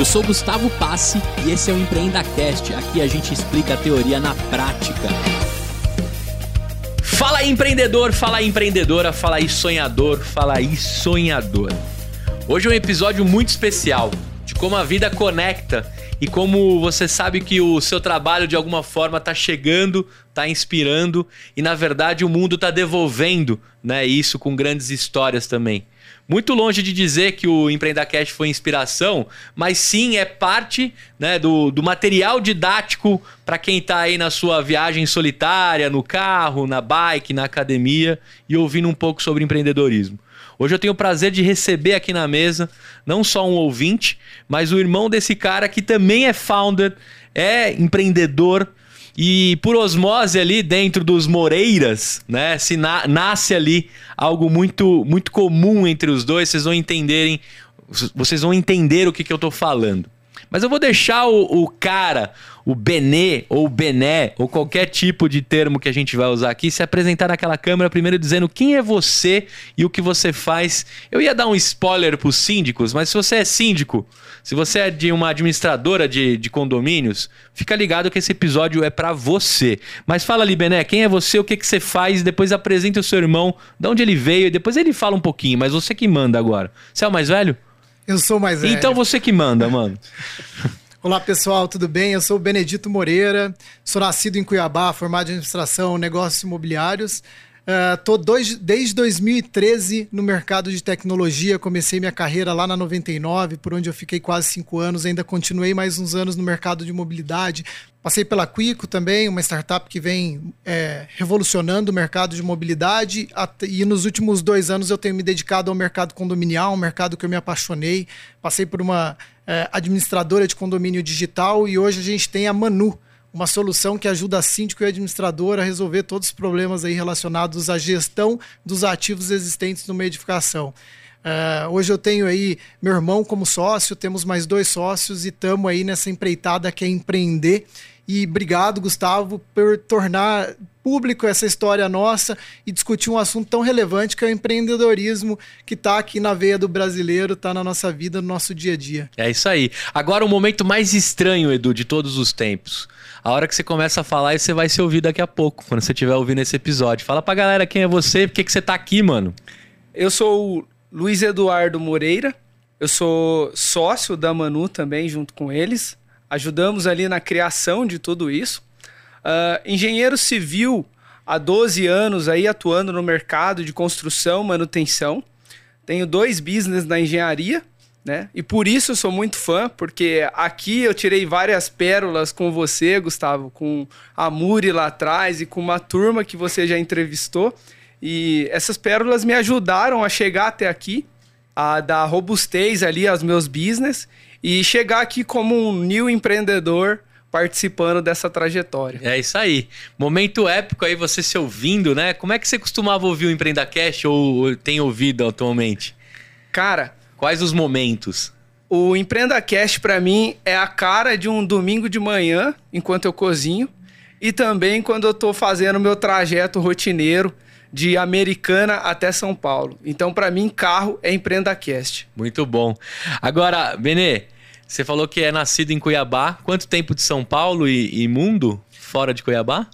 Eu sou Gustavo Passe e esse é o EmpreendaCast. Aqui a gente explica a teoria na prática. Fala aí, empreendedor, fala aí, empreendedora, fala aí, sonhador, fala aí, sonhador. Hoje é um episódio muito especial de como a vida conecta e como você sabe que o seu trabalho de alguma forma está chegando, está inspirando e na verdade o mundo está devolvendo, né? Isso com grandes histórias também. Muito longe de dizer que o Empreendacast foi inspiração, mas sim é parte né, do, do material didático para quem está aí na sua viagem solitária, no carro, na bike, na academia e ouvindo um pouco sobre empreendedorismo. Hoje eu tenho o prazer de receber aqui na mesa não só um ouvinte, mas o irmão desse cara que também é founder, é empreendedor, e por osmose ali dentro dos Moreiras, né, se na, nasce ali algo muito muito comum entre os dois, vocês vão entenderem, vocês vão entender o que, que eu estou falando. Mas eu vou deixar o, o cara, o Benê ou Bené, ou qualquer tipo de termo que a gente vai usar aqui, se apresentar naquela câmera primeiro dizendo quem é você e o que você faz. Eu ia dar um spoiler para os síndicos, mas se você é síndico, se você é de uma administradora de, de condomínios, fica ligado que esse episódio é para você. Mas fala ali, Bené, quem é você, o que, que você faz, depois apresenta o seu irmão, de onde ele veio, e depois ele fala um pouquinho, mas você que manda agora. Você é o mais velho? Eu sou mais velho. Então você que manda, mano. Olá pessoal, tudo bem? Eu sou o Benedito Moreira, sou nascido em Cuiabá, formado em administração, negócios imobiliários. Estou uh, desde 2013 no mercado de tecnologia. Comecei minha carreira lá na 99, por onde eu fiquei quase cinco anos. Ainda continuei mais uns anos no mercado de mobilidade. Passei pela Quico também, uma startup que vem é, revolucionando o mercado de mobilidade. E nos últimos dois anos eu tenho me dedicado ao mercado condominial, um mercado que eu me apaixonei. Passei por uma é, administradora de condomínio digital e hoje a gente tem a Manu uma solução que ajuda a síndico e administrador a resolver todos os problemas aí relacionados à gestão dos ativos existentes numa edificação. Uh, hoje eu tenho aí meu irmão como sócio, temos mais dois sócios e estamos aí nessa empreitada que é empreender. E obrigado, Gustavo, por tornar público essa história nossa e discutir um assunto tão relevante que é o empreendedorismo que está aqui na veia do brasileiro, está na nossa vida, no nosso dia a dia. É isso aí. Agora o momento mais estranho, Edu, de todos os tempos. A hora que você começa a falar, você vai se ouvir daqui a pouco, quando você estiver ouvindo esse episódio. Fala pra galera quem é você, por que, que você tá aqui, mano. Eu sou o Luiz Eduardo Moreira, eu sou sócio da Manu também, junto com eles. Ajudamos ali na criação de tudo isso. Uh, engenheiro civil há 12 anos aí atuando no mercado de construção, manutenção. Tenho dois business na engenharia, né? E por isso eu sou muito fã, porque aqui eu tirei várias pérolas com você, Gustavo, com a Muri lá atrás e com uma turma que você já entrevistou. E essas pérolas me ajudaram a chegar até aqui, a dar robustez ali aos meus business e chegar aqui como um new empreendedor participando dessa trajetória. É isso aí. Momento épico aí, você se ouvindo, né? Como é que você costumava ouvir o Empreenda Cash ou tem ouvido atualmente? Cara, Quais os momentos? O Empreenda Cast para mim é a cara de um domingo de manhã, enquanto eu cozinho, e também quando eu estou fazendo meu trajeto rotineiro de Americana até São Paulo. Então, para mim, carro é Empreenda Cast. Muito bom. Agora, Benê, você falou que é nascido em Cuiabá. Quanto tempo de São Paulo e, e mundo fora de Cuiabá?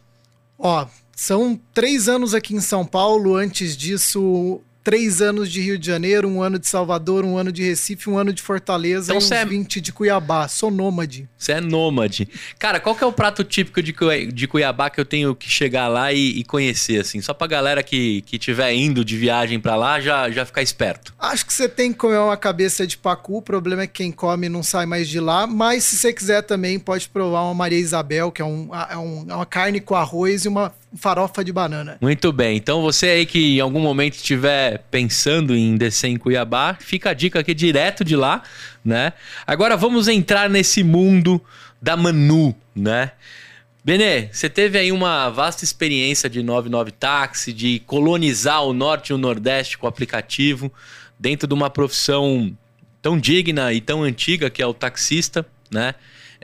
Ó, são três anos aqui em São Paulo. Antes disso, três anos de Rio de Janeiro, um ano de Salvador, um ano de Recife, um ano de Fortaleza então, e uns é... 20 de Cuiabá. Sou nômade. Você é nômade. Cara, qual que é o prato típico de, de Cuiabá que eu tenho que chegar lá e, e conhecer, assim? Só pra galera que, que tiver indo de viagem para lá já, já ficar esperto. Acho que você tem que comer uma cabeça de pacu. O problema é que quem come não sai mais de lá. Mas se você quiser também, pode provar uma Maria Isabel, que é, um, é, um, é uma carne com arroz e uma farofa de banana. Muito bem. Então você aí que em algum momento estiver pensando em descer em Cuiabá, fica a dica aqui direto de lá, né? Agora vamos entrar nesse mundo da Manu, né? Benê, você teve aí uma vasta experiência de 99 táxi, de colonizar o norte e o nordeste com o aplicativo, dentro de uma profissão tão digna e tão antiga que é o taxista, né?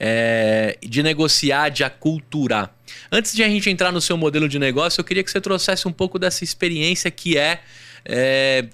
É, de negociar, de aculturar. Antes de a gente entrar no seu modelo de negócio, eu queria que você trouxesse um pouco dessa experiência que é, é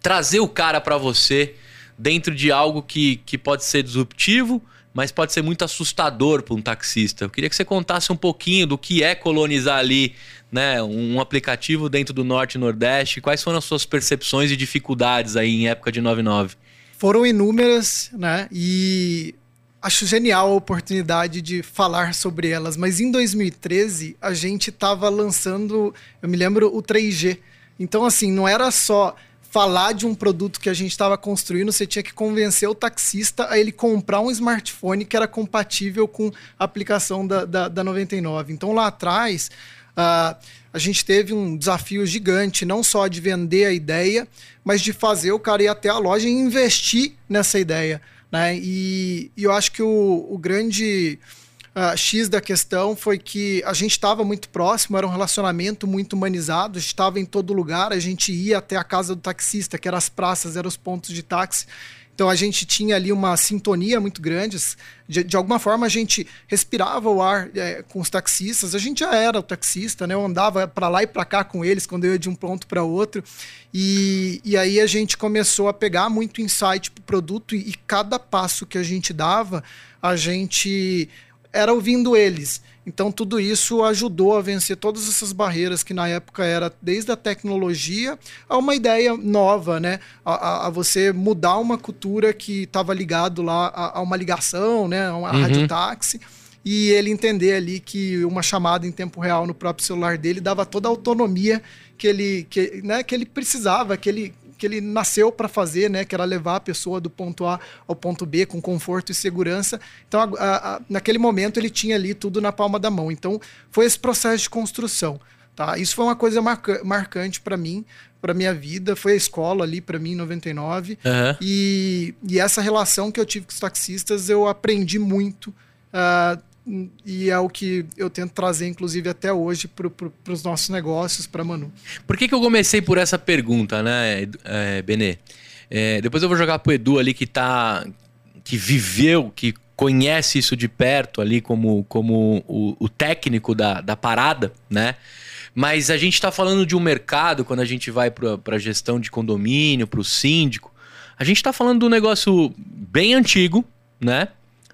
trazer o cara para você dentro de algo que, que pode ser disruptivo, mas pode ser muito assustador para um taxista. Eu queria que você contasse um pouquinho do que é colonizar ali né, um aplicativo dentro do Norte e Nordeste. Quais foram as suas percepções e dificuldades aí em época de 99? Foram inúmeras, né? E acho genial a oportunidade de falar sobre elas. Mas em 2013 a gente estava lançando, eu me lembro, o 3G. Então, assim, não era só falar de um produto que a gente estava construindo, você tinha que convencer o taxista a ele comprar um smartphone que era compatível com a aplicação da, da, da 99. Então lá atrás. Uh, a gente teve um desafio gigante, não só de vender a ideia, mas de fazer o cara ir até a loja e investir nessa ideia. Né? E, e eu acho que o, o grande uh, X da questão foi que a gente estava muito próximo, era um relacionamento muito humanizado, estava em todo lugar, a gente ia até a casa do taxista, que eram as praças, eram os pontos de táxi. Então a gente tinha ali uma sintonia muito grande. De, de alguma forma a gente respirava o ar é, com os taxistas. A gente já era o taxista, né? Eu andava para lá e para cá com eles quando eu ia de um ponto para outro. E, e aí a gente começou a pegar muito insight para o produto e, e cada passo que a gente dava, a gente era ouvindo eles. Então tudo isso ajudou a vencer todas essas barreiras que na época era desde a tecnologia a uma ideia nova, né? A, a, a você mudar uma cultura que estava ligado lá a, a, uma ligação, né? A uma uhum. radiotáxi e ele entender ali que uma chamada em tempo real no próprio celular dele dava toda a autonomia que ele, que, né, que ele precisava, que ele, que ele nasceu para fazer, né, que era levar a pessoa do ponto A ao ponto B com conforto e segurança. Então, a, a, naquele momento, ele tinha ali tudo na palma da mão. Então, foi esse processo de construção. Tá? Isso foi uma coisa marca marcante para mim, para minha vida. Foi a escola ali para mim em 99. Uhum. E, e essa relação que eu tive com os taxistas, eu aprendi muito. Uh, e é o que eu tento trazer, inclusive, até hoje para pro, os nossos negócios, para Manu. Por que, que eu comecei por essa pergunta, né, é, Benê? É, depois eu vou jogar pro Edu ali que tá. que viveu, que conhece isso de perto ali como, como o, o técnico da, da parada, né? Mas a gente está falando de um mercado, quando a gente vai para a gestão de condomínio, para o síndico, a gente está falando de um negócio bem antigo, né?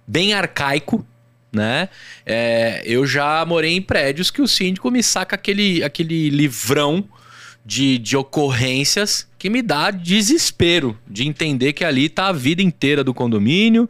Bem arcaico, né? É, eu já morei em prédios que o síndico me saca aquele, aquele livrão de, de ocorrências que me dá desespero de entender que ali tá a vida inteira do condomínio.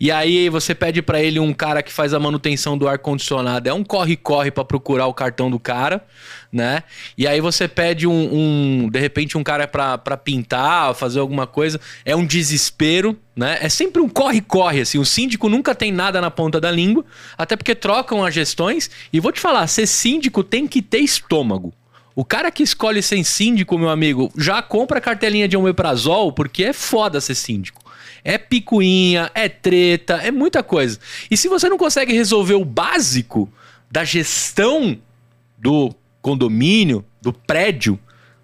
E aí você pede para ele um cara que faz a manutenção do ar condicionado, é um corre corre para procurar o cartão do cara, né? E aí você pede um, um de repente um cara para pintar, fazer alguma coisa, é um desespero, né? É sempre um corre corre assim. O síndico nunca tem nada na ponta da língua, até porque trocam as gestões. E vou te falar, ser síndico tem que ter estômago. O cara que escolhe ser síndico, meu amigo, já compra cartelinha de omeprazol porque é foda ser síndico. É picuinha, é treta, é muita coisa. E se você não consegue resolver o básico da gestão do condomínio, do prédio,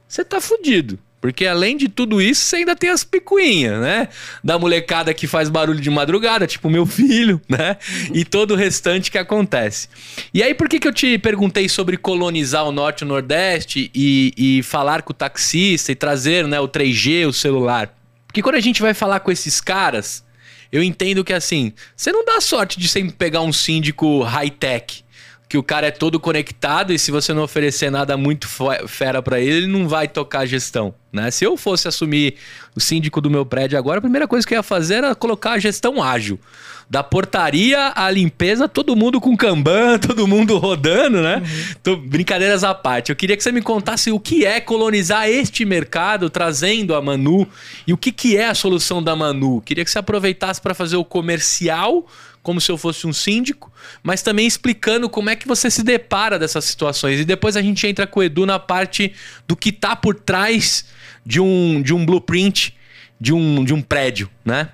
você tá fudido. Porque além de tudo isso, você ainda tem as picuinhas, né? Da molecada que faz barulho de madrugada, tipo meu filho, né? E todo o restante que acontece. E aí, por que, que eu te perguntei sobre colonizar o norte e o nordeste e, e falar com o taxista e trazer né, o 3G, o celular? Porque quando a gente vai falar com esses caras, eu entendo que assim, você não dá sorte de sempre pegar um síndico high-tech que o cara é todo conectado e se você não oferecer nada muito fera para ele, ele não vai tocar a gestão, né? Se eu fosse assumir o síndico do meu prédio agora, a primeira coisa que eu ia fazer era colocar a gestão ágil. Da portaria à limpeza, todo mundo com Kanban, todo mundo rodando, né? Uhum. Tô, brincadeiras à parte. Eu queria que você me contasse o que é colonizar este mercado, trazendo a Manu, e o que, que é a solução da Manu. Queria que você aproveitasse para fazer o comercial como se eu fosse um síndico, mas também explicando como é que você se depara dessas situações. E depois a gente entra com o Edu na parte do que está por trás de um, de um blueprint de um, de um prédio, né?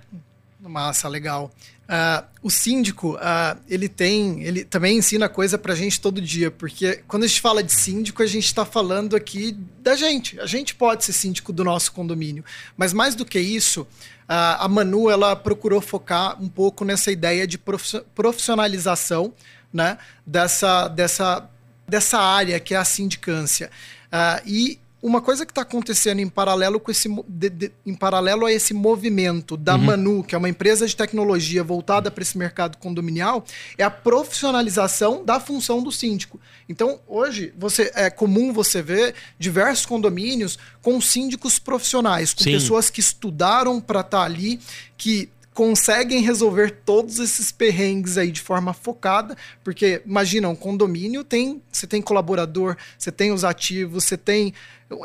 Massa, legal. Uh, o síndico, uh, ele tem, ele também ensina coisa pra gente todo dia, porque quando a gente fala de síndico, a gente está falando aqui da gente. A gente pode ser síndico do nosso condomínio, mas mais do que isso, a Manu ela procurou focar um pouco nessa ideia de profissionalização, né, dessa, dessa, dessa área que é a sindicância. e uma coisa que está acontecendo em paralelo com esse de, de, em paralelo a esse movimento da uhum. Manu, que é uma empresa de tecnologia voltada para esse mercado condominial, é a profissionalização da função do síndico. Então, hoje você é comum você ver diversos condomínios com síndicos profissionais, com Sim. pessoas que estudaram para estar tá ali, que conseguem resolver todos esses perrengues aí de forma focada, porque imagina, um condomínio tem, você tem colaborador, você tem os ativos, você tem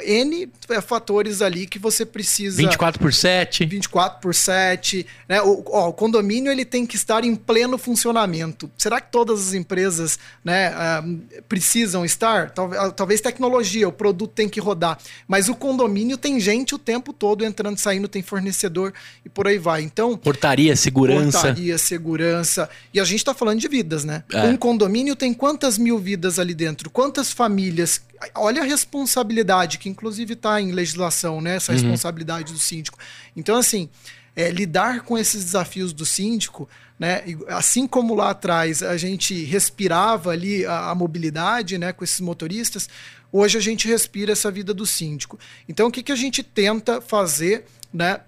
N fatores ali que você precisa. 24 por 7. 24 por 7. Né? O, ó, o condomínio ele tem que estar em pleno funcionamento. Será que todas as empresas né, uh, precisam estar? Talvez, ah, talvez tecnologia, o produto tem que rodar. Mas o condomínio tem gente o tempo todo entrando saindo, tem fornecedor e por aí vai. Então. Portaria, segurança. Portaria, segurança. E a gente está falando de vidas, né? É. Um condomínio tem quantas mil vidas ali dentro? Quantas famílias? Olha a responsabilidade que inclusive está em legislação, né? Essa uhum. responsabilidade do síndico. Então, assim, é, lidar com esses desafios do síndico, né? Assim como lá atrás a gente respirava ali a, a mobilidade, né? Com esses motoristas, hoje a gente respira essa vida do síndico. Então, o que, que a gente tenta fazer, né?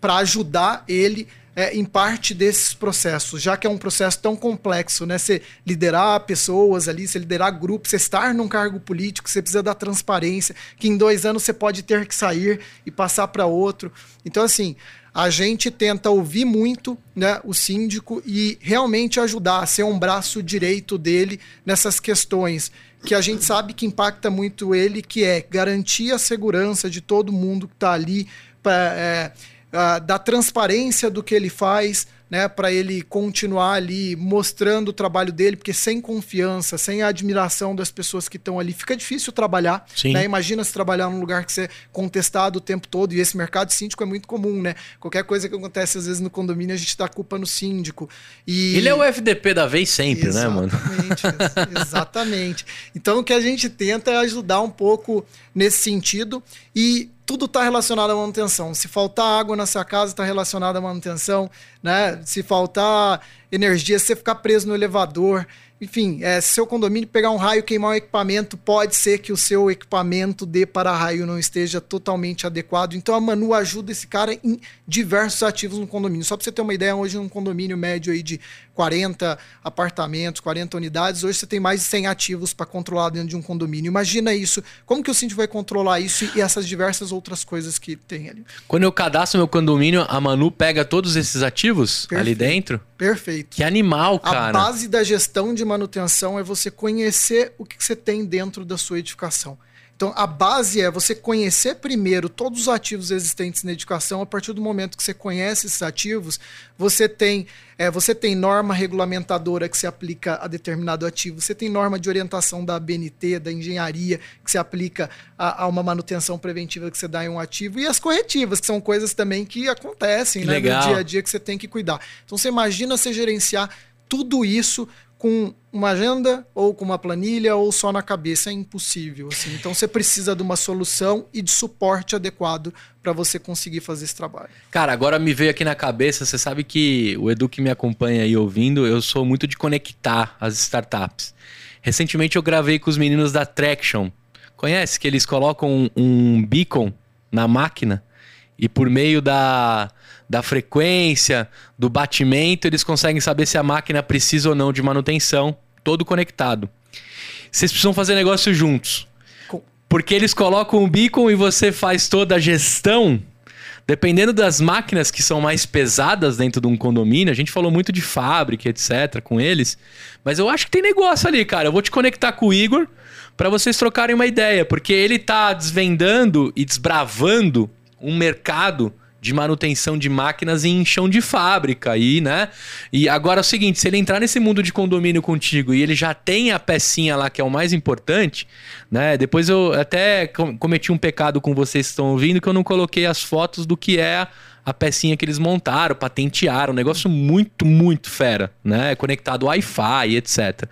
Para ajudar ele é, em parte desses processos, já que é um processo tão complexo, né? Você liderar pessoas ali, você liderar grupos, você estar num cargo político, você precisa da transparência, que em dois anos você pode ter que sair e passar para outro. Então, assim, a gente tenta ouvir muito né, o síndico e realmente ajudar, ser um braço direito dele nessas questões que a gente sabe que impacta muito ele, que é garantir a segurança de todo mundo que está ali. Pra, é, uh, da transparência do que ele faz, né, para ele continuar ali mostrando o trabalho dele, porque sem confiança, sem a admiração das pessoas que estão ali, fica difícil trabalhar. Né? Imagina se trabalhar num lugar que você é contestado o tempo todo, e esse mercado síndico é muito comum, né? Qualquer coisa que acontece às vezes no condomínio, a gente dá culpa no síndico. E... Ele é o FDP da vez sempre, exatamente, né, mano? exatamente. Então o que a gente tenta é ajudar um pouco nesse sentido e tudo está relacionado à manutenção. Se faltar água na sua casa, está relacionado à manutenção. Né? Se faltar energia, se você ficar preso no elevador. Enfim, é, se seu condomínio pegar um raio queimar um equipamento, pode ser que o seu equipamento de para-raio não esteja totalmente adequado. Então a Manu ajuda esse cara em diversos ativos no condomínio. Só para você ter uma ideia, hoje um condomínio médio aí de 40 apartamentos, 40 unidades, hoje você tem mais de 100 ativos para controlar dentro de um condomínio. Imagina isso. Como que o síndico vai controlar isso e essas diversas outras coisas que tem ali? Quando eu cadastro meu condomínio, a Manu pega todos esses ativos Perfeito. ali dentro? Perfeito. Que animal, cara. A base da gestão de manutenção é você conhecer o que você tem dentro da sua edificação. Então, a base é você conhecer primeiro todos os ativos existentes na edificação. A partir do momento que você conhece esses ativos, você tem, é, você tem norma regulamentadora que se aplica a determinado ativo, você tem norma de orientação da BNT, da engenharia, que se aplica a, a uma manutenção preventiva que você dá em um ativo, e as corretivas, que são coisas também que acontecem né, no dia a dia que você tem que cuidar. Então, você imagina você gerenciar tudo isso com uma agenda ou com uma planilha ou só na cabeça é impossível. Assim. Então você precisa de uma solução e de suporte adequado para você conseguir fazer esse trabalho. Cara, agora me veio aqui na cabeça, você sabe que o Edu que me acompanha aí ouvindo, eu sou muito de conectar as startups. Recentemente eu gravei com os meninos da Traction. Conhece que eles colocam um, um beacon na máquina e por meio da da frequência, do batimento, eles conseguem saber se a máquina precisa ou não de manutenção, todo conectado. Vocês precisam fazer negócio juntos. Porque eles colocam o beacon e você faz toda a gestão. Dependendo das máquinas que são mais pesadas dentro de um condomínio, a gente falou muito de fábrica, etc, com eles. Mas eu acho que tem negócio ali, cara. Eu vou te conectar com o Igor para vocês trocarem uma ideia, porque ele tá desvendando e desbravando um mercado de manutenção de máquinas em chão de fábrica aí, né? E agora é o seguinte, se ele entrar nesse mundo de condomínio contigo e ele já tem a pecinha lá que é o mais importante, né? Depois eu até cometi um pecado com vocês que estão ouvindo que eu não coloquei as fotos do que é a pecinha que eles montaram, patentearam, um negócio muito, muito fera, né? Conectado Wi-Fi, etc.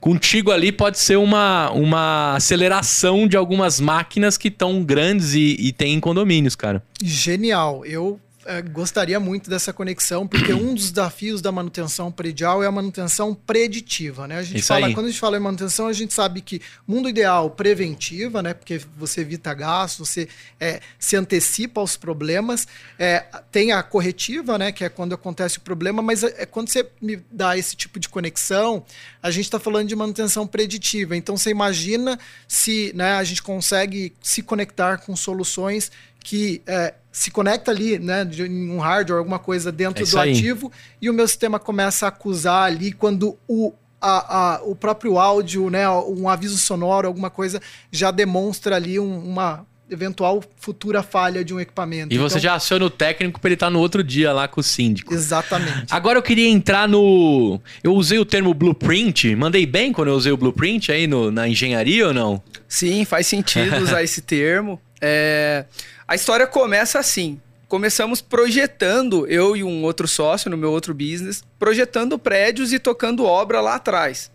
Contigo ali pode ser uma, uma aceleração de algumas máquinas que estão grandes e, e tem em condomínios, cara. Genial. Eu é, gostaria muito dessa conexão, porque um dos desafios da manutenção predial é a manutenção preditiva, né? A gente Isso fala, aí. quando a gente fala em manutenção, a gente sabe que mundo ideal preventiva, né? Porque você evita gastos, você é, se antecipa aos problemas. É, tem a corretiva, né? Que é quando acontece o problema, mas é, é quando você me dá esse tipo de conexão, a gente está falando de manutenção preditiva. Então você imagina se né, a gente consegue se conectar com soluções que é, se conecta ali, né, de um hardware, alguma coisa dentro É do aí. ativo, e o meu sistema começa a acusar ali quando o, a, a- o próprio áudio, né, um aviso sonoro, alguma coisa, já demonstra ali um- uma eventual futura falha de um equipamento. E você Então, já aciona o técnico pra ele estar no outro dia lá com o síndico. Exatamente. Agora eu queria entrar no. Eu usei o termo blueprint. Mandei bem quando eu usei o blueprint aí no- na engenharia ou não? Sim, faz sentido usar esse termo. É, a história começa assim. Começamos projetando, eu e um outro sócio no meu outro business, projetando prédios e tocando obra lá atrás.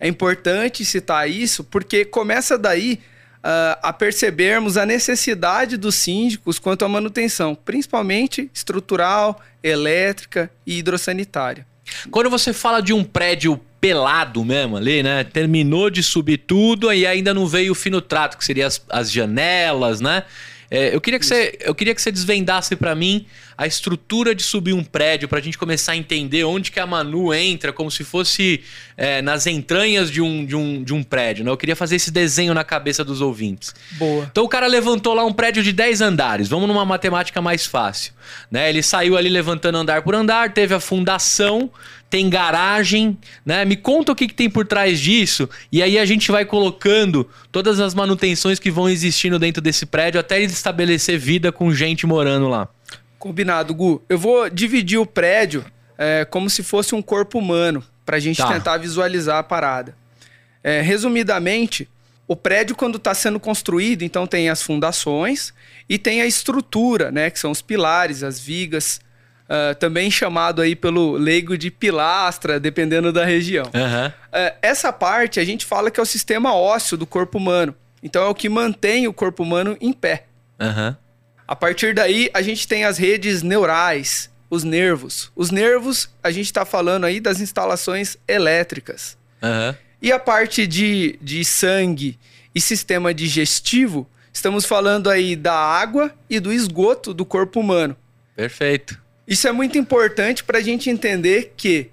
É importante citar isso porque começa daí ah, a percebermos a necessidade dos síndicos quanto à manutenção, principalmente estrutural, elétrica e hidrossanitária. Quando você fala de um prédio pelado mesmo ali, né? Terminou de subir tudo e ainda não veio o fino trato, que seria as, as janelas, né? É, eu, queria que você, eu queria que você desvendasse pra mim a estrutura de subir um prédio pra gente começar a entender onde que a Manu entra, como se fosse é, nas entranhas de um, de, um, de um prédio, né? Eu queria fazer esse desenho na cabeça dos ouvintes. Boa. Então o cara levantou lá um prédio de 10 andares. Vamos numa matemática mais fácil, né? Ele saiu ali levantando andar por andar, teve a fundação, tem garagem, né? Me conta o que, que tem por trás disso e aí a gente vai colocando todas as manutenções que vão existindo dentro desse prédio até ele estabelecer vida com gente morando lá. Combinado, Gu. Eu vou dividir o prédio é, como se fosse um corpo humano, pra gente Tá. tentar visualizar a parada. É, resumidamente, o prédio, quando está sendo construído, então tem as fundações e tem a estrutura, né? Que são os pilares, as vigas, ah, também chamado aí pelo leigo de pilastra, dependendo da região. Aham. É, essa parte a gente fala que é o sistema ósseo do corpo humano. Então é o que mantém o corpo humano em pé. Aham. A partir daí, a gente tem as redes neurais, os nervos. Os nervos, a gente está falando aí das instalações elétricas. Aham. E a parte de, de sangue e sistema digestivo, estamos falando aí da água e do esgoto do corpo humano. Perfeito. Isso é muito importante para a gente entender que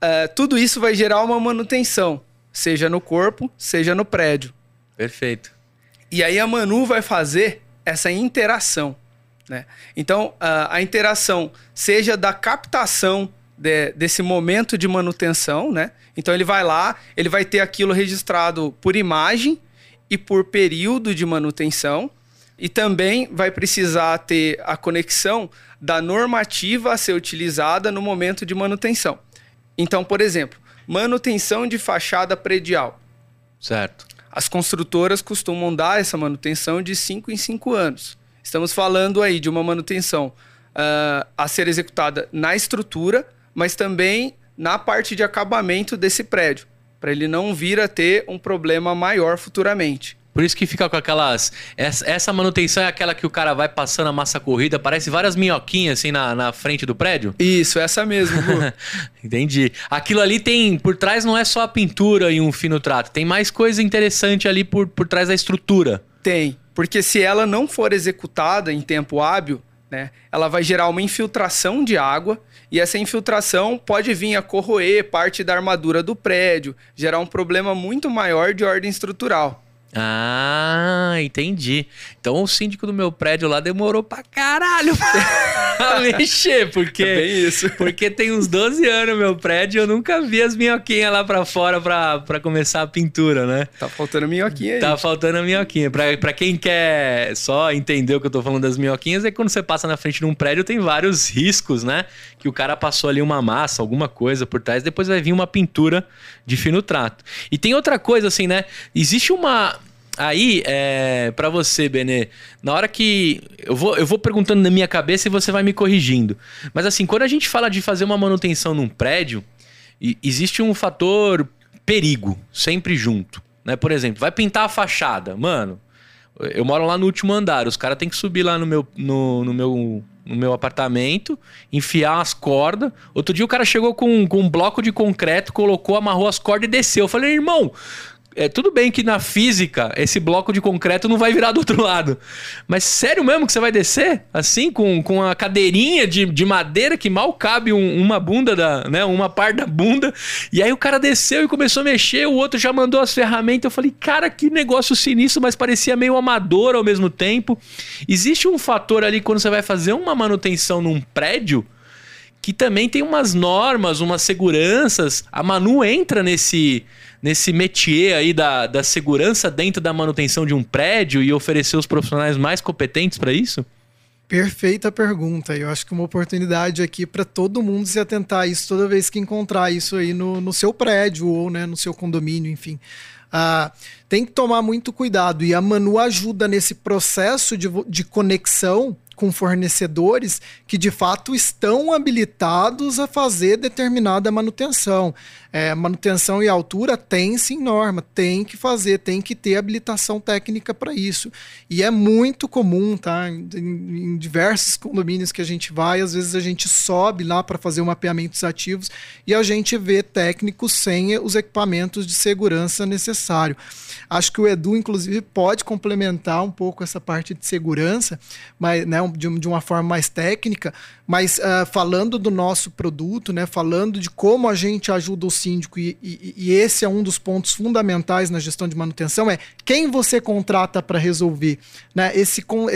ah, tudo isso vai gerar uma manutenção, seja no corpo, seja no prédio. Perfeito. E aí a Manu vai fazer essa interação. Né? Então, a, a interação seja da captação de- desse momento de manutenção, né? Então ele vai lá, ele vai ter aquilo registrado por imagem e por período de manutenção. E também vai precisar ter a conexão da normativa a ser utilizada no momento de manutenção. Então, por exemplo, manutenção de fachada predial. Certo. As construtoras costumam dar essa manutenção de 5 em 5 anos. Estamos falando aí de uma manutenção ah, a ser executada na estrutura, mas também na parte de acabamento desse prédio, para ele não vir a ter um problema maior futuramente. Por isso que fica com aquelas. Essa, essa manutenção é aquela que o cara vai passando a massa corrida, parece várias minhoquinhas assim na, na frente do prédio. Isso, essa mesmo. Entendi. Aquilo ali tem. Por trás não é só a pintura e um fino trato, tem mais coisa interessante ali por, por trás da estrutura. Tem, porque se ela não for executada em tempo hábil, né, ela vai gerar uma infiltração de água e essa infiltração pode vir a corroer parte da armadura do prédio, gerar um problema muito maior de ordem estrutural. Ah, entendi. Então o síndico do meu prédio lá demorou pra caralho pra mexer, porque. É bem isso. Porque tem uns 12 anos meu prédio e eu nunca vi as minhoquinhas lá pra fora pra, pra começar a pintura, né? Tá faltando minhoquinha aí. Tá faltando a minhoquinha. Pra, pra quem quer só entender o que eu tô falando das minhoquinhas, é que quando você passa na frente de um prédio, tem vários riscos, né? Que o cara passou ali uma massa, alguma coisa por trás, depois vai vir uma pintura de fino trato. E tem outra coisa, assim, né? Existe uma. Aí, é, para você, Benê, na hora que. Eu vou, eu vou perguntando na minha cabeça e você vai me corrigindo. Mas assim, quando a gente fala de fazer uma manutenção num prédio, existe um fator perigo sempre junto. Né? Por exemplo, vai pintar a fachada. Mano, eu moro lá no último andar. Os caras têm que subir lá no meu, no, no meu, no meu apartamento, enfiar as cordas. Outro dia o cara chegou com, com um bloco de concreto, colocou, amarrou as cordas e desceu. Eu falei, irmão, é, tudo bem que na física esse bloco de concreto não vai virar do outro lado. Mas sério mesmo que você vai descer? Assim, com, com a cadeirinha de, de madeira que mal cabe um, uma bunda da. né? Uma parte da bunda. E aí o cara desceu e começou a mexer, o outro já mandou as ferramentas. Eu falei, cara, que negócio sinistro, mas parecia meio amador ao mesmo tempo. Existe um fator ali quando você vai fazer uma manutenção num prédio que também tem umas normas, umas seguranças. A Manu entra nesse nesse métier aí da, da segurança dentro da manutenção de um prédio e oferecer os profissionais mais competentes para isso? Perfeita pergunta. Eu acho que uma oportunidade aqui para todo mundo se atentar a isso toda vez que encontrar isso aí no, no seu prédio ou né, no seu condomínio, enfim. Ah, tem que tomar muito cuidado e a Manu ajuda nesse processo de, de conexão com fornecedores que de fato estão habilitados a fazer determinada manutenção. É, manutenção e altura tem sim norma, tem que fazer, tem que ter habilitação técnica para isso. E é muito comum, tá? Em, em, diversos condomínios que a gente vai, às vezes a gente sobe lá para fazer o mapeamento dos ativos e a gente vê técnicos sem os equipamentos de segurança necessário. Acho que o Edu, inclusive, pode complementar um pouco essa parte de segurança, mas, né, de, de uma forma mais técnica, mas uh, falando do nosso produto, né, falando de como a gente ajuda o síndico, e, e, e esse é um dos pontos fundamentais na gestão de manutenção, é quem você contrata para resolver. Né? Esse, com,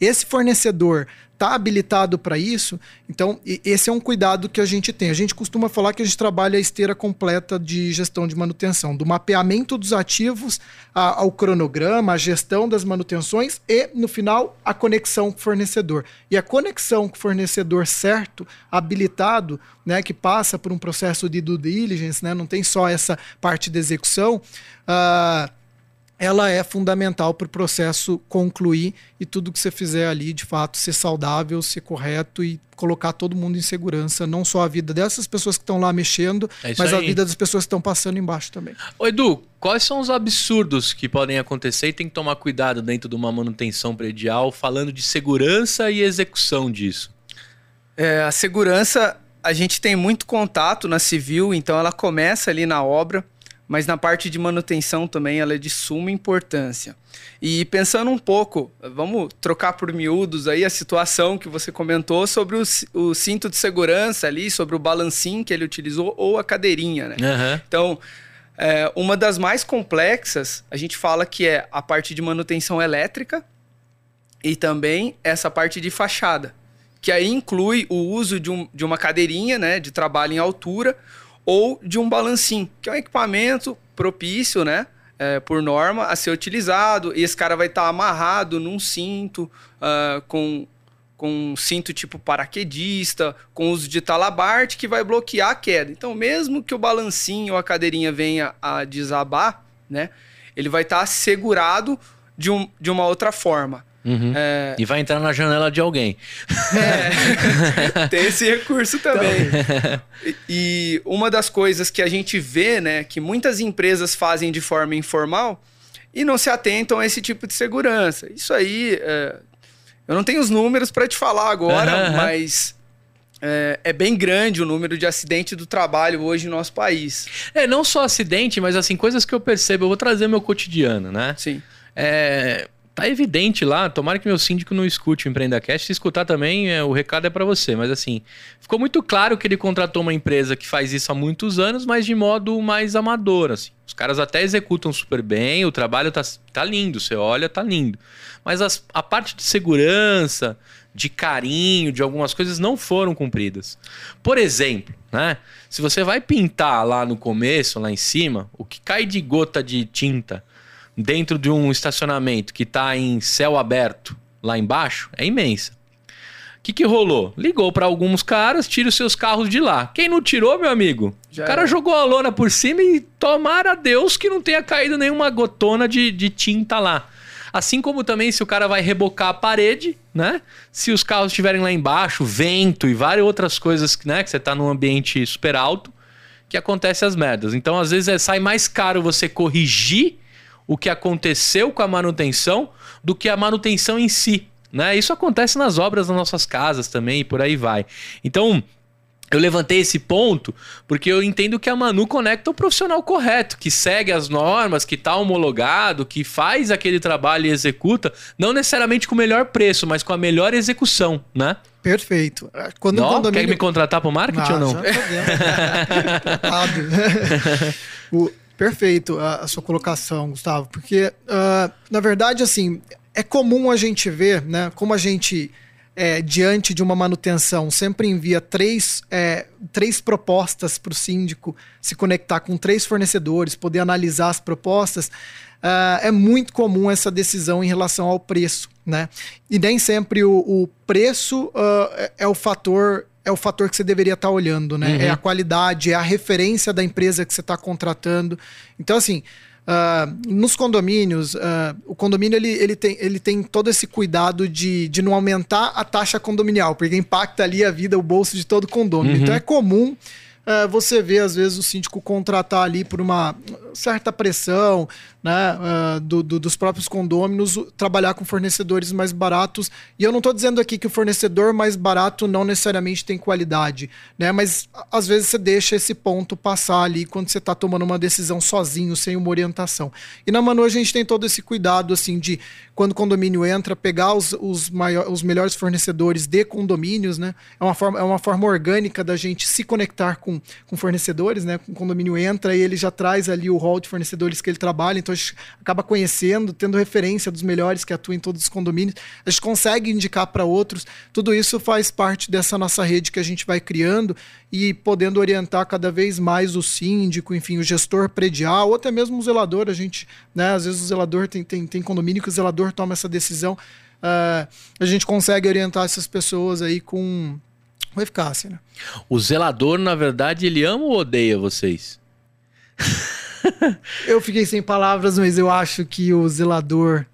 esse fornecedor está habilitado para isso. Então, esse é um cuidado que a gente tem. A gente costuma falar que a gente trabalha a esteira completa de gestão de manutenção, do mapeamento dos ativos a, ao cronograma, a gestão das manutenções e, no final, a conexão com o fornecedor. E a conexão com o fornecedor certo, habilitado, né, que passa por um processo de due diligence, né, não tem só essa parte de execução. Uh, ela é fundamental para o processo concluir e tudo que você fizer ali, de fato, ser saudável, ser correto e colocar todo mundo em segurança, não só a vida dessas pessoas que estão lá mexendo, é mas aí. a vida das pessoas que estão passando embaixo também. Ô Edu, quais são os absurdos que podem acontecer e tem que tomar cuidado dentro de uma manutenção predial, falando de segurança e execução disso? É, a segurança, a gente tem muito contato na civil, então ela começa ali na obra mas na parte de manutenção também ela é de suma importância. E pensando um pouco, vamos trocar por miúdos aí a situação que você comentou sobre o, o cinto de segurança ali, sobre o balancinho que ele utilizou ou a cadeirinha, né? Uhum. Então, é, uma das mais complexas, a gente fala que é a parte de manutenção elétrica e também essa parte de fachada, que aí inclui o uso de, um, de uma cadeirinha, né, de trabalho em altura, ou de um balancinho, que é um equipamento propício, né? É, por norma, a ser utilizado. E esse cara vai estar tá amarrado num cinto, uh, com, com um cinto tipo paraquedista, com uso de talabarte, que vai bloquear a queda. Então, mesmo que o balancinho ou a cadeirinha venha a desabar, né? Ele vai estar tá segurado de, um, de uma outra forma. Uhum. É... E vai entrar na janela de alguém. É, tem esse recurso também. Então... E, uma das coisas que a gente vê, né, que muitas empresas fazem de forma informal e não se atentam a esse tipo de segurança. Isso aí, é... eu não tenho os números para te falar agora, uhum. mas é, é, bem grande o número de acidentes do trabalho hoje no nosso país. É, não só acidente, mas assim, coisas que eu percebo. Eu vou trazer meu cotidiano, né? Sim. É, tá evidente lá. Tomara que meu síndico não escute o EmpreendaCast. Se escutar também, é, o recado é para você. Mas assim, ficou muito claro que ele contratou uma empresa que faz isso há muitos anos, mas de modo mais amador. Assim. Os caras até executam super bem, o trabalho tá, tá lindo. Você olha, tá lindo. Mas as, a parte de segurança, de carinho, de algumas coisas não foram cumpridas. Por exemplo, né? Se você vai pintar lá no começo, lá em cima, o que cai de gota de tinta dentro de um estacionamento que está em céu aberto lá embaixo é imensa. O que, que rolou? Ligou para alguns caras, tira os seus carros de lá. Quem não tirou, meu amigo? Já o cara jogou a lona por cima e tomara a Deus que não tenha caído nenhuma gotona de, de tinta lá. Assim como também se o cara vai rebocar a parede, né? Se os carros estiverem lá embaixo, vento e várias outras coisas, né? Que você está num ambiente super alto, que acontece as merdas. Então, às vezes, é, sai mais caro você corrigir o que aconteceu com a manutenção do que a manutenção em si. né? Isso acontece nas obras das nossas casas também e por aí vai. Então, eu levantei esse ponto porque eu entendo que a Manu conecta o profissional correto, que segue as normas, que está homologado, que faz aquele trabalho e executa, não necessariamente com o melhor preço, mas com a melhor execução, né? Perfeito. Quando não, um condomínio... Quer me contratar para o marketing ah, ou não? Já o, perfeito a, a, sua colocação, Gustavo, porque uh, na verdade assim é comum a gente ver, né, como a gente é, diante de uma manutenção, sempre envia três, é, três propostas para o síndico se conectar com três fornecedores, poder analisar as propostas, uh, é muito comum essa decisão em relação ao preço. Né? E nem sempre o, o preço uh, é o fator é o fator que você deveria estar tá olhando, né? Uhum. É a qualidade, é a referência da empresa que você está contratando. Então, assim, Uh, nos condomínios, uh, o condomínio ele, ele, tem, ele tem todo esse cuidado de, de não aumentar a taxa condominial, porque impacta ali a vida, o bolso de todo condomínio. Uhum. Então é comum uh, você ver, às vezes, o síndico contratar ali por uma certa pressão, né, uh, do, do, dos próprios condôminos trabalhar com fornecedores mais baratos. E eu não estou dizendo aqui que o fornecedor mais barato não necessariamente tem qualidade, né? Mas às vezes você deixa esse ponto passar ali quando você está tomando uma decisão sozinho, sem uma orientação. E na Manu a gente tem todo esse cuidado assim de quando o condomínio entra, pegar os, os, maior, os melhores fornecedores de condomínios, né? É uma forma, é uma forma orgânica da gente se conectar com, com fornecedores, né? O condomínio entra e ele já traz ali o hall de fornecedores que ele trabalha, então gente acaba conhecendo, tendo referência dos melhores que atuam em todos os condomínios, a gente consegue indicar para outros. Tudo isso faz parte dessa nossa rede que a gente vai criando e podendo orientar cada vez mais o síndico, enfim, o gestor predial, ou até mesmo o zelador. A gente, né, às vezes o zelador tem, tem, tem condomínio que o zelador toma essa decisão. Uh, a gente consegue orientar essas pessoas aí com, com eficácia. Né? O zelador, na verdade, ele ama ou odeia vocês? eu fiquei sem palavras, mas eu acho que o zelador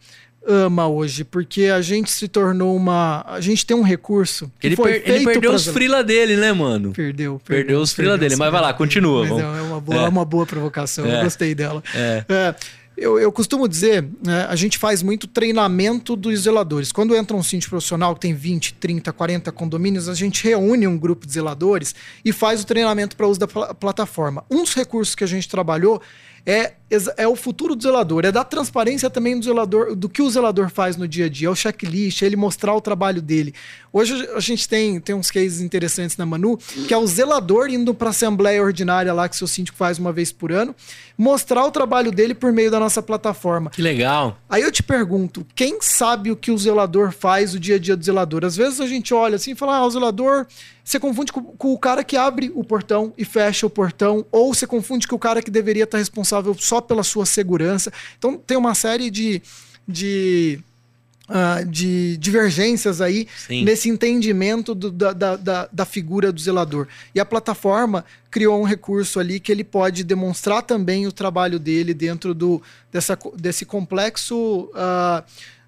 ama hoje, porque a gente se tornou uma. A gente tem um recurso. ele, per ele perdeu os frila dele, né, mano? Perdeu. Perdeu, perdeu os frila dele. Mas vai lá, continua. Mas é uma boa, é. uma boa provocação. É. Eu gostei dela. É. Eu, eu, costumo dizer, né, a gente faz muito treinamento dos zeladores. Quando entra um síndico profissional que tem 20, 30, 40 condomínios, a gente reúne um grupo de zeladores e faz o treinamento para uso da pl plataforma. Um dos recursos que a gente trabalhou é, é o futuro do zelador, é dar transparência também do zelador, do que o zelador faz no dia a dia, é o checklist, é ele mostrar o trabalho dele. Hoje a gente tem, tem uns cases interessantes na Manu, que é o zelador indo para a assembleia ordinária lá que seu síndico faz uma vez por ano, mostrar o trabalho dele por meio da nossa plataforma. Que legal. Aí eu te pergunto, quem sabe o que o zelador faz o dia a dia do zelador? Às vezes a gente olha assim e fala, ah, o zelador você confunde com, com, o cara que abre o portão e fecha o portão, ou você confunde com o cara que deveria estar responsável só pela sua segurança. Então tem uma série de, de, uh, de divergências aí Sim. nesse entendimento do, da, da, da figura do zelador. E a plataforma criou um recurso ali que ele pode demonstrar também o trabalho dele dentro do, dessa, desse complexo. Uh,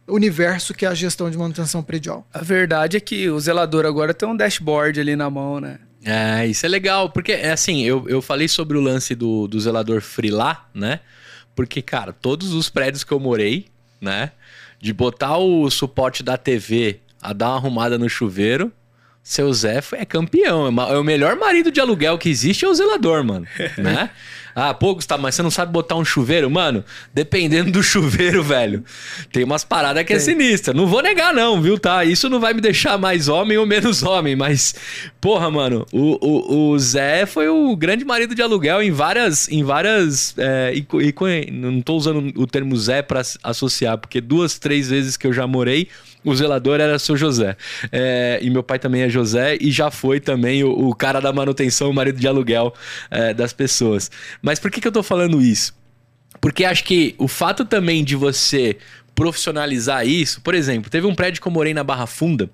universo que é a gestão de manutenção predial. A verdade é que o zelador agora tem um dashboard ali na mão, né? É, isso é legal, porque é assim, eu, eu falei sobre o lance do, do zelador freelá, né? Porque, cara, todos os prédios que eu morei, né? De botar o suporte da TV a dar uma arrumada no chuveiro, seu Zé é campeão. É, é o melhor marido de aluguel que existe é o zelador, mano. né? Ah, pô, Gustavo, mas você não sabe botar um chuveiro? Mano, dependendo do chuveiro, velho, tem umas paradas que é sinistra. Não vou negar, não, viu, tá? Isso não vai me deixar mais homem ou menos homem, mas, porra, mano, o, o, o Zé foi o grande marido de aluguel em várias. Em várias é, e, e, não tô usando o termo Zé para associar, porque duas, três vezes que eu já morei o zelador era seu José. É, e meu pai também é José e já foi também o, o cara da manutenção, o marido de aluguel é, das pessoas. Mas por que, que eu tô falando isso? Porque acho que o fato também de você profissionalizar isso, por exemplo, teve um prédio que eu morei na Barra Funda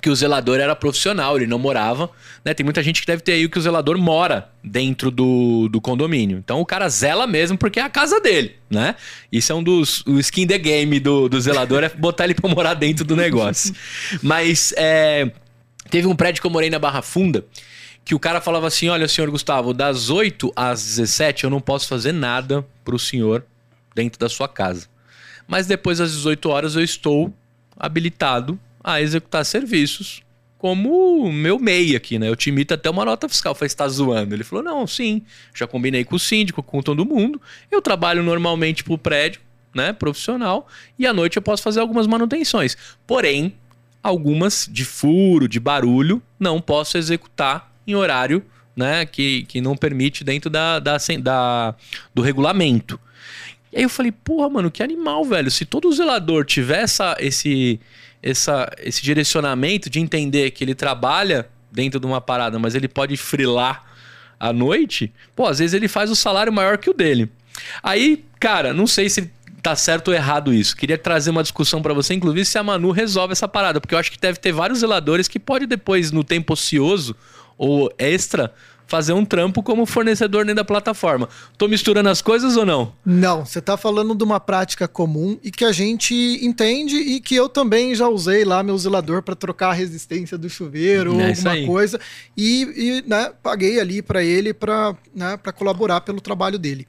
que o zelador era profissional, ele não morava. Né? Tem muita gente que deve ter aí que o zelador mora dentro do, do condomínio. Então o cara zela mesmo porque é a casa dele, né? Isso é um dos o skin the game do, do zelador, é botar ele pra morar dentro do negócio. Mas é, teve um prédio que eu morei na Barra Funda que o cara falava assim: olha, senhor Gustavo, das 8 às 17 eu não posso fazer nada pro senhor dentro da sua casa. Mas depois das 18 horas eu estou habilitado a executar serviços como meu MEI aqui, né? Eu te imito até uma nota fiscal. Falei, tá zoando? Ele falou, não, sim. Já combinei com o síndico, com todo mundo. Eu trabalho normalmente pro prédio, né? Profissional. E à noite eu posso fazer algumas manutenções. Porém, algumas de furo, de barulho, não posso executar em horário, né? Que, que não permite dentro da, da, da do regulamento. E aí eu falei, porra, mano, que animal, velho. Se todo zelador tiver essa, esse essa, esse direcionamento de entender que ele trabalha dentro de uma parada, mas ele pode frilar à noite, pô, às vezes ele faz o salário maior que o dele. Aí, cara, não sei se tá certo ou errado isso. Queria trazer uma discussão para você, inclusive se a Manu resolve essa parada, porque eu acho que deve ter vários zeladores que pode depois no tempo ocioso ou extra fazer um trampo como fornecedor dentro da plataforma. Tô misturando as coisas ou não? Não, você está falando de uma prática comum e que a gente entende e que eu também já usei lá meu zelador para trocar a resistência do chuveiro é ou alguma coisa e, e né, paguei ali para ele para né, colaborar pelo trabalho dele.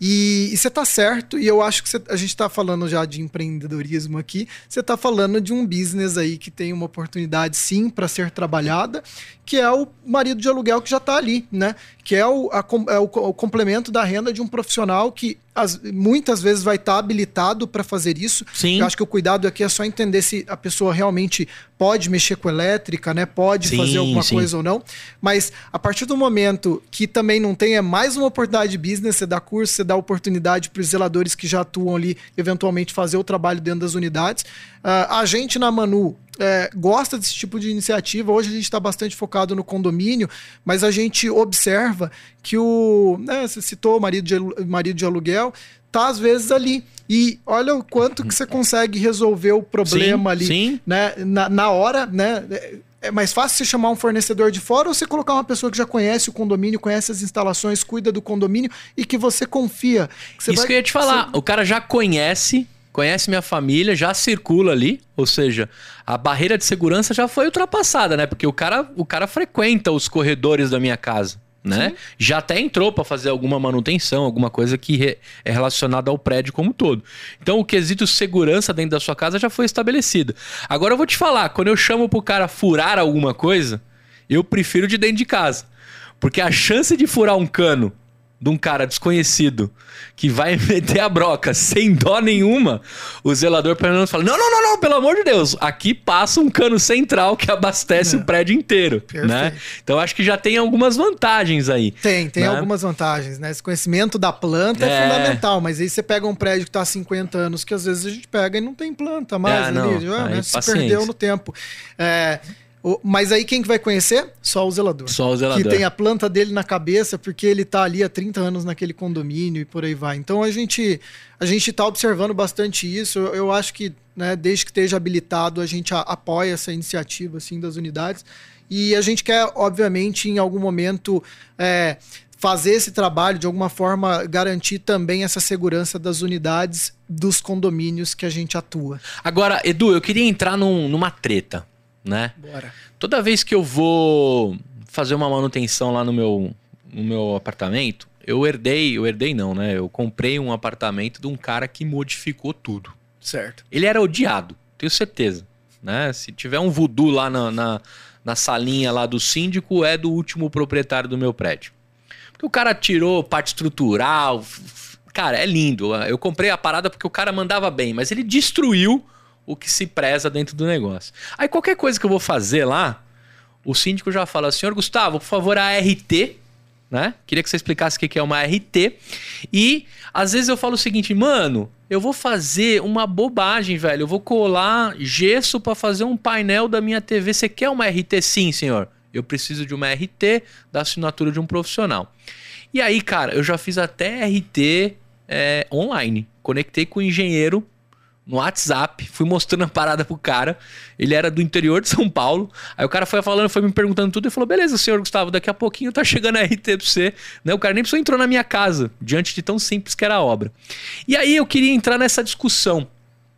E, você está certo, e eu acho que a gente está falando já de empreendedorismo aqui, você está falando de um business aí que tem uma oportunidade sim para ser trabalhada, que é o marido de aluguel que já está ali, né? Que é o, a, é o, o complemento da renda de um profissional que as, muitas vezes vai estar tá habilitado para fazer isso. Sim. Eu acho que o cuidado aqui é só entender se a pessoa realmente pode mexer com elétrica, né? Pode sim, fazer alguma sim. coisa ou não. Mas a partir do momento que também não tem, é mais uma oportunidade de business, você dá curso, você dá oportunidade para os zeladores que já atuam ali, eventualmente fazer o trabalho dentro das unidades. Uh, a gente na Manu é, gosta desse tipo de iniciativa. Hoje a gente está bastante focado no condomínio, mas a gente observa que o. Né, você citou o marido de, marido de aluguel, tá às vezes ali. E olha o quanto que você consegue resolver o problema sim, ali. Sim. Né, na, na hora, né? É mais fácil você chamar um fornecedor de fora ou você colocar uma pessoa que já conhece o condomínio, conhece as instalações, cuida do condomínio e que você confia. Que você Isso vai, que eu ia te falar. Você... O cara já conhece conhece minha família, já circula ali, ou seja, a barreira de segurança já foi ultrapassada, né? Porque o cara, o cara frequenta os corredores da minha casa. Né? Já até entrou para fazer alguma manutenção, alguma coisa que re é relacionada ao prédio como um todo. Então o quesito segurança dentro da sua casa já foi estabelecido. Agora eu vou te falar, quando eu chamo pro cara furar alguma coisa, eu prefiro de dentro de casa. Porque a chance de furar um cano de um cara desconhecido que vai meter a broca sem dó nenhuma, o zelador pelo menos fala: não, não, não, não, pelo amor de Deus, aqui passa um cano central que abastece é. o prédio inteiro. Né? Então acho que já tem algumas vantagens aí. Tem, tem né? algumas vantagens, né? Esse conhecimento da planta é. é, fundamental, mas aí você pega um prédio que está há 50 anos, que às vezes a gente pega e não tem planta mais é, ali, já, né? se perdeu no tempo. É. Mas aí quem que vai conhecer? Só o zelador. Só o zelador. Que tem a planta dele na cabeça, porque ele tá ali há 30 anos naquele condomínio e por aí vai. Então a gente a gente está observando bastante isso. Eu, acho que, né, desde que esteja habilitado, a gente apoia essa iniciativa assim das unidades. E a gente quer, obviamente, em algum momento é, fazer esse trabalho de alguma forma garantir também essa segurança das unidades dos condomínios que a gente atua. Agora, Edu, eu queria entrar num, numa treta né? Bora. Toda vez que eu vou fazer uma manutenção lá no meu, no meu apartamento, eu herdei, eu herdei não, né? Eu comprei um apartamento de um cara que modificou tudo. Certo. Ele era odiado, tenho certeza. Né? Se tiver um voodoo lá na, na, na salinha lá do síndico, é do último proprietário do meu prédio. Porque o cara tirou parte estrutural. Cara, é lindo. Eu comprei a parada porque o cara mandava bem, mas ele destruiu o que se preza dentro do negócio. Aí qualquer coisa que eu vou fazer lá, o síndico já fala: senhor Gustavo, por favor, a RT. Né? Queria que você explicasse o que é uma RT. E às vezes eu falo o seguinte, mano, eu vou fazer uma bobagem, velho. Eu vou colar gesso para fazer um painel da minha TV. Você quer uma RT? Sim, senhor. Eu preciso de uma RT da assinatura de um profissional. E aí, cara, eu já fiz até RT é, online. Conectei com o engenheiro no WhatsApp, fui mostrando a parada pro cara. Ele era do interior de São Paulo. Aí o cara foi falando, foi me perguntando tudo e falou: beleza, senhor Gustavo, daqui a pouquinho tá chegando a RT pra você. Né? O cara nem precisou entrar na minha casa, diante de tão simples que era a obra. E aí eu queria entrar nessa discussão.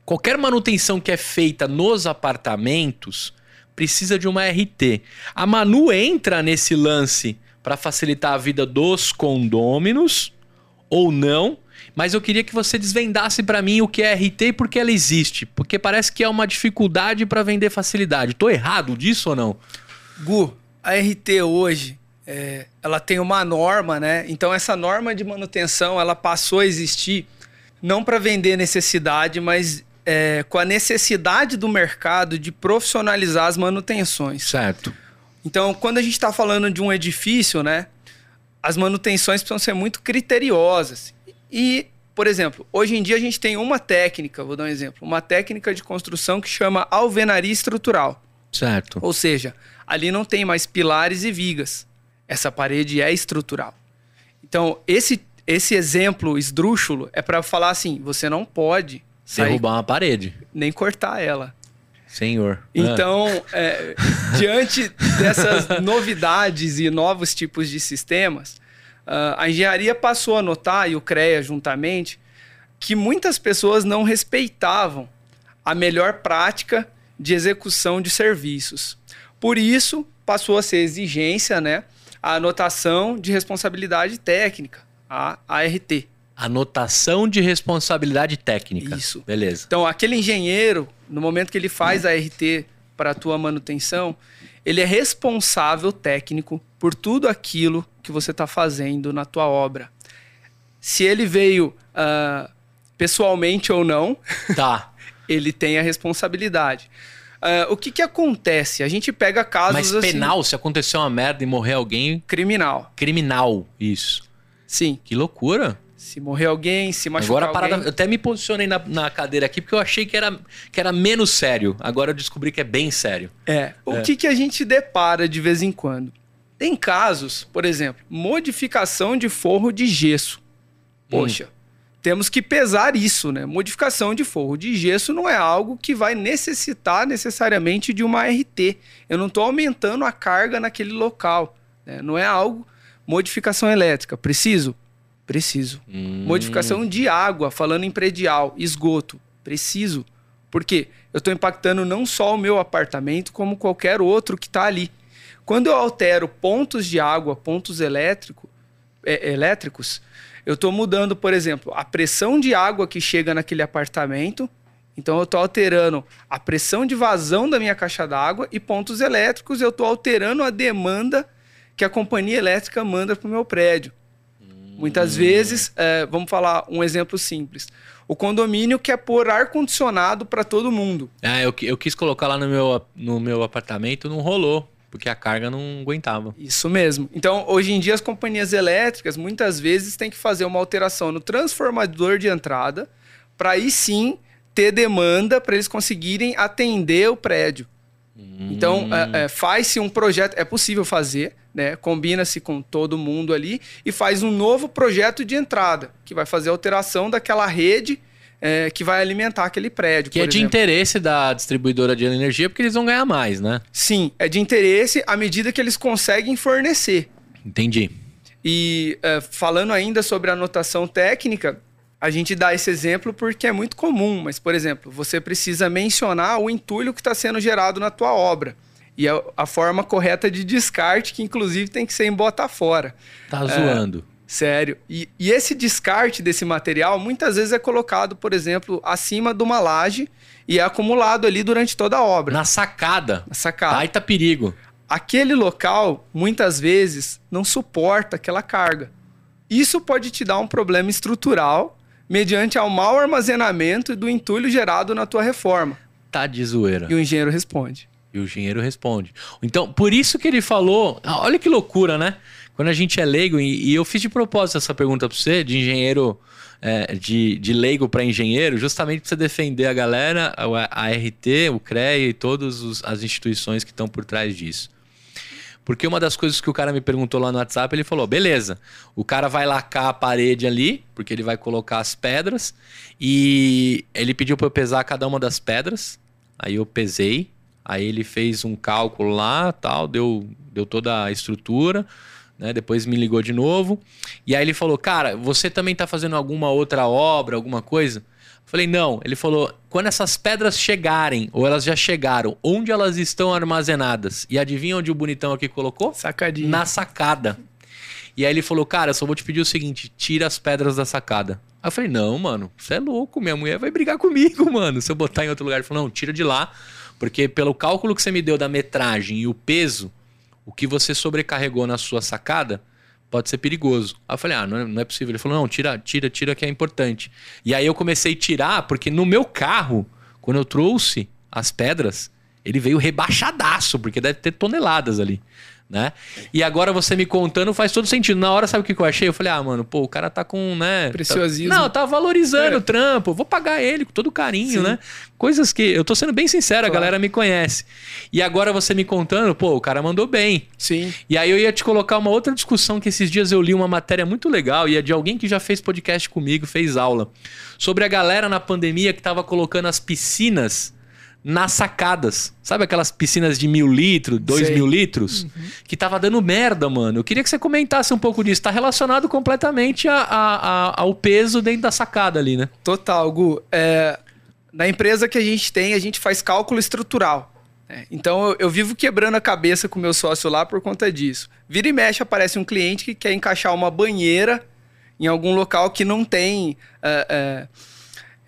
Qualquer manutenção que é feita nos apartamentos precisa de uma RT. A Manu entra nesse lance para facilitar a vida dos condôminos ou não? Mas eu queria que você desvendasse para mim o que é RT e por que ela existe. Porque parece que é uma dificuldade para vender facilidade. Tô errado disso ou não? Gu, a RT hoje, é, ela tem uma norma, né? Então essa norma de manutenção, ela passou a existir não para vender necessidade, mas é, com a necessidade do mercado de profissionalizar as manutenções. Certo. Então, quando a gente está falando de um edifício, né? As manutenções precisam ser muito criteriosas. E, por exemplo, hoje em dia a gente tem uma técnica, vou dar um exemplo, uma técnica de construção que chama alvenaria estrutural. Certo. Ou seja, ali não tem mais pilares e vigas. Essa parede é estrutural. Então, esse, esse exemplo esdrúxulo é para falar assim: você não pode sair, Derrubar uma parede. nem cortar ela. Senhor. Então, é, diante dessas novidades e novos tipos de sistemas, a engenharia passou a notar, e o CREA juntamente, que muitas pessoas não respeitavam a melhor prática de execução de serviços. Por isso, passou a ser exigência né, a anotação de responsabilidade técnica, a ART. Anotação de responsabilidade técnica. Isso. Beleza. Então, aquele engenheiro, no momento que ele faz a RT para a tua manutenção, ele é responsável técnico por tudo aquilo que você está fazendo na tua obra. Se ele veio ah, pessoalmente ou não, Tá. ele tem a responsabilidade. Ah, o que, que acontece? A gente pega casos Mas assim, penal, se acontecer uma merda e morrer alguém, criminal. criminal. Isso. Sim. Que loucura. Se morrer alguém, se machucar Agora a parada. alguém. Eu até me posicionei na, na cadeira aqui porque eu achei que era, que era menos sério. Agora eu descobri que é bem sério. É. O É. que, que a gente depara de vez em quando? Tem casos, por exemplo, modificação de forro de gesso. Poxa, temos que pesar isso, né? Modificação de forro de gesso não é algo que vai necessitar necessariamente de uma RT. Eu não estou aumentando a carga naquele local. né? Não é algo. Modificação elétrica. Preciso? Preciso. Hum. Modificação de água, falando em predial, esgoto. Preciso. Por quê? Eu estou impactando não só o meu apartamento, como qualquer outro que está ali. Quando eu altero pontos de água, pontos elétrico, é, elétricos, eu estou mudando, por exemplo, a pressão de água que chega naquele apartamento. Então eu estou alterando a pressão de vazão da minha caixa d'água e pontos elétricos, eu estou alterando a demanda que a companhia elétrica manda para o meu prédio. Muitas vezes, é, vamos falar um exemplo simples. O condomínio quer pôr ar-condicionado para todo mundo. É, eu, eu quis colocar lá no meu, no meu apartamento, não rolou. Porque a carga não aguentava. Isso mesmo. Então, hoje em dia, as companhias elétricas muitas vezes têm que fazer uma alteração no transformador de entrada para aí sim ter demanda para eles conseguirem atender o prédio. Então, é, é, faz-se um projeto, é possível fazer, né? Combina-se com todo mundo ali e faz um novo projeto de entrada, que vai fazer a alteração daquela rede é, que vai alimentar aquele prédio. Que é de exemplo. interesse da distribuidora de energia, porque eles vão ganhar mais, né? Sim, é de interesse à medida que eles conseguem fornecer. Entendi. E é, falando ainda sobre a anotação técnica, a gente dá esse exemplo porque é muito comum, mas, por exemplo, você precisa mencionar o entulho que está sendo gerado na tua obra. E a, a forma correta de descarte, que inclusive tem que ser em bota fora. Tá zoando. Sério. E, e esse descarte desse material muitas vezes é colocado, por exemplo, acima de uma laje e é acumulado ali durante toda a obra. Na sacada. Na sacada. Baita perigo. aquele local muitas vezes não suporta aquela carga. Isso pode te dar um problema estrutural mediante ao mau armazenamento do entulho gerado na tua reforma. Tá de zoeira. E o engenheiro responde. E o engenheiro responde. Então, por isso que ele falou. Ah, Olha que loucura, né? Quando a gente é leigo, e, e eu fiz de propósito essa pergunta pra você, de engenheiro, é, de, de leigo para engenheiro, justamente pra você defender a galera, a, a RT, o CREA e todas os- as instituições que estão por trás disso. Porque uma das coisas que o cara me perguntou lá no WhatsApp, ele falou: beleza, o cara vai lacar a parede ali, porque ele vai colocar as pedras, e ele pediu para eu pesar cada uma das pedras. Aí eu pesei, aí ele fez um cálculo lá, tal, deu, deu toda a estrutura, né? Depois me ligou de novo. E aí ele falou: "Cara, você também tá fazendo alguma outra obra, alguma coisa?" Eu Falei: "Não". Ele falou: "Quando essas pedras chegarem ou elas já chegaram, onde elas estão armazenadas?" E adivinha onde o bonitão aqui colocou? Sacadinho. Na sacada. E aí ele falou, cara, só vou te pedir o seguinte, tira as pedras da sacada. Aí eu falei, não, mano, você é louco, minha mulher vai brigar comigo, mano, se eu botar em outro lugar. Ele falou, não, tira de lá, porque pelo cálculo que você me deu da metragem e o peso, o que você sobrecarregou na sua sacada pode ser perigoso. Aí eu falei, ah, não é, não é possível. Ele falou, não, tira, tira, tira que é importante. E aí eu comecei a tirar, porque no meu carro, quando eu trouxe as pedras, ele veio rebaixadaço, porque deve ter toneladas ali né? E agora você me contando faz todo sentido. Na hora, sabe o que eu achei? Eu falei, ah, mano, pô, o cara tá com, né? Preciosismo. Tá... Não, tá valorizando é. o trampo. Vou pagar ele com todo carinho, Sim. né? Coisas que. Eu tô sendo bem sincero, claro. a galera me conhece. E agora você me contando, pô, o cara mandou bem. Sim. E aí eu ia te colocar uma outra discussão que esses dias eu li uma matéria muito legal e é de alguém que já fez podcast comigo, fez aula. Sobre a galera na pandemia que tava colocando as piscinas nas sacadas. Sabe aquelas piscinas de mil litros, dois Sei. mil litros? Uhum. Que tava dando merda, mano. Eu queria que você comentasse um pouco disso. Tá relacionado completamente a, a, a, ao peso dentro da sacada ali, né? Total, Gu. É, na empresa que a gente tem, a gente faz cálculo estrutural. É, então eu, eu, vivo quebrando a cabeça com o meu sócio lá por conta disso. Vira e mexe, aparece um cliente que quer encaixar uma banheira em algum local que não tem. É, é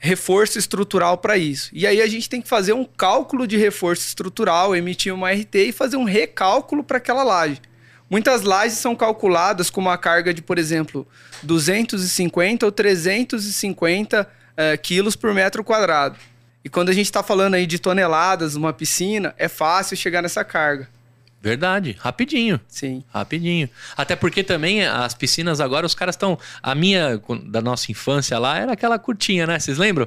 reforço estrutural para isso. E aí a gente tem que fazer um cálculo de reforço estrutural, emitir uma RT e fazer um recálculo para aquela laje. Muitas lajes são calculadas com uma carga de, por exemplo, 250 ou 350 uh, quilos por metro quadrado. E quando a gente está falando aí de toneladas, uma piscina, é fácil chegar nessa carga. Verdade, rapidinho. Sim. Rapidinho. Até porque também as piscinas agora, os caras estão. A minha, da nossa infância lá, era aquela curtinha, né? Vocês lembram?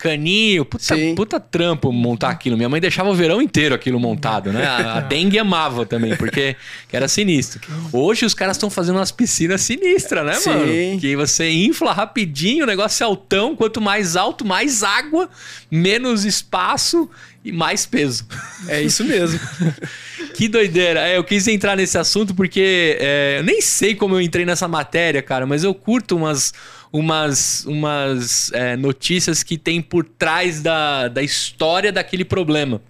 Caninho, puta, puta trampo montar aquilo. Minha mãe deixava o verão inteiro aquilo montado, né? A, a dengue amava também, porque era sinistro. Hoje os caras estão fazendo umas piscinas sinistras, né, Sim. mano? Que você infla rapidinho, o negócio é altão. Quanto mais alto, mais água, menos espaço e mais peso. É isso mesmo. que doideira. É, eu quis entrar nesse assunto porque é, eu nem sei como eu entrei nessa matéria, cara, mas eu curto umas umas, umas é, notícias que tem por trás da, da história daquele problema.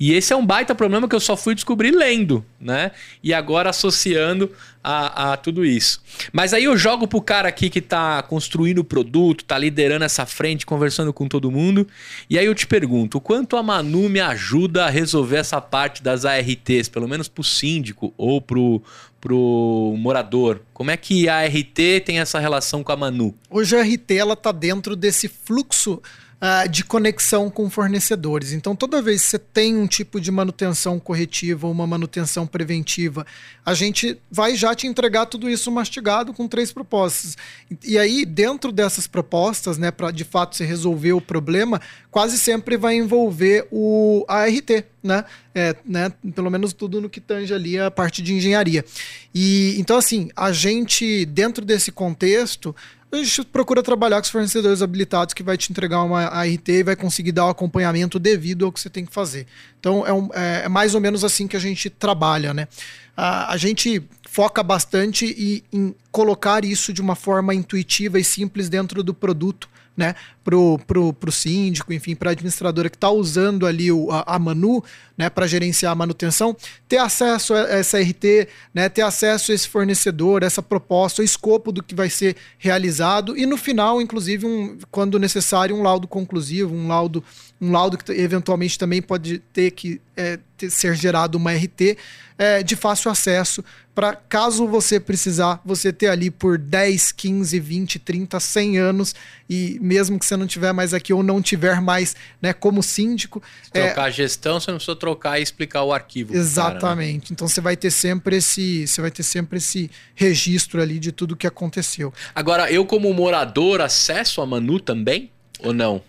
E esse é um baita problema que eu só fui descobrir lendo, né? E agora associando a, a tudo isso. Mas aí eu jogo pro cara aqui que tá construindo o produto, tá liderando essa frente, conversando com todo mundo. E aí eu te pergunto, o quanto a Manu me ajuda a resolver essa parte das ARTs, pelo menos pro síndico ou pro, pro morador? Como é que a RT tem essa relação com a Manu? Hoje a RT ela tá dentro desse fluxo uh, de conexão com fornecedores. Então, toda vez que você tem um tipo de manutenção corretiva ou uma manutenção preventiva, a gente vai já te entregar tudo isso mastigado com três propostas. E aí, dentro dessas propostas, né, para de fato se resolver o problema, quase sempre vai envolver o ART, né? É, né? Pelo menos tudo no que tange ali a parte de engenharia. E então, assim, a gente, dentro desse contexto, a gente procura trabalhar com os fornecedores habilitados que vai te entregar uma ART e vai conseguir dar o acompanhamento devido ao que você tem que fazer. Então é, um, é, é mais ou menos assim que a gente trabalha, né? A, a gente foca bastante em, em colocar isso de uma forma intuitiva e simples dentro do produto né, pro, pro, pro síndico, enfim, para a administradora que está usando ali o, a, a Manu, né, para gerenciar a manutenção, ter acesso a essa RT, né, ter acesso a esse fornecedor, essa proposta, o escopo do que vai ser realizado e no final, inclusive, um, quando necessário, um laudo conclusivo, um laudo, um laudo que eventualmente também pode ter que é, ter, ser gerado uma RT é, de fácil acesso para caso você precisar, você ter ali por 10, 15, 20, 30, 100 anos e mesmo que você não tiver mais aqui ou não tiver mais, né, como síndico, Se trocar é... a gestão, você não precisa trocar e explicar o arquivo. Exatamente. Cara, né? Então você vai ter sempre esse, você vai ter sempre esse registro ali de tudo que aconteceu. Agora, eu como morador acesso a Manu também ou não?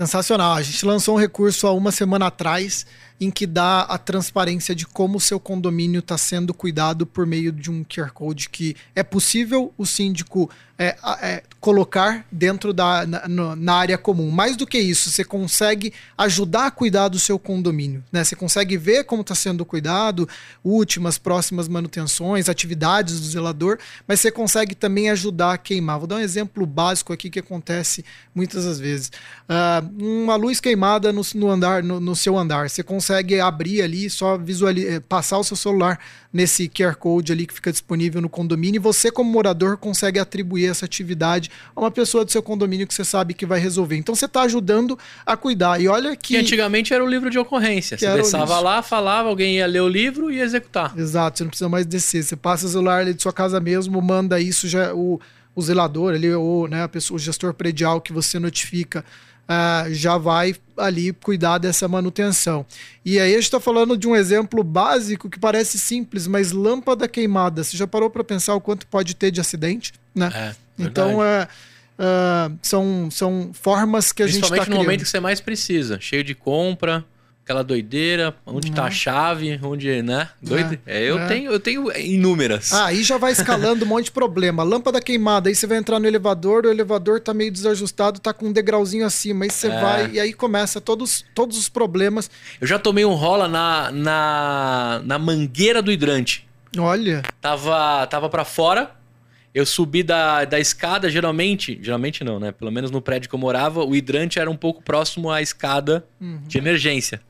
Sensacional. A gente lançou um recurso há uma semana atrás em que dá a transparência de como o seu condomínio está sendo cuidado por meio de um QR Code que é possível o síndico é, é, colocar dentro da na, na, área comum. Mais do que isso, você consegue ajudar a cuidar do seu condomínio. Né? Você consegue ver como está sendo cuidado, últimas, próximas manutenções, atividades do zelador, mas você consegue também ajudar a queimar. Vou dar um exemplo básico aqui que acontece muitas das vezes. Uh, uma luz queimada no, no andar, no, no seu andar. Você consegue abrir ali, só visualizar, eh, passar o seu celular nesse QR Code ali que fica disponível no condomínio e você, como morador, consegue atribuir essa atividade a uma pessoa do seu condomínio que você sabe que vai resolver. Então você está ajudando a cuidar. E olha que. Que antigamente era o livro de ocorrência. Que você isso. lá, falava, alguém ia ler o livro e ia executar. Exato, você não precisa mais descer. Você passa o celular ali de sua casa mesmo, manda isso, já o, o zelador ali, ou né, a pessoa, o gestor predial que você notifica. Ah, já vai ali cuidar dessa manutenção. E aí a gente está falando de um exemplo básico que parece simples, mas lâmpada queimada. Você já parou para pensar o quanto pode ter de acidente? Né? É, então é, ah, são, são formas que a gente está Principalmente no criando. momento que você mais precisa. Cheio de compra, aquela doideira, onde tá a chave, onde, né? Doido. É, eu, é. Tenho, eu tenho inúmeras. Ah, aí já vai escalando um monte de problema. Lâmpada queimada, aí você vai entrar no elevador, o elevador tá meio desajustado, tá com um degrauzinho acima. Aí você É. vai e aí começa todos, todos os problemas. Eu já tomei um rola na, na, na mangueira do hidrante. Olha, Tava, tava para fora. Eu subi da, da escada, geralmente. Geralmente não, né? Pelo menos no prédio que eu morava, o hidrante era um pouco próximo à escada de emergência.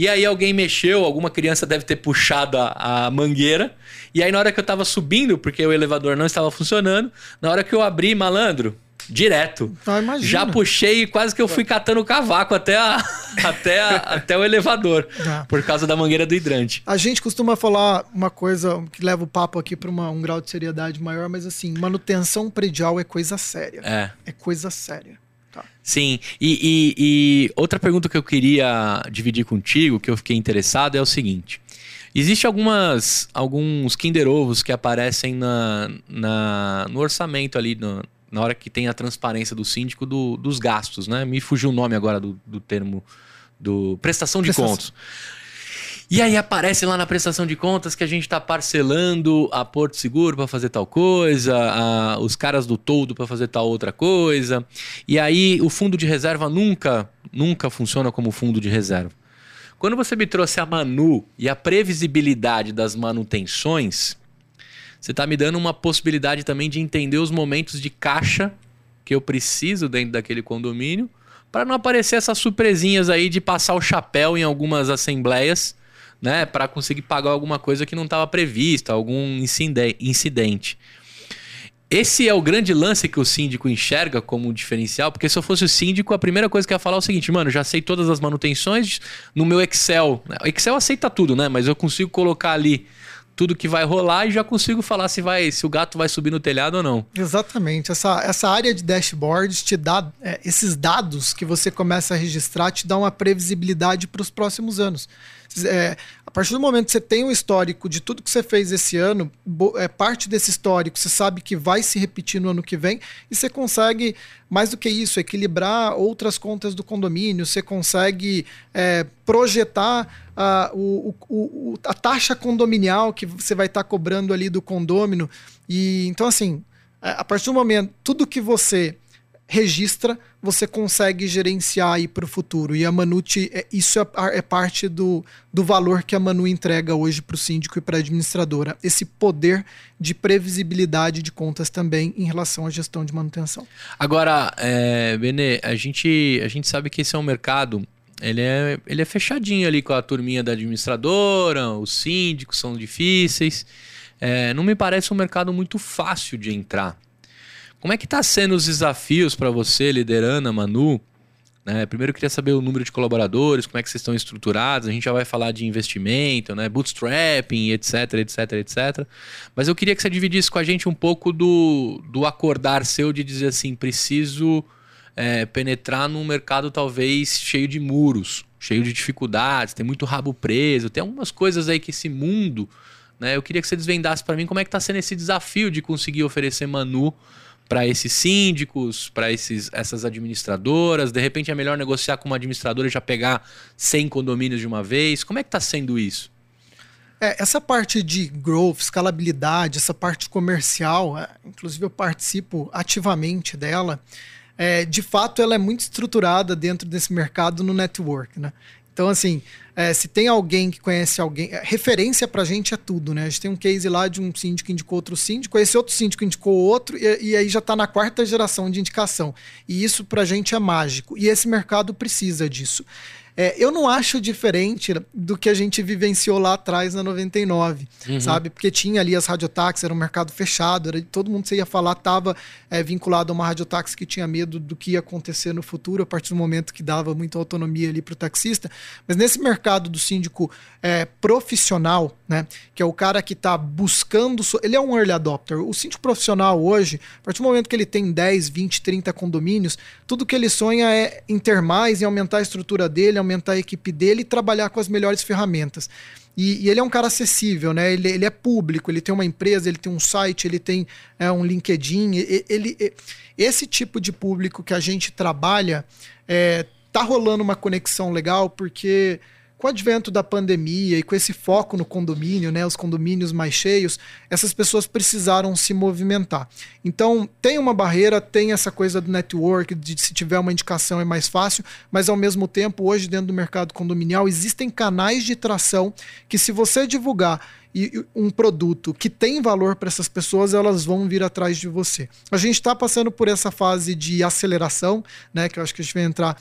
E aí alguém mexeu, alguma criança deve ter puxado a, a mangueira. E aí, na hora que eu tava subindo, porque o elevador não estava funcionando, na hora que eu abri, malandro, direto. ah, imagina. Já puxei e quase que eu fui catando o cavaco até, a, até, a- até o elevador. Ah. Por causa da mangueira do hidrante. A gente costuma falar uma coisa que leva o papo aqui para um grau de seriedade maior, mas assim, manutenção predial é coisa séria. É. É coisa séria. Tá. Sim, e, e- e outra pergunta que eu queria dividir contigo, que eu fiquei interessado, é o seguinte. Existe algumas, alguns Kinder Ovos que aparecem na, na- no orçamento ali, no- na hora que tem a transparência do síndico do- dos gastos, né? Me fugiu o nome agora do, do termo do prestação de Prestação. contas. E aí aparece lá na prestação de contas que a gente está parcelando a Porto Seguro para fazer tal coisa, a- os caras do toldo para fazer tal outra coisa. E aí o fundo de reserva nunca, nunca funciona como fundo de reserva. Quando você me trouxe a Manu e a previsibilidade das manutenções, você está me dando uma possibilidade também de entender os momentos de caixa que eu preciso dentro daquele condomínio para não aparecer essas surpresinhas aí de passar o chapéu em algumas assembleias, né, para conseguir pagar alguma coisa que não estava prevista, algum incide- incidente. Esse é o grande lance que o síndico enxerga como um diferencial, porque se eu fosse o síndico, a primeira coisa que eu ia falar é o seguinte, mano, já sei todas as manutenções no meu Excel. O Excel aceita tudo, né? Mas eu consigo colocar ali tudo que vai rolar e já consigo falar se vai, se o gato vai subir no telhado ou não. Exatamente. Essa, essa área de dashboards te dá é, esses dados que você começa a registrar, te dá uma previsibilidade para os próximos anos. É, a partir do momento que você tem um histórico de tudo que você fez esse ano, é, parte desse histórico você sabe que vai se repetir no ano que vem e você consegue, mais do que isso, equilibrar outras contas do condomínio, você consegue é, projetar a, o, o- a taxa condominial que você vai estar cobrando ali do condômino. E então, assim, é, a partir do momento, tudo que você registra, você consegue gerenciar aí para o futuro. E a Manute, é, isso é, é parte do, do valor que a Manu entrega hoje para o síndico e para a administradora. Esse poder de previsibilidade de contas também em relação à gestão de manutenção. Agora, é, Benê, a gente, a gente sabe que esse é um mercado, ele é, ele é fechadinho ali com a turminha da administradora, os síndicos são difíceis. É, não me parece um mercado muito fácil de entrar. Como é que tá sendo os desafios para você, liderando a Manu? né? primeiro eu queria saber o número de colaboradores, como é que vocês estão estruturados. A gente já vai falar de investimento, né? bootstrapping, etc, etc, etc. Mas eu queria que você dividisse com a gente um pouco do, do acordar seu de dizer assim, preciso é, penetrar num mercado talvez cheio de muros, cheio de dificuldades, tem muito rabo preso, tem algumas coisas aí que esse mundo, né? Eu queria que você desvendasse para mim como é que está sendo esse desafio de conseguir oferecer Manu para esses síndicos, para essas administradoras. De repente é melhor negociar com uma administradora e já pegar 100 condomínios de uma vez. Como é que está sendo isso? É, essa parte de growth, escalabilidade, essa parte comercial, é, inclusive eu participo ativamente dela, é, de fato ela é muito estruturada dentro desse mercado no network, né? Então, assim, é, se tem alguém que conhece alguém, é, referência pra gente é tudo, né? A gente tem um case lá de um síndico que indicou outro síndico, esse outro síndico indicou outro, e, e aí já tá na quarta geração de indicação. E isso pra gente é mágico. E esse mercado precisa disso. É, eu não acho diferente do que a gente vivenciou lá atrás na 99, uhum. sabe? Porque tinha ali as radiotáxis, era um mercado fechado, era, todo mundo que você ia falar estava é, vinculado a uma radiotáxi que tinha medo do que ia acontecer no futuro, a partir do momento que dava muita autonomia ali para o taxista. Mas nesse mercado do síndico é, profissional, né, que é o cara que está buscando, ele é um early adopter. O síndico profissional hoje, a partir do momento que ele tem 10, 20, 30 condomínios, tudo que ele sonha é em ter mais, em aumentar a estrutura dele, aumentar a equipe dele e trabalhar com as melhores ferramentas. E, e, ele é um cara acessível, né? Ele, ele, é público, ele tem uma empresa, ele tem um site, ele tem é, um LinkedIn. Ele, ele, esse tipo de público que a gente trabalha é, tá rolando uma conexão legal, porque com o advento da pandemia e com esse foco no condomínio, né, os condomínios mais cheios, essas pessoas precisaram se movimentar. Então, tem uma barreira, tem essa coisa do network, de se tiver uma indicação é mais fácil, mas ao mesmo tempo, hoje dentro do mercado condominial, existem canais de tração que se você divulgar e um produto que tem valor para essas pessoas, elas vão vir atrás de você. A gente está passando por essa fase de aceleração, né, que eu acho que a gente vai entrar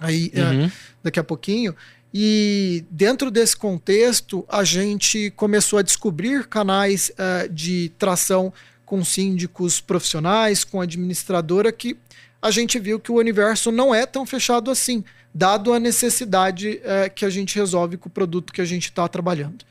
aí uhum. uh, daqui a pouquinho. E dentro desse contexto, a gente começou a descobrir canais uh, de tração com síndicos profissionais, com administradora, que a gente viu que o universo não é tão fechado assim, dado a necessidade uh, que a gente resolve com o produto que a gente está trabalhando.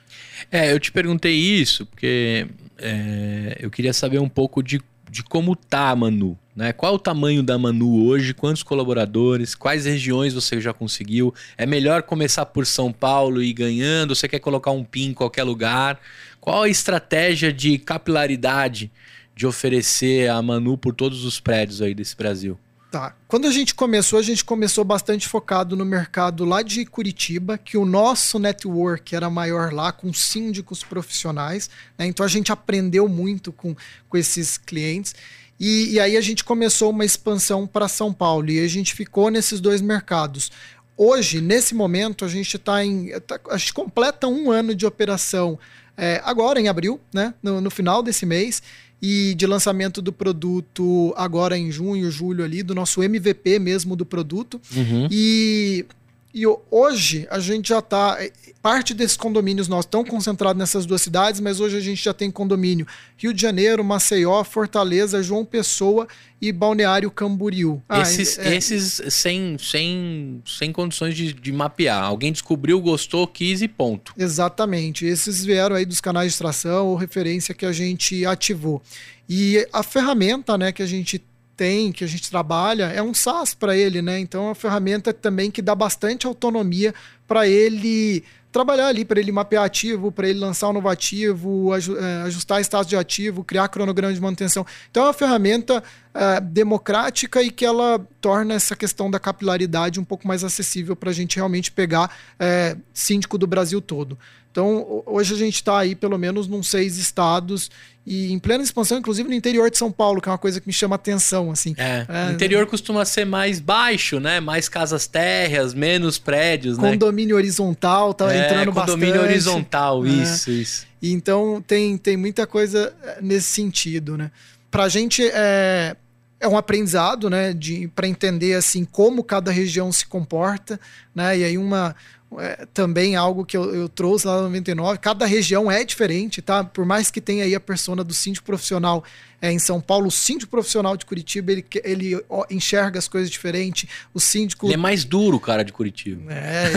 É, eu te perguntei isso porque é, eu queria saber um pouco de, de como tá Manu. Né? Qual o tamanho da Manu hoje? Quantos colaboradores? Quais regiões você já conseguiu? É melhor começar por São Paulo e ir ganhando? Você quer colocar um PIN em qualquer lugar? Qual a estratégia de capilaridade de oferecer a Manu por todos os prédios aí desse Brasil? Tá. Quando a gente começou, a gente começou bastante focado no mercado lá de Curitiba, que o nosso network era maior lá, com síndicos profissionais. Né? Então a gente aprendeu muito com, com esses clientes. E, e aí a gente começou uma expansão para São Paulo e a gente ficou nesses dois mercados. Hoje, nesse momento, a gente está em. Tá, a gente completa um ano de operação é, agora, em abril, né? No, no, final desse mês. E de lançamento do produto agora em junho, julho ali, do nosso MVP mesmo do produto. Uhum. E e hoje a gente já está. É, parte desses condomínios nossos estão concentrados nessas duas cidades, mas hoje a gente já tem condomínio Rio de Janeiro, Maceió, Fortaleza, João Pessoa e Balneário Camboriú. Ah, esses, é, esses sem, sem, sem condições de, de, mapear. Alguém descobriu, gostou, quis e ponto. Exatamente. Esses vieram aí dos canais de extração ou referência que a gente ativou. E a ferramenta né, que a gente tem, que a gente trabalha, é um SaaS para ele, né? Então é uma ferramenta também que dá bastante autonomia para ele trabalhar ali, para ele mapear ativo, para ele lançar um novo ativo, é, ajustar status de ativo, criar cronograma de manutenção. Então é uma ferramenta é, democrática e que ela torna essa questão da capilaridade um pouco mais acessível para a gente realmente pegar é, síndico do Brasil todo. Então, hoje a gente está aí pelo menos nos seis estados e em plena expansão, inclusive no interior de São Paulo, que é uma coisa que me chama atenção, assim. É, é o interior costuma ser mais baixo, né? Mais casas térreas, menos prédios, condomínio né? Condomínio horizontal, tá é, entrando condomínio bastante. Condomínio horizontal, é. isso, isso. Então, tem, tem muita coisa é, nesse sentido, né? Pra gente, é, é um aprendizado, né, para entender assim como cada região se comporta, né? E aí uma é, também algo que eu, eu, trouxe lá no 99. Cada região é diferente, tá? Por mais que tenha aí a persona do síndico profissional é, em São Paulo, o síndico profissional de Curitiba, ele, ele ó, enxerga as coisas diferentes. O síndico. Ele é mais duro, cara, de Curitiba. É,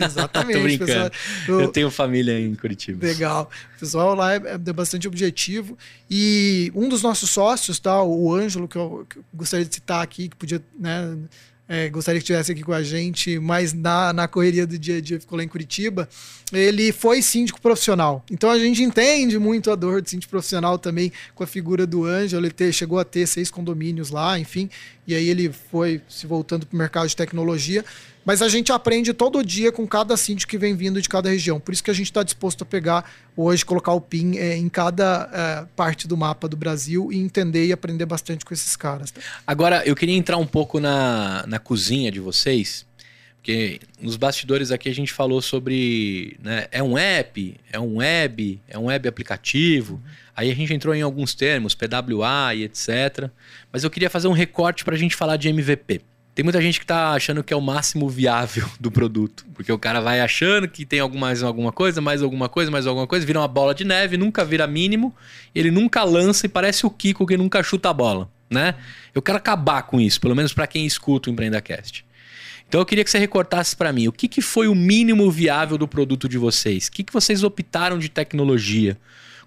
é exatamente. Tô brincando. Pessoal, eu, eu, tenho família em Curitiba. Legal. O pessoal lá é, é bastante objetivo. E um dos nossos sócios, tá? O Ângelo, que eu, que eu gostaria de citar aqui, que podia, né? É, gostaria que estivesse aqui com a gente, mas na, na correria do dia a dia ficou lá em Curitiba. Ele foi síndico profissional. Então a gente entende muito a dor do síndico profissional também com a figura do Ângelo. Ele chegou a ter seis condomínios lá, enfim. E aí ele foi se voltando para o mercado de tecnologia. Mas a gente aprende todo dia com cada síndico que vem vindo de cada região. Por isso que a gente está disposto a pegar hoje, colocar o PIN é, em cada é, parte do mapa do Brasil e entender e aprender bastante com esses caras. Tá? Agora, eu queria entrar um pouco na, na cozinha de vocês. Porque nos bastidores aqui a gente falou sobre. Né, é um app, é um web, é um web aplicativo. Aí a gente entrou em alguns termos, PWA e etc. Mas eu queria fazer um recorte para a gente falar de MVP. Tem muita gente que tá achando que é o máximo viável do produto. Porque o cara vai achando que tem mais alguma coisa, mais alguma coisa, mais alguma coisa, vira uma bola de neve, nunca vira mínimo, ele nunca lança e parece o Kiko que nunca chuta a bola, né? Eu quero acabar com isso, pelo menos para quem escuta o EmpreendaCast. Então eu queria que você recortasse para mim o que, que foi o mínimo viável do produto de vocês? O que, que vocês optaram de tecnologia?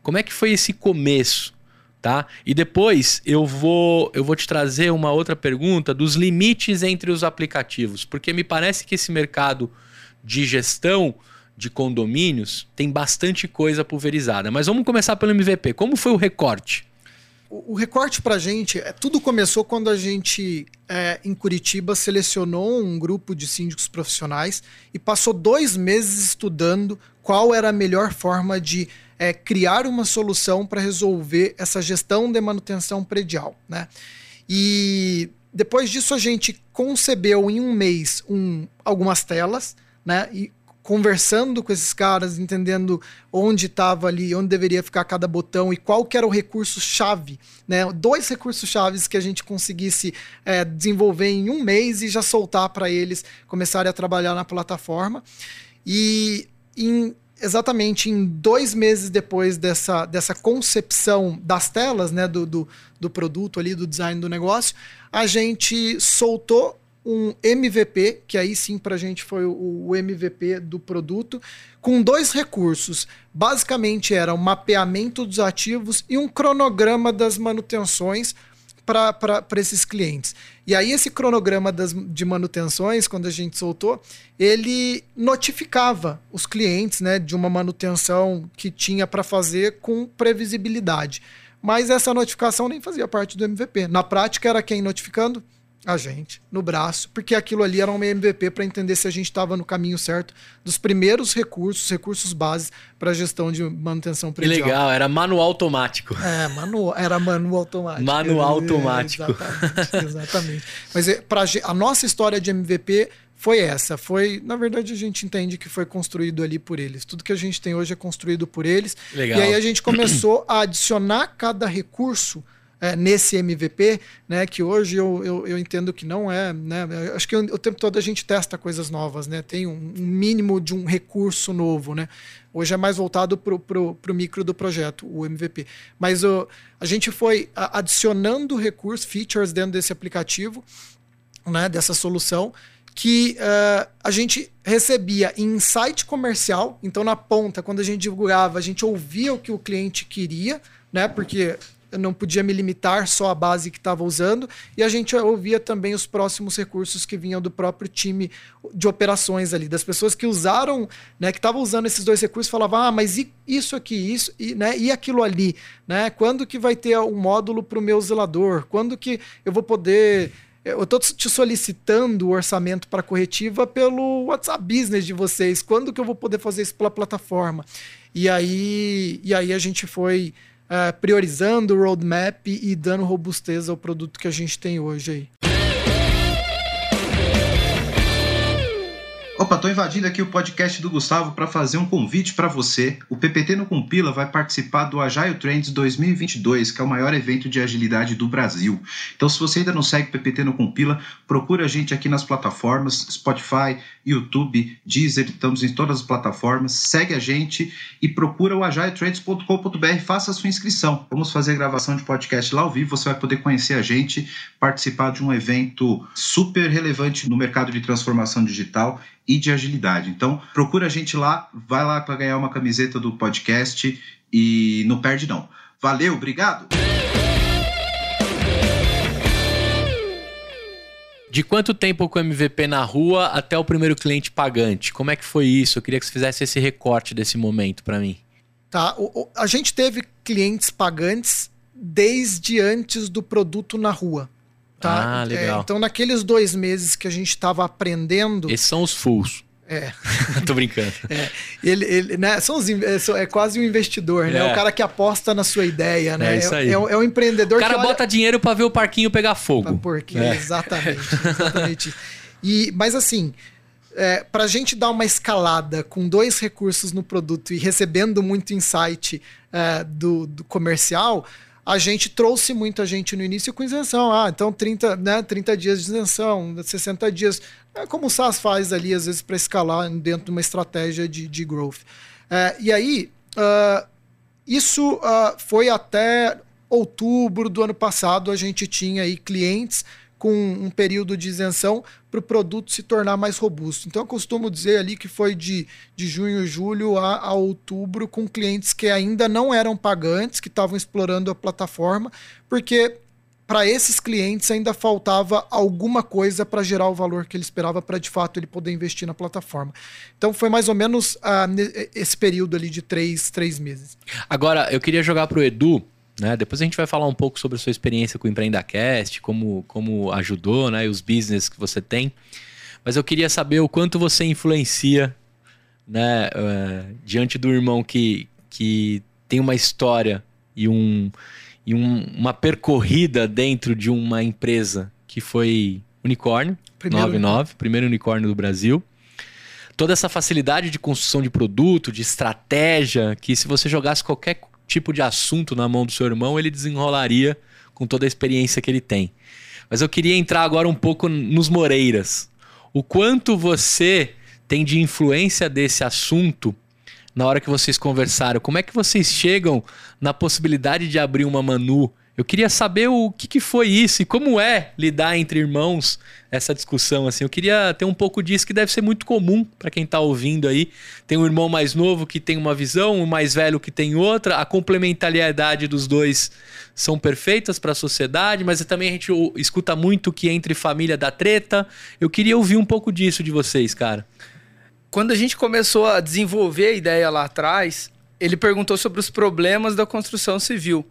Como é que foi esse começo? Tá? E depois eu vou eu vou te trazer uma outra pergunta dos limites entre os aplicativos, porque me parece que esse mercado de gestão de condomínios tem bastante coisa pulverizada. Mas vamos começar pelo MVP. Como foi o recorte? O, recorte para a gente, é, tudo começou quando a gente, é, em Curitiba, selecionou um grupo de síndicos profissionais e passou dois meses estudando qual era a melhor forma de é, criar uma solução para resolver essa gestão de manutenção predial. Né? E depois disso, a gente concebeu em um mês um, algumas telas, né? E conversando com esses caras, entendendo onde estava ali, onde deveria ficar cada botão e qual que era o recurso-chave, né? Dois recursos-chaves que a gente conseguisse é, desenvolver em um mês e já soltar para eles começarem a trabalhar na plataforma. E em, exatamente em dois meses depois dessa, dessa concepção das telas, né, do, do, do produto ali, do design do negócio, a gente soltou um MVP, que aí sim para a gente foi o, o, MVP do produto, com dois recursos. Basicamente era o um mapeamento dos ativos e um cronograma das manutenções para esses clientes. E aí esse cronograma das, de manutenções, quando a gente soltou, ele notificava os clientes né, de uma manutenção que tinha para fazer com previsibilidade. Mas essa notificação nem fazia parte do MVP. Na prática era quem notificando? A gente no braço, porque aquilo ali era um MVP para entender se a gente estava no caminho certo dos primeiros recursos, recursos base para gestão de manutenção predial. Que legal, era manual automático. É, manual, era manual automático. Manual automático. exatamente, exatamente. Mas é, pra, a nossa história de MVP foi essa. Foi, na verdade, a gente entende que foi construído ali por eles. Tudo que a gente tem hoje é construído por eles. Legal. E aí a gente começou a adicionar cada recurso é, nesse MVP, né? Que hoje eu, eu, eu, entendo que não é, né? Acho que o, tempo todo a gente testa coisas novas, né? Tem um, um mínimo de um recurso novo, né? Hoje é mais voltado para o micro do projeto, o MVP. Mas o, a gente foi adicionando recursos, features dentro desse aplicativo, né? Dessa solução que uh, a gente recebia em site comercial, então na ponta, quando a gente divulgava, a gente ouvia o que o cliente queria, né? Porque eu não podia me limitar só à base que estava usando, e a gente ouvia também os próximos recursos que vinham do próprio time de operações ali, das pessoas que usaram, né, que estavam usando esses dois recursos, falavam, ah, mas e isso aqui, isso, e, né, e aquilo ali, né? Quando que vai ter um módulo para o meu zelador? Quando que eu vou poder eu estou te solicitando o orçamento para corretiva pelo WhatsApp Business de vocês. Quando que eu vou poder fazer isso pela plataforma? E aí, e aí a gente foi priorizando o roadmap e dando robustez ao produto que a gente tem hoje aí. Opa, tô invadindo aqui o podcast do Gustavo para fazer um convite para você. O PPT no Compila vai participar do Agile Trends 2022, que é o maior evento de agilidade do Brasil. Então, se você ainda não segue o PPT no Compila, procura a gente aqui nas plataformas Spotify, YouTube, Deezer, estamos em todas as plataformas. Segue a gente e procura o agiletrends.com.br, faça a sua inscrição. Vamos fazer gravação de podcast lá ao vivo, você vai poder conhecer a gente, participar de um evento super relevante no mercado de transformação digital e de agilidade. Então, procura a gente lá, vai lá para ganhar uma camiseta do podcast e não perde não. Valeu, obrigado. De quanto tempo com o MVP na rua até o primeiro cliente pagante? Como é que foi isso? Eu queria que você fizesse esse recorte desse momento para mim. Tá, o, o, a gente teve clientes pagantes desde antes do produto na rua. Tá? Ah, legal. É, então, naqueles dois meses que a gente estava aprendendo. Esses são os fulls. É. Tô brincando. É, ele, ele, né, são os, é, é quase um investidor, né? É. O cara que aposta na sua ideia, né? É isso aí. É, é um empreendedor que. O cara olha... bota dinheiro para ver o parquinho pegar fogo. Porque, é. exatamente. exatamente. e, mas assim, é, para a gente dar uma escalada com dois recursos no produto e recebendo muito insight é, do, do comercial, a gente trouxe muita gente no início com isenção. Ah, então 30, né, 30 dias de isenção, 60 dias. É como o SaaS faz ali, às vezes, para escalar dentro de uma estratégia de, de growth. É, e aí, uh, isso uh, foi até outubro do ano passado, a gente tinha aí clientes com um período de isenção para o produto se tornar mais robusto. Então, eu costumo dizer ali que foi de, de junho, julho a, a outubro, com clientes que ainda não eram pagantes, que estavam explorando a plataforma, porque para esses clientes ainda faltava alguma coisa para gerar o valor que ele esperava para de fato ele poder investir na plataforma. Então foi mais ou menos uh, esse período ali de três, três meses. Agora, eu queria jogar para o Edu né? Depois a gente vai falar um pouco sobre a sua experiência com o EmpreendaCast, como, como ajudou, né? E os business que você tem. Mas eu queria saber o quanto você influencia né, uh, diante do irmão que, que tem uma história e, um, e um, uma percorrida dentro de uma empresa que foi unicórnio, primeiro 99, primeiro unicórnio do Brasil. Toda essa facilidade de construção de produto, de estratégia, que se você jogasse qualquer tipo de assunto na mão do seu irmão, ele desenrolaria com toda a experiência que ele tem. Mas eu queria entrar agora um pouco nos Moreiras. O quanto você tem de influência desse assunto na hora que vocês conversaram? Como é que vocês chegam na possibilidade de abrir uma Manu eu queria saber o que, que, foi isso e como é lidar entre irmãos essa discussão assim. Eu queria ter um pouco disso que deve ser muito comum para quem está ouvindo aí. Tem um irmão mais novo que tem uma visão, um mais velho que tem outra. A complementariedade dos dois são perfeitas para a sociedade, mas também a gente escuta muito que entre família dá treta. Eu queria ouvir um pouco disso de vocês, cara. Quando a gente começou a desenvolver a ideia lá atrás, ele perguntou sobre os problemas da construção civil.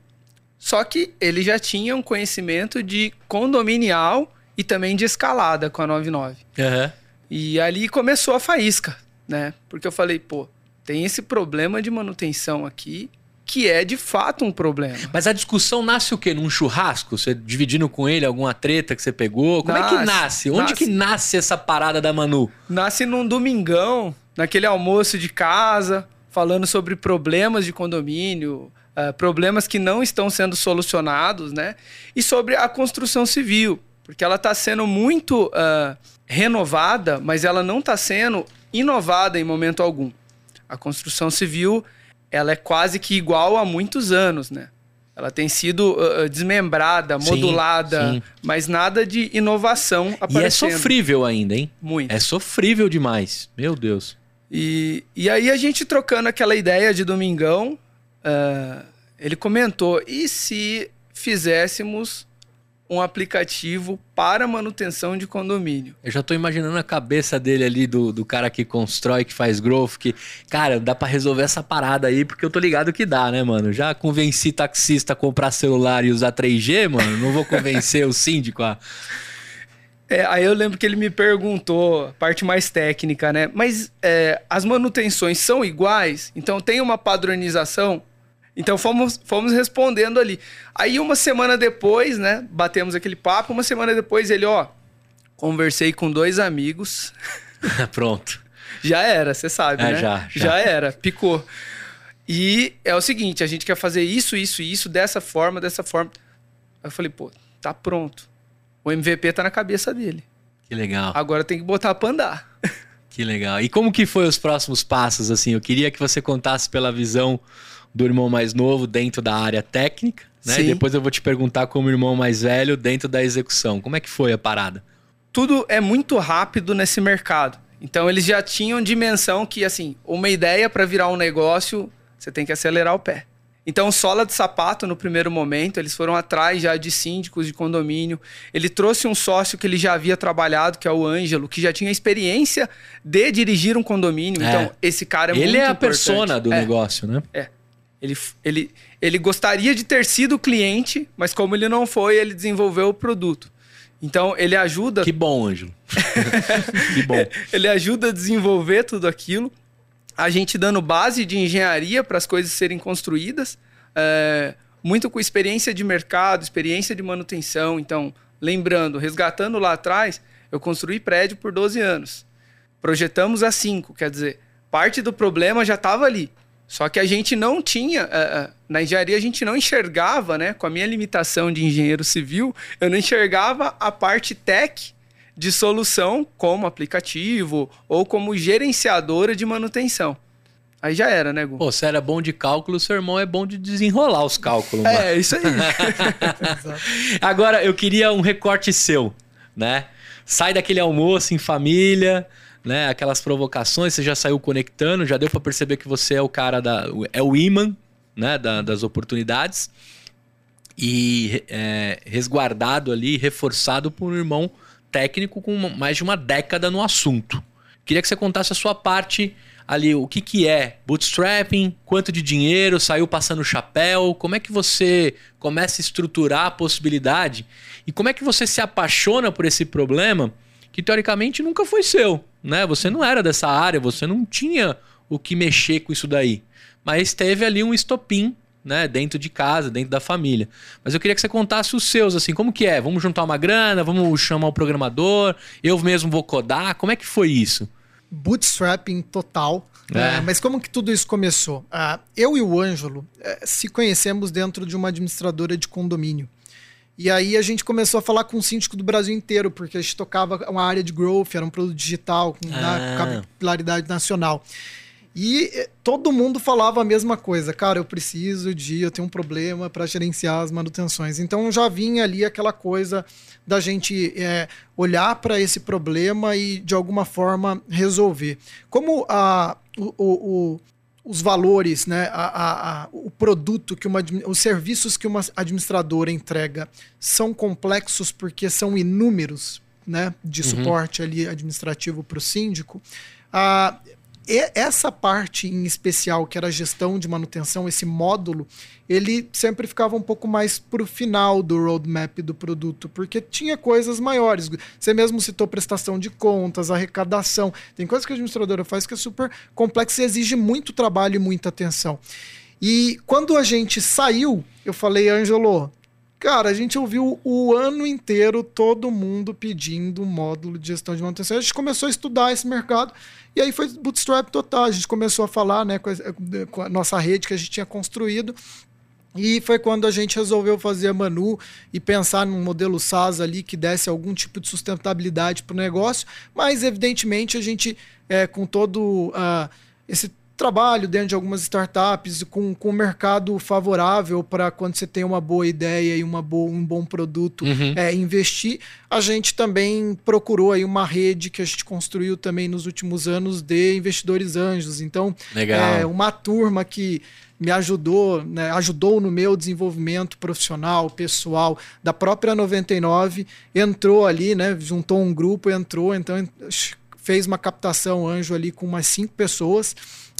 Só que ele já tinha um conhecimento de condominial e também de escalada com a 99. Uhum. E ali começou a faísca, né? Porque eu falei, pô, tem esse problema de manutenção aqui que é de fato um problema. Mas a discussão nasce o quê? Num churrasco? Você dividindo com ele alguma treta que você pegou? Como nasce, é que nasce? Onde nasce, que nasce essa parada da Manu? Nasce num domingão, naquele almoço de casa, falando sobre problemas de condomínio, uh, problemas que não estão sendo solucionados, né? E sobre a construção civil, porque ela está sendo muito uh, renovada, mas ela não está sendo inovada em momento algum. A construção civil ela é quase que igual há muitos anos, né? Ela tem sido uh, desmembrada, modulada, sim, sim. mas nada de inovação aparecendo. E é sofrível ainda, hein? Muito. É sofrível demais. Meu Deus. E, e aí a gente trocando aquela ideia de domingão, uh, ele comentou: e se fizéssemos um aplicativo para manutenção de condomínio. Eu já estou imaginando a cabeça dele ali, do, do cara que constrói, que faz growth, que, cara, dá para resolver essa parada aí, porque eu tô ligado que dá, né, mano? Já convenci taxista a comprar celular e usar 3G, mano, não vou convencer o síndico a... É, aí eu lembro que ele me perguntou, parte mais técnica, né? Mas é, as manutenções são iguais? Então tem uma padronização? Então fomos, fomos respondendo ali. Aí uma semana depois, né, batemos aquele papo, uma semana depois ele, ó, conversei com dois amigos. Pronto. Já era, você sabe, é, né? Já, já. Já era, picou. E é o seguinte, a gente quer fazer isso, isso isso dessa forma, dessa forma. Aí eu falei, pô, tá pronto. O MVP tá na cabeça dele. Que legal. Agora tem que botar pra andar. Que legal. E como que foi os próximos passos, assim? Eu queria que você contasse pela visão do irmão mais novo dentro da área técnica, né? E depois eu vou te perguntar como irmão mais velho dentro da execução. Como é que foi a parada? Tudo é muito rápido nesse mercado. Então eles já tinham dimensão que assim, uma ideia para virar um negócio, você tem que acelerar o pé. Então, sola de sapato no primeiro momento, eles foram atrás já de síndicos de condomínio. Ele trouxe um sócio que ele já havia trabalhado, que é o Ângelo, que já tinha experiência de dirigir um condomínio. É. Então, esse cara é ele muito Ele é a importante. persona do é. negócio, né? É. Ele, ele, ele gostaria de ter sido cliente, mas como ele não foi, ele desenvolveu o produto. Então, ele ajuda. Que bom, Ângelo. que bom. Ele ajuda a desenvolver tudo aquilo. A gente dando base de engenharia para as coisas serem construídas. É, muito com experiência de mercado, experiência de manutenção. Então, lembrando, resgatando lá atrás, eu construí prédio por 12 anos. Projetamos a 5, quer dizer, parte do problema já estava ali. Só que a gente não tinha, uh, na engenharia a gente não enxergava, né? Com a minha limitação de engenheiro civil, eu não enxergava a parte tech de solução como aplicativo ou como gerenciadora de manutenção. Aí já era, né, Gu? Pô, você era bom de cálculo, seu irmão é bom de desenrolar os cálculos. É, isso aí. Agora, eu queria um recorte seu, né? Sai daquele almoço em família, né? Aquelas provocações, você já saiu conectando, já deu para perceber que você é o cara da. é o imã, né? Da, das oportunidades. E é, resguardado ali, reforçado por um irmão técnico com mais de uma década no assunto. Queria que você contasse a sua parte ali, o que, que é bootstrapping, quanto de dinheiro, saiu passando o chapéu, como é que você começa a estruturar a possibilidade e como é que você se apaixona por esse problema que teoricamente nunca foi seu, né? Você não era dessa área, você não tinha o que mexer com isso daí. Mas teve ali um estopim, né, dentro de casa, dentro da família. Mas eu queria que você contasse os seus, assim, como que é? Vamos juntar uma grana, vamos chamar o programador, eu mesmo vou codar, como é que foi isso? Bootstrapping total. É. É, mas como que tudo isso começou? Uh, eu e o Ângelo uh, se conhecemos dentro de uma administradora de condomínio. E aí a gente começou a falar com o síndico do Brasil inteiro, porque a gente tocava uma área de growth, era um produto digital, com ah. capilaridade nacional. E eh, todo mundo falava a mesma coisa, cara, eu preciso de, eu tenho um problema para gerenciar as manutenções. Então já vinha ali aquela coisa da gente é, olhar para esse problema e de alguma forma resolver. Como a, o, o, os valores, né, a, a, a, o produto que uma, os serviços que uma administradora entrega são complexos porque são inúmeros, né, de uhum. suporte ali administrativo para o síndico. A, essa parte em especial, que era a gestão de manutenção, esse módulo, ele sempre ficava um pouco mais para o final do roadmap do produto, porque tinha coisas maiores. Você mesmo citou prestação de contas, arrecadação. Tem coisas que a administradora faz que é super complexa e exige muito trabalho e muita atenção. E quando a gente saiu, eu falei, Ângelo, Cara, a gente ouviu o ano inteiro todo mundo pedindo módulo de gestão de manutenção. A gente começou a estudar esse mercado e aí foi bootstrap total. A gente começou a falar né, com, a, com a nossa rede que a gente tinha construído. E foi quando a gente resolveu fazer a Manu e pensar num modelo SaaS ali que desse algum tipo de sustentabilidade para o negócio, mas evidentemente a gente, é, com todo uh, esse trabalho dentro de algumas startups com, com um mercado favorável para quando você tem uma boa ideia e uma boa, um bom produto uhum. é, investir. A gente também procurou aí uma rede que a gente construiu também nos últimos anos de investidores anjos. Então, Legal. é uma turma que me ajudou, né, ajudou no meu desenvolvimento profissional, pessoal, da própria 99, entrou ali, né, juntou um grupo, entrou, então fez uma captação anjo ali com umas cinco pessoas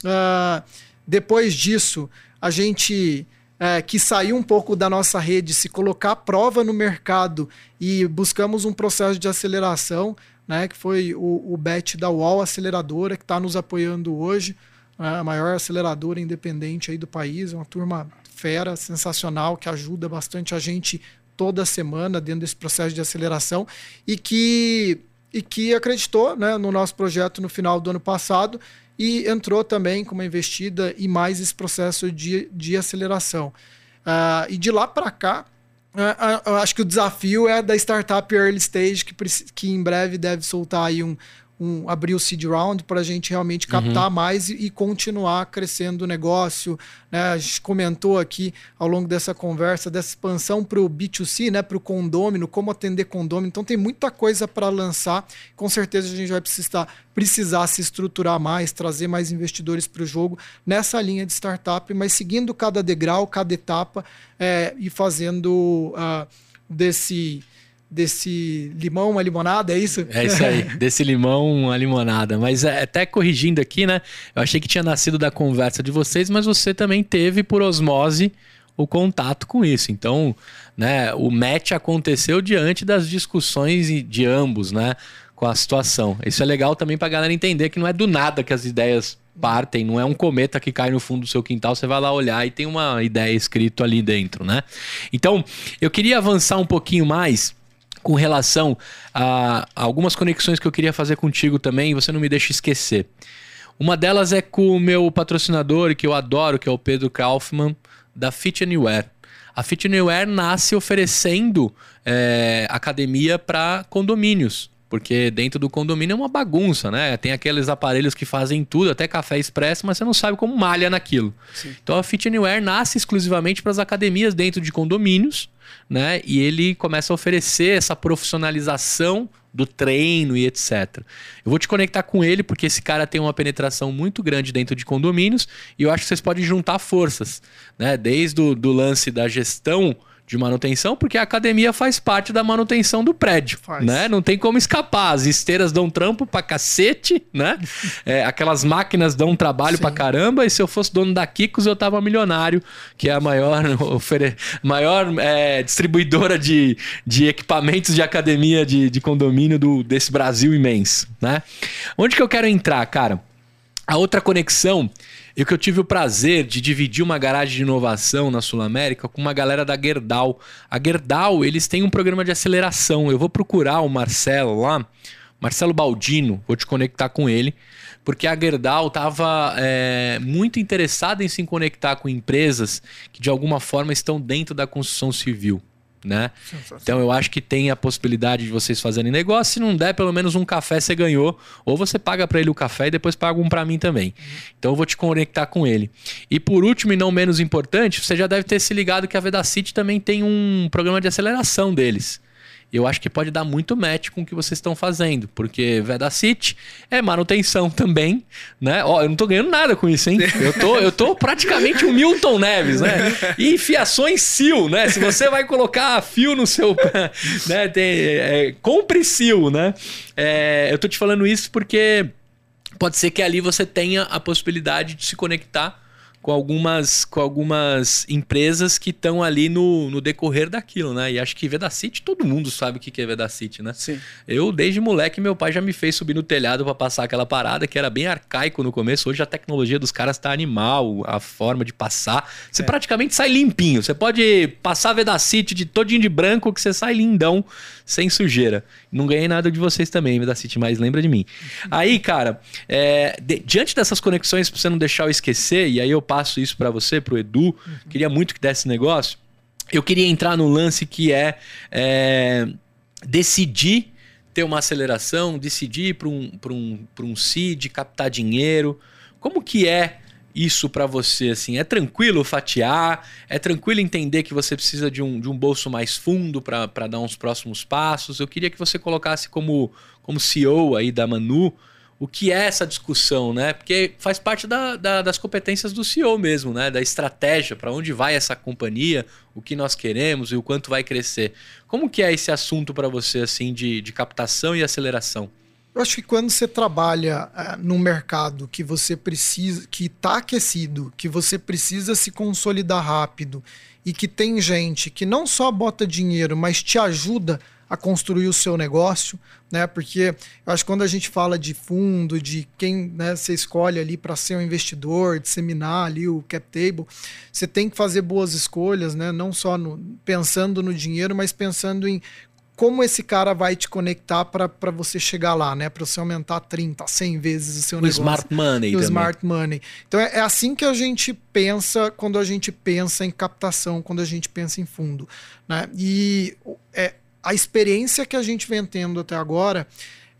Uh, depois disso, a gente uh, que saiu um pouco da nossa rede, se colocar à prova no mercado e buscamos um processo de aceleração, né, que foi o, o BET da UOL Aceleradora, que está nos apoiando hoje, né, a maior aceleradora independente aí do país, uma turma fera, sensacional, que ajuda bastante a gente toda semana dentro desse processo de aceleração e que, e que acreditou né, no nosso projeto no final do ano passado e entrou também com uma investida e mais esse processo de, de aceleração. Uh, e de lá para cá, uh, uh, acho que o desafio é da startup early stage, que, que em breve deve soltar aí um, um, abrir o seed round para a gente realmente captar uhum. mais e, e, continuar crescendo o negócio. Né? A gente comentou aqui ao longo dessa conversa dessa expansão para o B2C, né? para o condômino, como atender condômino. Então tem muita coisa para lançar. Com certeza a gente vai precisar, precisar se estruturar mais, trazer mais investidores para o jogo nessa linha de startup, mas seguindo cada degrau, cada etapa é, e fazendo uh, desse desse limão uma limonada, é isso? É isso aí, desse limão uma limonada. Mas é, até corrigindo aqui, né? Eu achei que tinha nascido da conversa de vocês, mas você também teve por osmose o contato com isso. Então, né, o match aconteceu diante das discussões de ambos, né, com a situação. Isso é legal também para a galera entender que não é do nada que as ideias partem, não é um cometa que cai no fundo do seu quintal, você vai lá olhar e tem uma ideia escrito ali dentro, né? Então, eu queria avançar um pouquinho mais com relação a algumas conexões que eu queria fazer contigo também, você não me deixa esquecer. Uma delas é com o meu patrocinador, que eu adoro, que é o Pedro Kaufmann, da Fit Anywhere. A Fit Anywhere nasce oferecendo é, academia para condomínios. Porque dentro do condomínio é uma bagunça, né? Tem aqueles aparelhos que fazem tudo, até café expresso, mas você não sabe como malha naquilo. Sim. Então a Fit Anywhere nasce exclusivamente para as academias dentro de condomínios, né? E ele começa a oferecer essa profissionalização do treino e etc. Eu vou te conectar com ele porque esse cara tem uma penetração muito grande dentro de condomínios e eu acho que vocês podem juntar forças, né? Desde o do lance da gestão de manutenção, porque a academia faz parte da manutenção do prédio, faz. né? Não tem como escapar. As esteiras dão trampo pra cacete, né? É, aquelas máquinas dão trabalho Sim. pra caramba. E se eu fosse dono da Kikos, eu tava milionário, que é a maior, ofere... maior é, distribuidora de, de equipamentos de academia de, de condomínio do, desse Brasil imenso, né? Onde que eu quero entrar, cara? A outra conexão e que eu tive o prazer de dividir uma garagem de inovação na Sul América com uma galera da Gerdau. A Gerdau, eles têm um programa de aceleração. Eu vou procurar o Marcelo lá, Marcelo Baldino, vou te conectar com ele, porque a Gerdau estava é, muito interessada em se conectar com empresas que de alguma forma estão dentro da construção civil né? Então eu acho que tem a possibilidade de vocês fazerem negócio. Se não der, pelo menos um café você ganhou. Ou você paga para ele o café e depois paga um para mim também. Uhum. Então eu vou te conectar com ele. E por último e não menos importante, você já deve ter se ligado que a Vedacity também tem um programa de aceleração deles eu acho que pode dar muito match com o que vocês estão fazendo, porque Vedacity é manutenção também, né? Ó, eu não tô ganhando nada com isso, hein? Eu tô, eu tô praticamente um Milton Neves, né? E fiações Sil, né? Se você vai colocar fio no seu, né? Tem, é, compre Sil, né? É, eu tô te falando isso porque pode ser que ali você tenha a possibilidade de se conectar com algumas, com algumas empresas que estão ali no, no decorrer daquilo, né? E acho que Vedacity, todo mundo sabe o que é Vedacity, né? Sim. Eu, desde moleque, meu pai já me fez subir no telhado para passar aquela parada que era bem arcaico no começo. Hoje a tecnologia dos caras tá animal, a forma de passar. Você é. praticamente sai limpinho. Você pode passar Vedacity de todinho de branco que você sai lindão, sem sujeira. Não ganhei nada de vocês também, Vedacity, mas lembra de mim. Aí, cara, é, de, diante dessas conexões, pra você não deixar eu esquecer, e aí eu passo isso para você, pro Edu, uhum. queria muito que desse negócio. Eu queria entrar no lance que é, é decidir ter uma aceleração, decidir para um, um, um seed, captar dinheiro. Como que é isso para você? Assim, é tranquilo fatiar? É tranquilo entender que você precisa de um, de um bolso mais fundo para dar uns próximos passos? Eu queria que você colocasse como, como CEO aí da Manu o que é essa discussão, né? Porque faz parte da, da, das competências do CEO mesmo, né? Da estratégia, para onde vai essa companhia, o que nós queremos e o quanto vai crescer. Como que é esse assunto para você, assim, de, de captação e aceleração? Eu acho que quando você trabalha é, num mercado que você precisa, que está aquecido, que você precisa se consolidar rápido e que tem gente que não só bota dinheiro, mas te ajuda a construir o seu negócio, né? Porque eu acho que quando a gente fala de fundo, de quem né, você escolhe ali para ser um investidor, disseminar ali o cap table, você tem que fazer boas escolhas, né? Não só no, pensando no dinheiro, mas pensando em como esse cara vai te conectar para você chegar lá, né? Para você aumentar 30, 100 vezes o seu o negócio. Smart money. O smart money. Então é, é, assim que a gente pensa quando a gente pensa em captação, quando a gente pensa em fundo. Né? E é, a experiência que a gente vem tendo até agora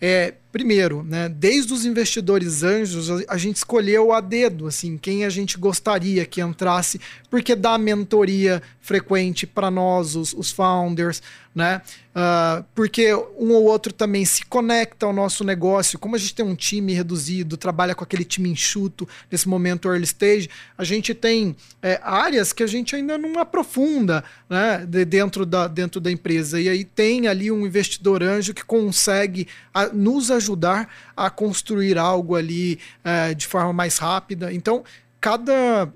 é, primeiro, né, desde os investidores anjos, a gente escolheu a dedo, assim, quem a gente gostaria que entrasse, porque dá mentoria frequente para nós, os, os founders, né? Uh, porque um ou outro também se conecta ao nosso negócio. Como a gente tem um time reduzido, trabalha com aquele time enxuto nesse momento early stage, a gente tem é, áreas que a gente ainda não aprofunda né, de, dentro, da, dentro da empresa. E aí tem ali um investidor anjo que consegue a, nos ajudar a construir algo ali é, de forma mais rápida. Então, cada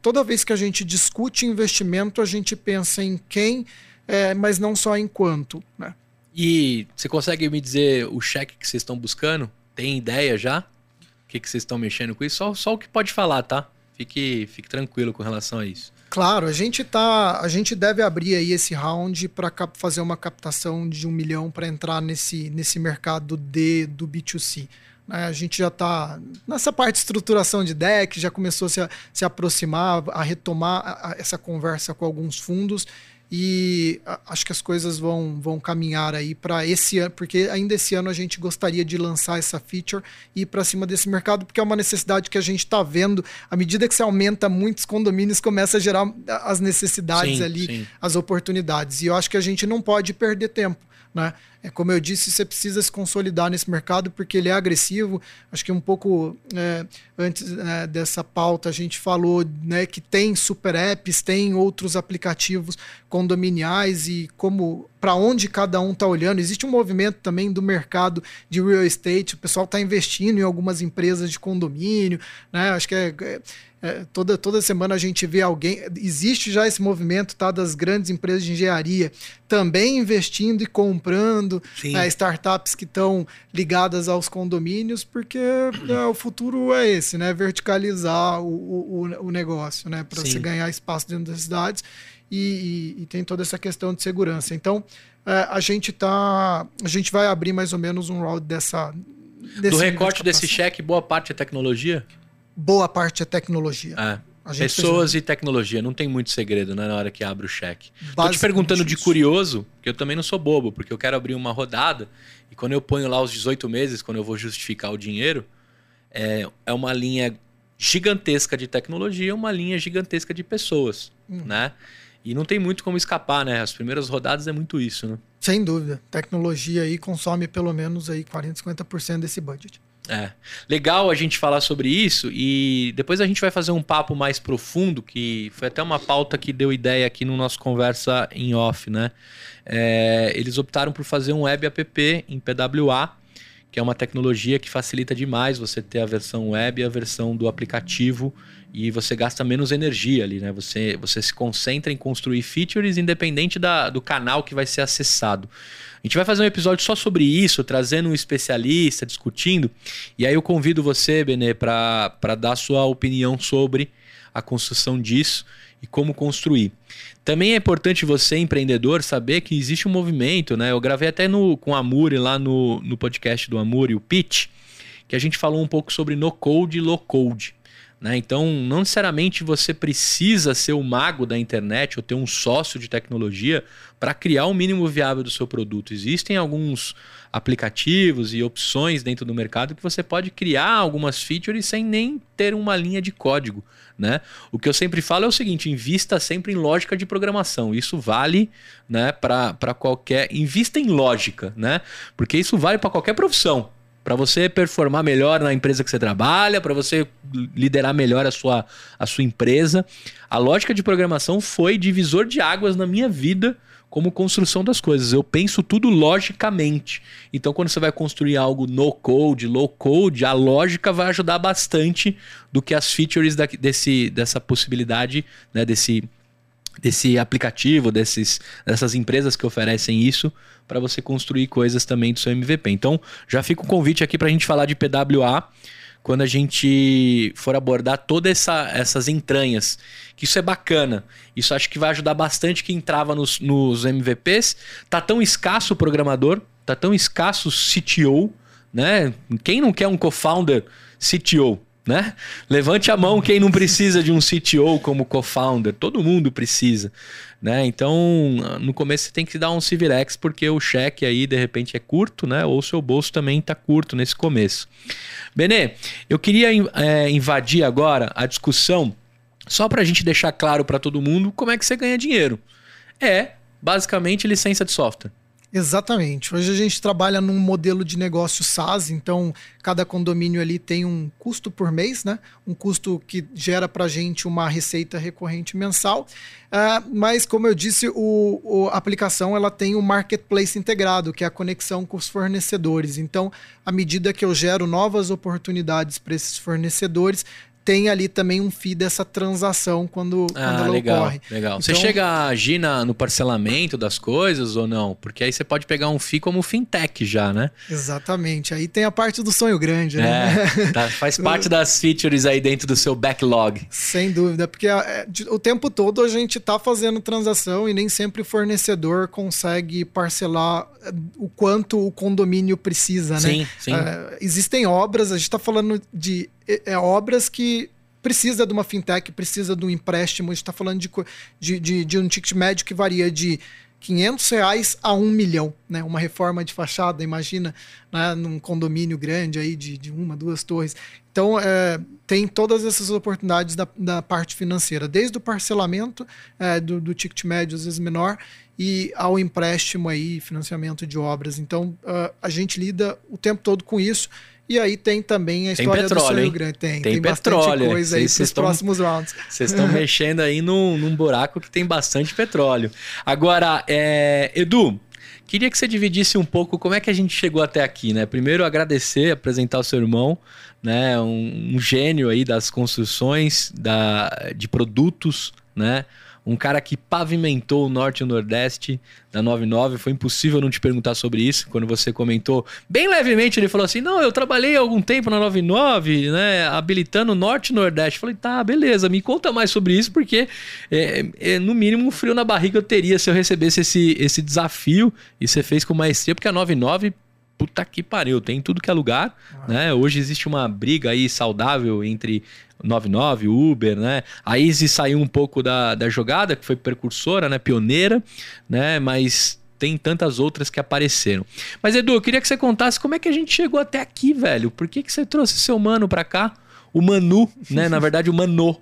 toda vez que a gente discute investimento, a gente pensa em quem é, mas não só enquanto. Né? E você consegue me dizer o cheque que vocês estão buscando? Tem ideia já? O que, que vocês estão mexendo com isso? Só, só o que pode falar, tá? Fique, fique tranquilo com relação a isso. Claro, a gente tá, a gente deve abrir aí esse round para fazer uma captação de um milhão para entrar nesse, nesse mercado de, do B2C. Né? A gente já está nessa parte de estruturação de deck, já começou a se, se aproximar, a retomar a, a, essa conversa com alguns fundos e acho que as coisas vão, vão caminhar aí para esse ano, porque ainda esse ano a gente gostaria de lançar essa feature e ir para cima desse mercado, porque é uma necessidade que a gente está vendo. À medida que se aumenta muitos condomínios, começa a gerar as necessidades sim, ali, sim. as oportunidades. E eu acho que a gente não pode perder tempo. Né? É, como eu disse, você precisa se consolidar nesse mercado porque ele é agressivo. Acho que um pouco é, antes né, dessa pauta a gente falou né, que tem super apps, tem outros aplicativos condominiais e como para onde cada um está olhando. Existe um movimento também do mercado de real estate. O pessoal está investindo em algumas empresas de condomínio. Né? Acho que é, é toda, toda semana a gente vê alguém. Existe já esse movimento tá, das grandes empresas de engenharia também investindo e comprando né, startups que estão ligadas aos condomínios, porque é, o futuro é esse, né? Verticalizar o, o, o negócio, né? Para você ganhar espaço dentro das cidades. E, e, e, tem toda essa questão de segurança. Então, é, a gente tá. A gente vai abrir mais ou menos um round dessa. Do recorte de desse cheque, boa parte é tecnologia? Boa parte é tecnologia. É. Pessoas e tecnologia, não tem muito segredo né, na hora que abre o cheque. Tô te perguntando de curioso, que eu também não sou bobo, porque eu quero abrir uma rodada e quando eu ponho lá os 18 meses, quando eu vou justificar o dinheiro, é, é uma linha gigantesca de tecnologia, uma linha gigantesca de pessoas, hum. né? E não tem muito como escapar, né? As primeiras rodadas é muito isso, né? Sem dúvida. Tecnologia aí consome pelo menos aí 40, 50% desse budget. É. Legal a gente falar sobre isso e depois a gente vai fazer um papo mais profundo, que foi até uma pauta que deu ideia aqui no nosso conversa em off, né? É, eles optaram por fazer um web app em PWA, que é uma tecnologia que facilita demais você ter a versão web e a versão do aplicativo e você gasta menos energia ali, né? Você, você se concentra em construir features independente da, do canal que vai ser acessado. A gente vai fazer um episódio só sobre isso, trazendo um especialista, discutindo. E aí eu convido você, Benê, para dar sua opinião sobre a construção disso e como construir. Também é importante você, empreendedor, saber que existe um movimento, né? Eu gravei até no, com a Amuri lá no, no podcast do Amuri, o Pitch, que a gente falou um pouco sobre no code e low code. Né? Então, não necessariamente você precisa ser o mago da internet ou ter um sócio de tecnologia para criar o mínimo viável do seu produto. Existem alguns aplicativos e opções dentro do mercado que você pode criar algumas features sem nem ter uma linha de código. Né? O que eu sempre falo é o seguinte: invista sempre em lógica de programação. Isso vale né, para qualquer. Invista em lógica, né? Porque isso vale para qualquer profissão para você performar melhor na empresa que você trabalha, para você liderar melhor a sua, a sua empresa. A lógica de programação foi divisor de águas na minha vida como construção das coisas. Eu penso tudo logicamente. Então, quando você vai construir algo no code, low code, a lógica vai ajudar bastante do que as features da, desse, dessa possibilidade, né, desse, desse aplicativo, desses, dessas empresas que oferecem isso para você construir coisas também do seu MVP. Então, já fica o convite aqui para a gente falar de PWA quando a gente for abordar todas essa, essas entranhas. Que isso é bacana. Isso acho que vai ajudar bastante quem entrava nos, nos MVPs. Tá tão escasso o programador, tá tão escasso o CTO, né? Quem não quer um co-founder CTO? Né? Levante a mão quem não precisa de um CTO como co-founder. Todo mundo precisa, né? Então, no começo você tem que dar um Civirex porque o cheque aí de repente é curto, né? Ou seu bolso também está curto nesse começo. Benê, eu queria é, invadir agora a discussão só para a gente deixar claro para todo mundo como é que você ganha dinheiro. É basicamente licença de software. Exatamente. Hoje a gente trabalha num modelo de negócio SaaS, então cada condomínio ali tem um custo por mês, né? Um custo que gera para a gente uma receita recorrente mensal. Uh, mas, como eu disse, o, o, a aplicação ela tem um marketplace integrado, que é a conexão com os fornecedores. Então, à medida que eu gero novas oportunidades para esses fornecedores, tem ali também um FII dessa transação quando, quando Ah, ela legal, ocorre. legal. Você Então- chega a agir na- no parcelamento das coisas ou não? Porque aí você pode pegar um FII como fintech já, né? Exatamente. Aí tem a parte do sonho grande, né? É, tá- faz parte das features aí dentro do seu backlog. Sem dúvida, porque é, de- o tempo todo a gente está fazendo transação e nem sempre o fornecedor consegue parcelar é, o quanto o condomínio precisa, né? Sim, sim. É, existem obras, a gente está falando de é, é, obras que precisa de uma fintech, precisa de um empréstimo, a gente está falando de, de, de, de um ticket médio que varia de 500 reais a 1 milhão, né? Uma reforma de fachada, imagina, né? num condomínio grande aí de, de uma, duas torres. Então, é, tem todas essas oportunidades da, da parte financeira, desde o parcelamento é, do, do ticket médio, às vezes menor, e ao empréstimo aí, financiamento de obras. Então, ah, a gente lida o tempo todo com isso. E aí tem também a Tem história petróleo, do sonho grande. Tem, Tem tem, petróleo, bastante coisa aí para os próximos rounds. Vocês estão mexendo aí num, num buraco que tem bastante petróleo. Agora, é, Edu, queria que você dividisse um pouco como é que a gente chegou até aqui, né? Primeiro, agradecer, apresentar o seu irmão, né? Um, um gênio aí das construções, da, de produtos, né? Um cara que pavimentou o norte e o nordeste da 99. Foi impossível não te perguntar sobre isso. Quando você comentou, bem levemente, ele falou assim: Não, eu trabalhei algum tempo na 99, né? Habilitando o norte e nordeste. Falei, tá, beleza, me conta mais sobre isso, porque é, é, no mínimo um frio na barriga eu teria se eu recebesse esse, esse desafio. E você fez com maestria, porque a 99 puta que pariu, tem em tudo que é lugar, né? Hoje existe uma briga aí saudável entre 99, Uber, né? A Easy saiu um pouco da, da jogada, que foi precursora, né? Pioneira, né? Mas tem tantas outras que apareceram. Mas Edu, eu queria que você contasse como é que a gente chegou até aqui, velho. Por que, que você trouxe seu mano pra cá? O Manu, né? Na verdade, o Mano.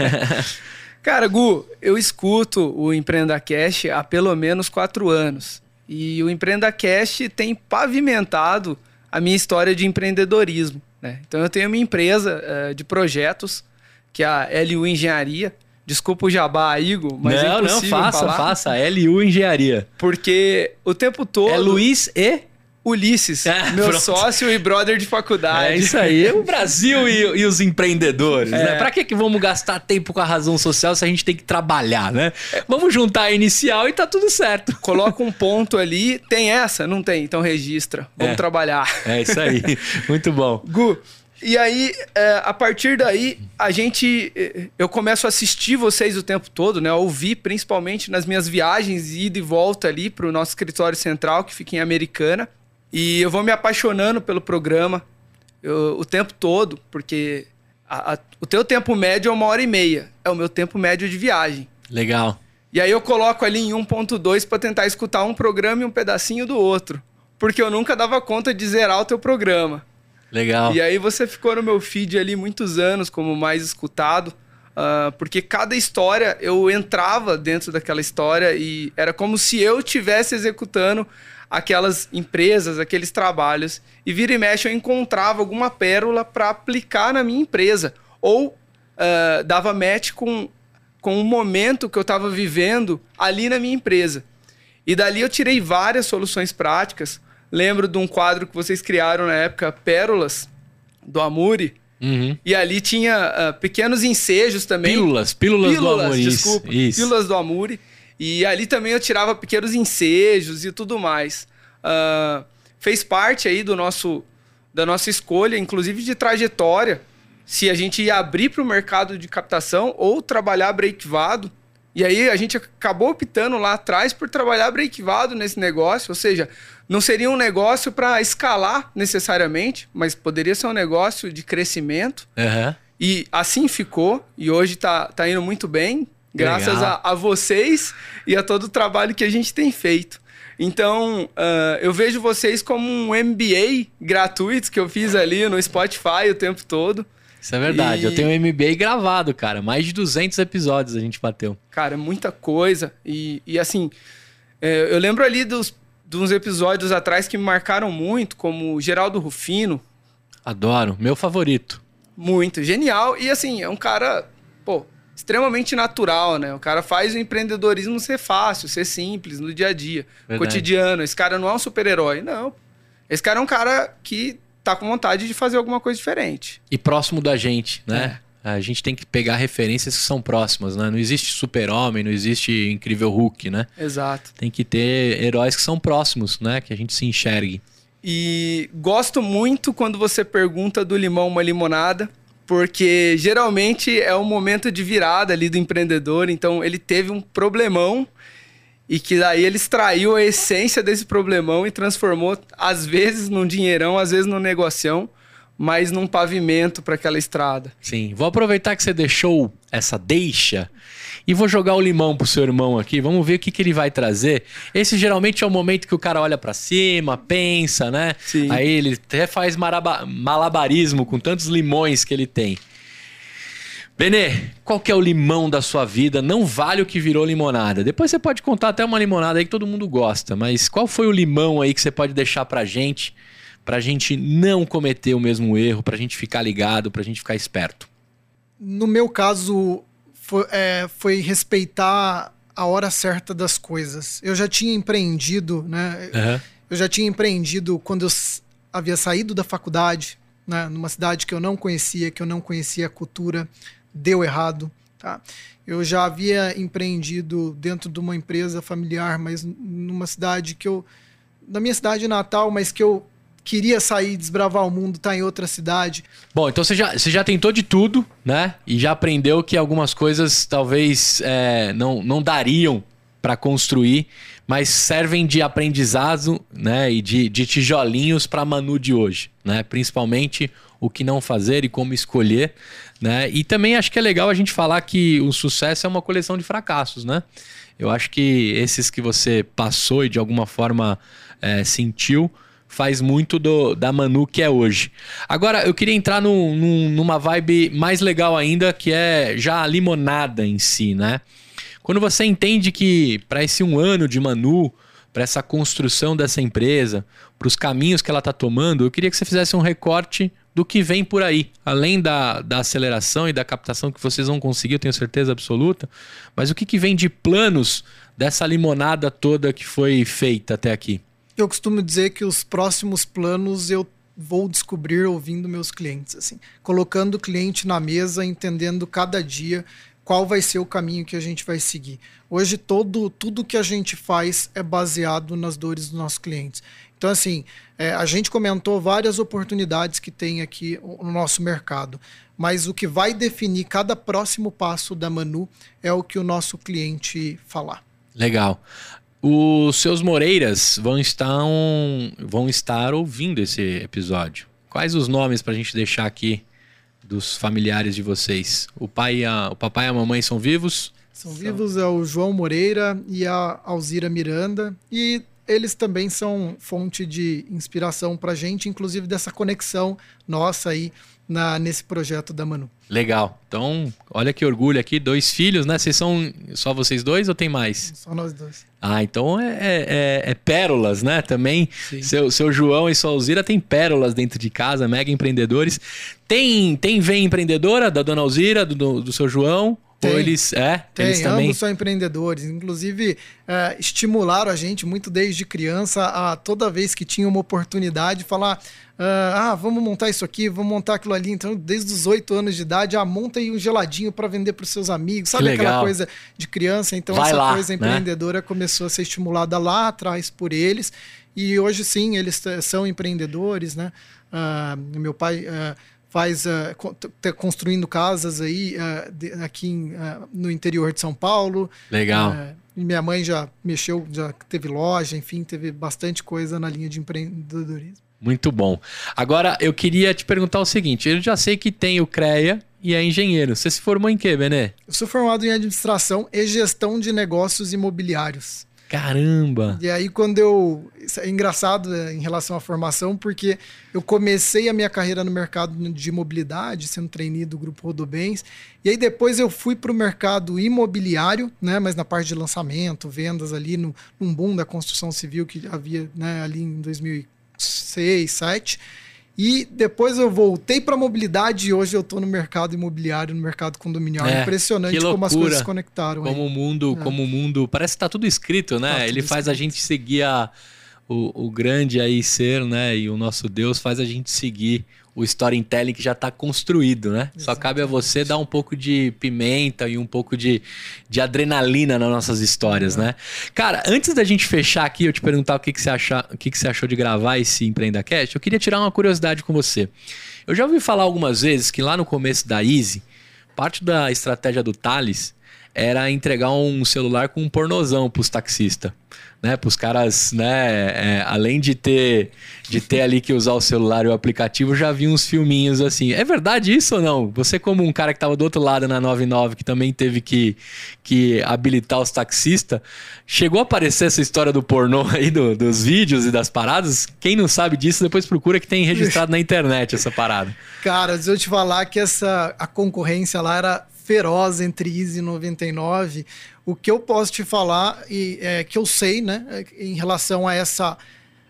Cara, Gu, eu escuto o Empreenda Cash há pelo menos quatro anos. E o Empreenda Cash tem pavimentado a minha história de empreendedorismo. Né? Então eu tenho minha empresa eh, de projetos, que é a LU Engenharia. Desculpa o jabá, Igor, mas é não, não, impossível faça, falar, faça. LU Engenharia. Porque o tempo todo... É Luiz e Ulisses, Ah, meu pronto. sócio e brother de faculdade. É isso aí, o Brasil e, e os empreendedores, É. né? Pra que, que vamos gastar tempo com a razão social se a gente tem que trabalhar, né? Vamos juntar a inicial e tá tudo certo. Coloca um ponto ali, tem essa? Não tem, então registra. Vamos É. trabalhar. É isso aí, muito bom. Gu, e aí, é, a partir daí, a gente. é, Eu começo a assistir vocês o tempo todo, né? Ouvir, principalmente nas minhas viagens, ida e volta ali pro nosso escritório central, que fica em Americana. E eu vou me apaixonando pelo programa eu- o tempo todo, porque a- a- o teu tempo médio é uma hora e meia. É o meu tempo médio de viagem. Legal. E aí eu coloco ali em 1.2 para tentar escutar um programa e um pedacinho do outro. Porque eu nunca dava conta de zerar o teu programa. Legal. E aí você ficou no meu feed ali muitos anos como mais escutado, ah, porque cada história eu entrava dentro daquela história e era como se eu estivesse executando aquelas empresas, aqueles trabalhos. E vira e mexe eu encontrava alguma pérola para aplicar na minha empresa. Ou ah, dava match com, com o momento que eu estava vivendo ali na minha empresa. E dali eu tirei várias soluções práticas. Lembro de um quadro que vocês criaram na época, Pérolas, do Amuri. Uhum. E ali tinha ah, pequenos ensejos também. Pílulas, pílulas, do amor. isso, desculpa. Isso. Pílulas do Amuri. E ali também eu tirava pequenos ensejos e tudo mais. Ah, fez parte aí do nosso, da nossa escolha, inclusive de trajetória, se a gente ia abrir para o mercado de captação ou trabalhar breakvado. E aí a gente acabou optando lá atrás por trabalhar breakvado nesse negócio, ou seja, não seria um negócio para escalar necessariamente, mas poderia ser um negócio de crescimento. Aham. E assim ficou, e hoje tá, tá indo muito bem, graças a, a vocês e a todo o trabalho que a gente tem feito. Então, ah, eu vejo vocês como um MBA gratuito que eu fiz ali no Spotify o tempo todo. Isso é verdade. E- Eu tenho um MBA gravado, cara. Mais de 200 episódios a gente bateu. Cara, muita coisa. E, e assim, é, eu lembro ali dos, de uns episódios atrás que me marcaram muito, como o Geraldo Rufino, Adoro. Meu favorito. Muito genial. E assim, é um cara, pô, extremamente natural, né? O cara faz o empreendedorismo ser fácil, ser simples no dia a dia, Verdade. cotidiano. Esse cara não é um super-herói, não. Esse cara é um cara que tá com vontade de fazer alguma coisa diferente. E próximo da gente, né? É. A gente tem que pegar referências que são próximas, né? Não existe super-homem, não existe incrível Hulk, né? Exato. Tem que ter heróis que são próximos, né? Que a gente se enxergue. E gosto muito quando você pergunta do limão uma limonada, porque geralmente é um momento de virada ali do empreendedor, então ele teve um problemão e que daí ele extraiu a essência desse problemão e transformou, às vezes, num dinheirão, às vezes num negocião, mas num pavimento para aquela estrada. Sim. Vou aproveitar que você deixou essa deixa e vou jogar o limão pro seu irmão aqui. Vamos ver o que, que ele vai trazer. Esse geralmente é o momento que o cara olha para cima, pensa, né? Sim. Aí ele até faz malabarismo com tantos limões que ele tem. Benê, qual que é o limão da sua vida? Não vale o que virou limonada. Depois você pode contar até uma limonada aí que todo mundo gosta, mas qual foi o limão aí que você pode deixar pra gente, pra gente não cometer o mesmo erro, pra gente ficar ligado, pra gente ficar esperto? No meu caso, foi, é, foi respeitar a hora certa das coisas. Eu já tinha empreendido, né? Uhum. Eu já tinha empreendido quando eu havia saído da faculdade, né? Numa cidade que eu não conhecia, que eu não conhecia a cultura deu errado. Tá? Eu já havia empreendido dentro de uma empresa familiar, mas numa cidade que eu. Na minha cidade natal, mas que eu queria sair, desbravar o mundo, tá em outra cidade. Bom, então você já, você já tentou de tudo, né? E já aprendeu que algumas coisas talvez é, não, não dariam para construir, mas servem de aprendizado, né? E de, de tijolinhos para Manu de hoje, né? Principalmente o que não fazer e como escolher, né? E também acho que é legal a gente falar que o sucesso é uma coleção de fracassos, né? Eu acho que esses que você passou e de alguma forma é, sentiu faz muito do, da Manu que é hoje. Agora, eu queria entrar numa vibe mais legal ainda, que é já a limonada em si, né? Quando você entende que para esse um ano de Manu, para essa construção dessa empresa, para os caminhos que ela está tomando, eu queria que você fizesse um recorte do que vem por aí. Além da, da aceleração e da captação que vocês vão conseguir, eu tenho certeza absoluta. Mas o que, que vem de planos dessa limonada toda que foi feita até aqui? Eu costumo dizer que os próximos planos eu vou descobrir ouvindo meus clientes, assim, colocando o cliente na mesa, entendendo cada dia qual vai ser o caminho que a gente vai seguir. Hoje todo tudo que a gente faz é baseado nas dores dos nossos clientes. Então, assim, é, a gente comentou várias oportunidades que tem aqui no nosso mercado, mas o que vai definir cada próximo passo da Manu é o que o nosso cliente falar. Legal. Os seus Moreiras vão estar, um, vão estar ouvindo esse episódio. Quais os nomes para a gente deixar aqui dos familiares de vocês? O pai a, o papai e a mamãe são vivos? São vivos, é o João Moreira e a Alzira Miranda. E eles também são fonte de inspiração para a gente, inclusive dessa conexão nossa aí na, nesse projeto da Manu. Legal. Então, olha que orgulho aqui, dois filhos, né? Vocês são só vocês dois ou tem mais? Só nós dois. Ah, então é, é, é, é pérolas, né? Também seu, seu João e sua Alzira tem pérolas dentro de casa, mega empreendedores. Tem tem vem empreendedora da dona Alzira, do, do seu João? Tem, Ou eles, é, tem, eles também... ambos são empreendedores. Inclusive, é, estimularam a gente muito desde criança a toda vez que tinha uma oportunidade falar ah, ah, vamos montar isso aqui, vamos montar aquilo ali. Então, desde os oito anos de idade, ah, monta aí um geladinho para vender para os seus amigos. Sabe aquela coisa de criança? Então, Vai essa lá, coisa né? empreendedora começou a ser estimulada lá atrás por eles. E hoje, sim, eles são empreendedores, né? Ah, meu pai... Ah, faz uh, construindo casas aí uh, de, aqui em, uh, no interior de São Paulo. Legal. minha mãe já mexeu, já teve loja, enfim, teve bastante coisa na linha de empreendedorismo. Muito bom. Agora eu queria te perguntar o seguinte: eu já sei que tem o CREA e é engenheiro. Você se formou em quê, Bené? Eu sou formado em administração e gestão de negócios imobiliários. Caramba! E aí, quando eu. Isso é engraçado né, em relação à formação, porque eu comecei a minha carreira no mercado de mobilidade, sendo trainee do Grupo Rodobens. E aí, depois eu fui para o mercado imobiliário, né, mas na parte de lançamento, vendas ali, no, num boom da construção civil que havia né, ali em 2006, 2007. E depois eu voltei para mobilidade e hoje eu estou no mercado imobiliário, no mercado condominial. É, Impressionante como as coisas se conectaram. Como aí. o mundo, é. como o mundo, parece que está tudo escrito, né? Tá Ele faz a gente seguir a o, o grande aí ser, né, e o nosso Deus faz a gente seguir o storytelling que já está construído, né? Exatamente. Só cabe a você dar um pouco de pimenta e um pouco de, de adrenalina nas nossas histórias, uhum. né? Cara, antes da gente fechar aqui, eu te perguntar o que, que, você, acha, o que, que você achou de gravar esse Empreenda Cast, eu queria tirar uma curiosidade com você. Eu já ouvi falar algumas vezes que lá no começo da Easy, parte da estratégia do Thales era entregar um celular com um pornozão pros taxistas né, para os caras, né, é, além de ter de ter ali que usar o celular e o aplicativo, já vi uns filminhos assim. É verdade isso ou não? Você como um cara que estava do outro lado na 99, que também teve que, que habilitar os taxistas, chegou a aparecer essa história do pornô aí, do, dos vídeos e das paradas? Quem não sabe disso, depois procura que tem registrado na internet essa parada. Cara, eu te falar que essa a concorrência lá era feroz entre Easy e 99. O que eu posso te falar e é que eu sei, né, em relação a essa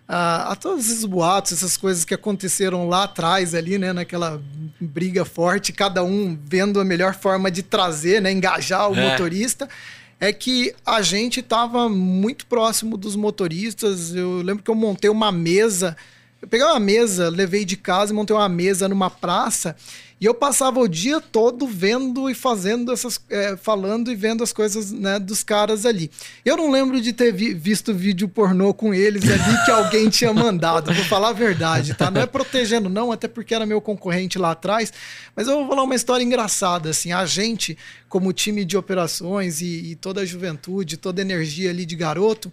a, a, todos esses boatos, essas coisas que aconteceram lá atrás ali, né, naquela briga forte, cada um vendo a melhor forma de trazer, né, engajar o é. motorista, é que a gente estava muito próximo dos motoristas. Eu lembro que eu montei uma mesa, eu peguei uma mesa, levei de casa e montei uma mesa numa praça e eu passava o dia todo vendo e fazendo essas. É, falando e vendo as coisas né, dos caras ali. Eu não lembro de ter vi, visto vídeo pornô com eles ali que alguém tinha mandado. Vou falar a verdade, tá? Não é protegendo, não, até porque era meu concorrente lá atrás. Mas eu vou falar uma história engraçada. Assim, a gente, como time de operações e, e toda a juventude, toda a energia ali de garoto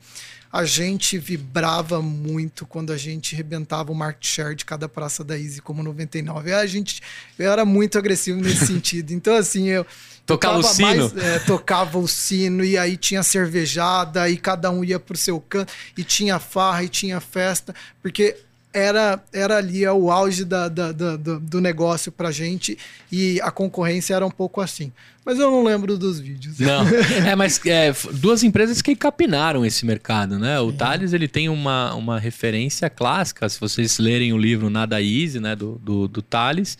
a gente vibrava muito quando a gente rebentava o market share de cada praça da Easy como 99. A gente eu era muito agressivo nesse sentido. Então, assim, eu. Tocava o sino? Mais, é, tocava o sino, e aí tinha cervejada, e cada um ia pro seu canto, e tinha farra, e tinha festa, porque era, era ali o auge da, da, da, do, negócio pra gente e a concorrência era um pouco assim. Mas eu não lembro dos vídeos. Não, é, mas é, duas empresas que capinaram esse mercado, né? O Thales, ele tem uma, uma referência clássica, se vocês lerem o livro Nada Easy, né, do, do, do Thales,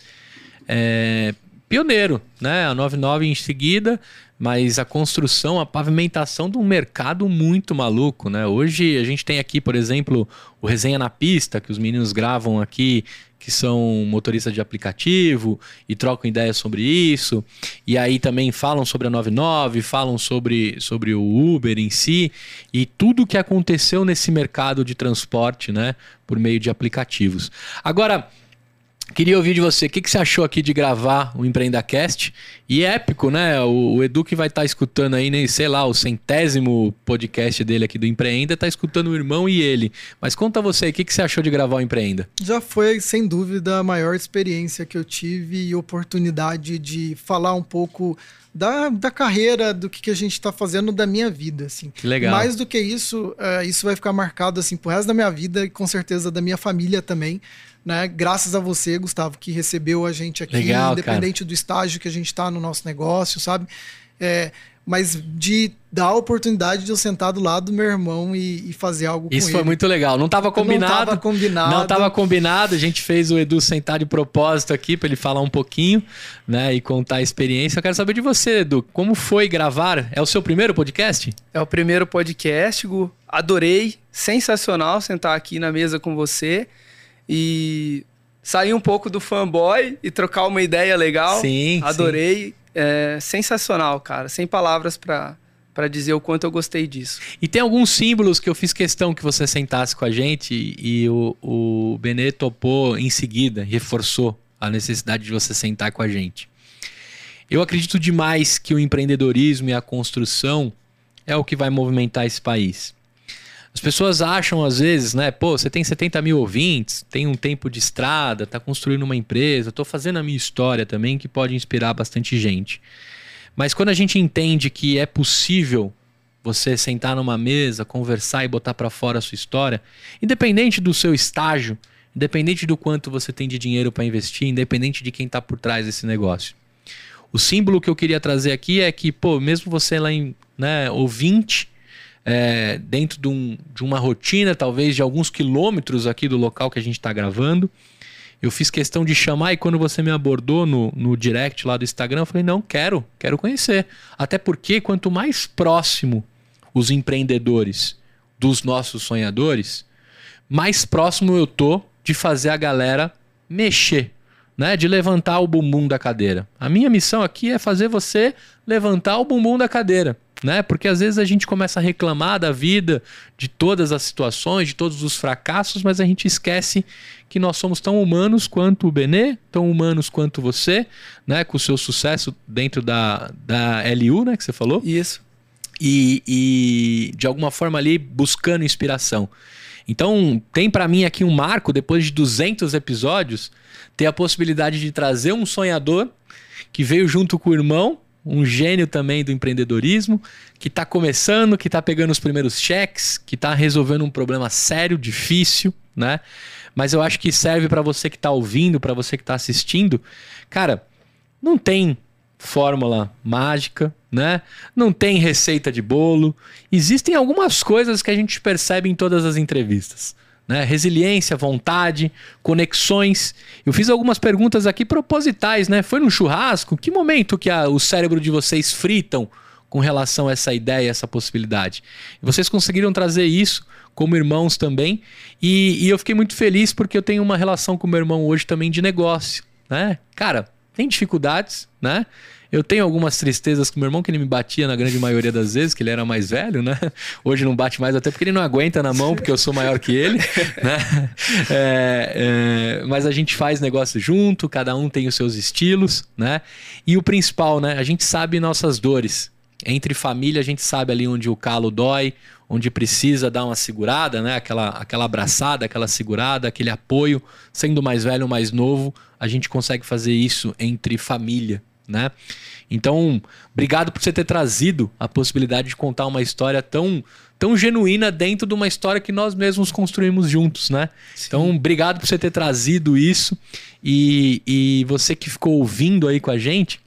é, pioneiro, né? A 99 em seguida, mas a construção, a pavimentação de um mercado muito maluco, né? Hoje a gente tem aqui, por exemplo, o Resenha na Pista, que os meninos gravam aqui, que são motoristas de aplicativo e trocam ideias sobre isso. E aí também falam sobre a 99, falam sobre, sobre o Uber em si e tudo o que aconteceu nesse mercado de transporte, né? Por meio de aplicativos. Agora, Queria ouvir de você, o que, que você achou aqui de gravar o EmpreendaCast? E é épico, né? O, o Edu que vai estar tá escutando aí, nem sei lá, o centésimo podcast dele aqui do Empreenda, está escutando o irmão e ele. Mas conta você, o que, que você achou de gravar o Empreenda? Já foi, sem dúvida, a maior experiência que eu tive e oportunidade de falar um pouco da, da carreira, do que, que a gente está fazendo da minha vida, assim. Que legal. Mais do que isso, uh, isso vai ficar marcado, assim, pro resto da minha vida e com certeza da minha família também né? Graças a você, Gustavo, que recebeu a gente aqui, Legal, independente cara. do estágio que a gente está no nosso negócio, sabe? É, mas de dar a oportunidade de eu sentar do lado do meu irmão e, e fazer algo Isso com foi ele. muito legal. Não estava combinado. Não estava combinado. Não estava combinado. A gente fez o Edu sentar de propósito aqui para ele falar um pouquinho, né, e contar a experiência. Eu quero saber de você, Edu, como foi gravar? É o seu primeiro podcast? É o primeiro podcast, Gu. Adorei, sensacional sentar aqui na mesa com você e sair um pouco do fanboy e trocar uma ideia legal. Sim. Adorei. Sim. É sensacional, cara. Sem palavras para para dizer o quanto eu gostei disso. E tem alguns símbolos que eu fiz questão que você sentasse com a gente e o, o Benê topou em seguida, reforçou a necessidade de você sentar com a gente. Eu acredito demais que o empreendedorismo e a construção é o que vai movimentar esse país. As pessoas acham às vezes, né? Pô, você tem 70 mil ouvintes, tem um tempo de estrada, tá construindo uma empresa, tô fazendo a minha história também que pode inspirar bastante gente. Mas quando a gente entende que é possível você sentar numa mesa, conversar e botar para fora a sua história, independente do seu estágio, independente do quanto você tem de dinheiro para investir, independente de quem está por trás desse negócio. O símbolo que eu queria trazer aqui é que, pô, mesmo você lá em né, ouvinte, é, dentro de, um, de uma rotina, talvez de alguns quilômetros aqui do local que a gente está gravando. Eu fiz questão de chamar e quando você me abordou no, no direct lá do Instagram, eu falei: não, quero, quero conhecer. Até porque quanto mais próximo os empreendedores dos nossos sonhadores, mais próximo eu tô de fazer a galera mexer, né? De levantar o bumbum da cadeira. A minha missão aqui é fazer você levantar o bumbum da cadeira, né? Porque às vezes a gente começa a reclamar da vida, de todas as situações, de todos os fracassos, mas a gente esquece que nós somos tão humanos quanto o Benê, tão humanos quanto você, né? Com o seu sucesso dentro da, da LU, né? Que você falou. Isso. E, e de alguma forma ali buscando inspiração. Então, tem para mim aqui um marco, depois de 200 episódios, ter a possibilidade de trazer um sonhador que veio junto com o irmão, um gênio também do empreendedorismo, que está começando, que está pegando os primeiros cheques, que está resolvendo um problema sério, difícil, né? Mas eu acho que serve para você que está ouvindo, para você que está assistindo. Cara, não tem fórmula mágica, né? Não tem receita de bolo. Existem algumas coisas que a gente percebe em todas as entrevistas. Né? Resiliência, vontade, conexões. Eu fiz algumas perguntas aqui propositais, né? Foi num churrasco? Que momento que a, o cérebro de vocês fritam com relação a essa ideia, essa possibilidade? Vocês conseguiram trazer isso como irmãos também. E, e eu fiquei muito feliz porque eu tenho uma relação com meu irmão hoje também de negócio, né? Cara, tem dificuldades, né? Eu tenho algumas tristezas com meu irmão, que ele me batia na grande maioria das vezes, que ele era mais velho, né? Hoje não bate mais, até porque ele não aguenta na mão, porque eu sou maior que ele, né? É, é, mas a gente faz negócio junto, cada um tem os seus estilos, né? E o principal, né? A gente sabe nossas dores. Entre família, a gente sabe ali onde o calo dói, onde precisa dar uma segurada, né? Aquela, aquela abraçada, aquela segurada, aquele apoio. Sendo mais velho ou mais novo, a gente consegue fazer isso entre família, né? Então, obrigado por você ter trazido a possibilidade de contar uma história tão tão genuína dentro de uma história que nós mesmos construímos juntos, né? Sim. Então, obrigado por você ter trazido isso e, e você que ficou ouvindo aí com a gente,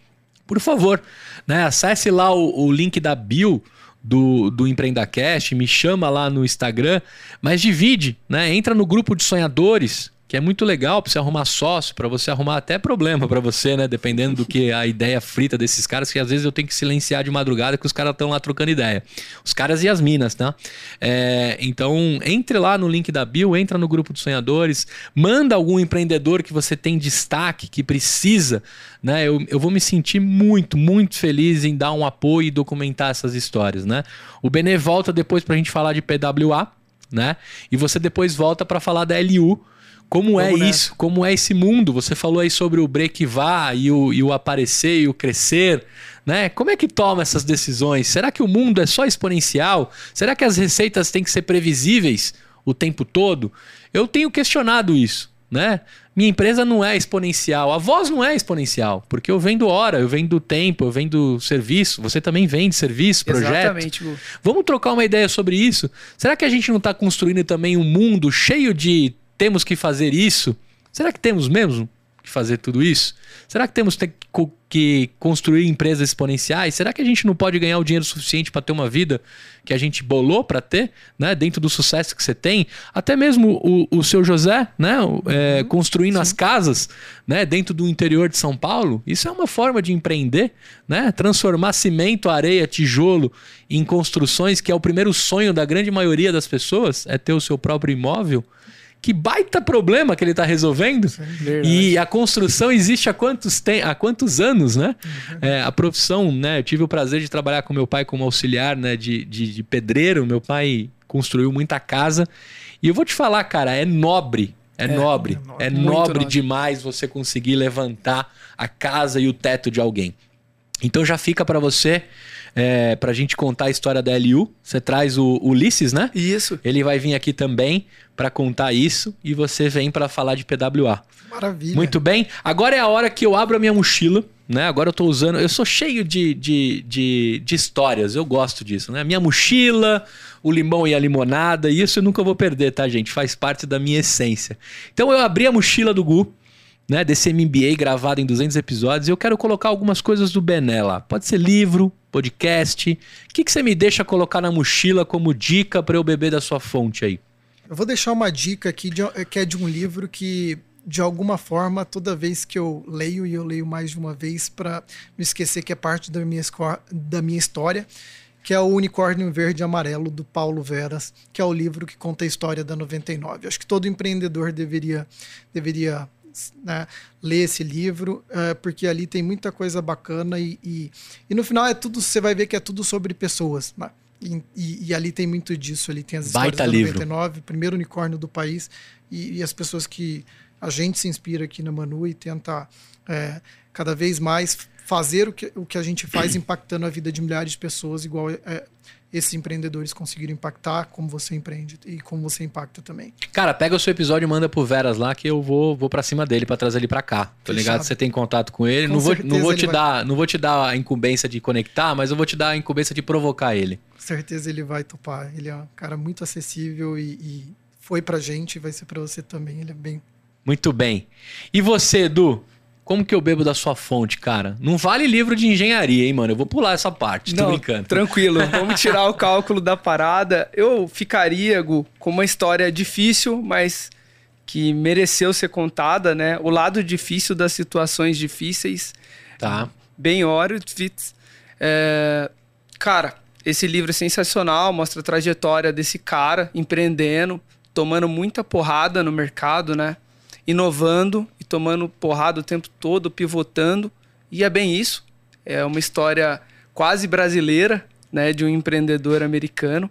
por favor, né? Acesse lá o, o link da bio do, do EmpreendaCast, me chama lá no Instagram, mas divide, né? Entra no grupo de sonhadores, que é muito legal para você arrumar sócio, para você arrumar até problema para você, né? Dependendo do que a ideia frita desses caras, que às vezes eu tenho que silenciar de madrugada que os caras estão lá trocando ideia. Os caras e as minas, tá? É, então, entre lá no link da Bill, entra no grupo de sonhadores, manda algum empreendedor que você tem destaque, que precisa, né? Eu, eu vou me sentir muito, muito feliz em dar um apoio e documentar essas histórias, né? O Benê volta depois para a gente falar de PWA, né? E você depois volta para falar da LU como é isso? Como é esse mundo? Você falou aí sobre o break vá e o, e o aparecer e o crescer. Né? Como é que toma essas decisões? Será que o mundo é só exponencial? Será que as receitas têm que ser previsíveis o tempo todo? Eu tenho questionado isso. Né? Minha empresa não é exponencial, a voz não é exponencial, porque eu vendo hora, eu vendo tempo, eu vendo serviço, você também vende serviço, projeto. Exatamente. Vamos trocar uma ideia sobre isso? Será que a gente não está construindo também um mundo cheio de temos que fazer isso? Será que temos mesmo que fazer tudo isso? Será que temos que construir empresas exponenciais? Será que a gente não pode ganhar o dinheiro suficiente para ter uma vida que a gente bolou para ter, né? Dentro do sucesso que você tem, até mesmo o, o seu José, né? É, uhum, construindo sim. as casas, né? Dentro do interior de São Paulo. Isso é uma forma de empreender, né? Transformar cimento, areia, tijolo em construções que é o primeiro sonho da grande maioria das pessoas, é ter o seu próprio imóvel que baita problema que ele está resolvendo. e a construção existe há quantos, tem, há quantos anos, né? Uhum. É, a profissão, né? Eu tive o prazer de trabalhar com meu pai como auxiliar né? de, de, de pedreiro. Meu pai construiu muita casa. E eu vou te falar, cara, é nobre. É, é nobre. É nobre, é nobre demais você conseguir levantar a casa e o teto de alguém. Então já fica para você é, pra gente contar a história da LU. Você traz o Ulisses, né? Isso. Ele vai vir aqui também para contar isso e você vem para falar de PWA. Maravilha. Muito bem. Agora é a hora que eu abro a minha mochila, né? Agora eu tô usando. Eu sou cheio de, de, de, de histórias, eu gosto disso, né? Minha mochila, o limão e a limonada, e isso eu nunca vou perder, tá, gente? Faz parte da minha essência. Então eu abri a mochila do Gu né, desse MBA gravado em 200 episódios, eu quero colocar algumas coisas do Bené lá. Pode ser livro, podcast. O que, que você me deixa colocar na mochila como dica para eu beber da sua fonte aí? Eu vou deixar uma dica aqui de, que é de um livro que, de alguma forma, toda vez que eu leio, e eu leio mais de uma vez para não esquecer que é parte da minha, da minha história, que é o Unicórnio Verde e Amarelo, do Paulo Veras, que é o livro que conta a história da 99. Acho que todo empreendedor deveria, deveria né, ler esse livro, uh, porque ali tem muita coisa bacana e, e, e, no final é tudo, você vai ver que é tudo sobre pessoas. Né? E, e, e, ali tem muito disso, ali tem as Baita histórias livro. da 99, primeiro unicórnio do país, e, as pessoas que a gente se inspira aqui na Manu e tenta é, cada vez mais fazer o que, o que a gente faz impactando a vida de milhares de pessoas, igual é, esses empreendedores conseguiram impactar, como você empreende e como você impacta também. Cara, pega o seu episódio e manda pro Veras lá que eu vou, vou para cima dele para trazer ele para cá. Tô Fechado. ligado? Você tem contato com ele. Com não vou, não vou te vai... dar, não vou te dar a incumbência de conectar, mas eu vou te dar a incumbência de provocar ele. Com certeza ele vai topar. Ele é um cara muito acessível e, e foi pra gente e vai ser para você também. Ele é bem muito bem. E você, Edu? Como que eu bebo da sua fonte, cara? Não vale livro de engenharia, hein, mano? Eu vou pular essa parte, tô Não, brincando. Tranquilo, vamos tirar o cálculo da parada. Eu ficaria, Gu, com uma história difícil, mas que mereceu ser contada, né? O lado difícil das situações difíceis. Tá. Bem Horowitz. É... Cara, esse livro é sensacional, mostra a trajetória desse cara empreendendo, tomando muita porrada no mercado, né? Inovando e tomando porrada o tempo todo, pivotando. E é bem isso. É uma história quase brasileira, né, de um empreendedor americano.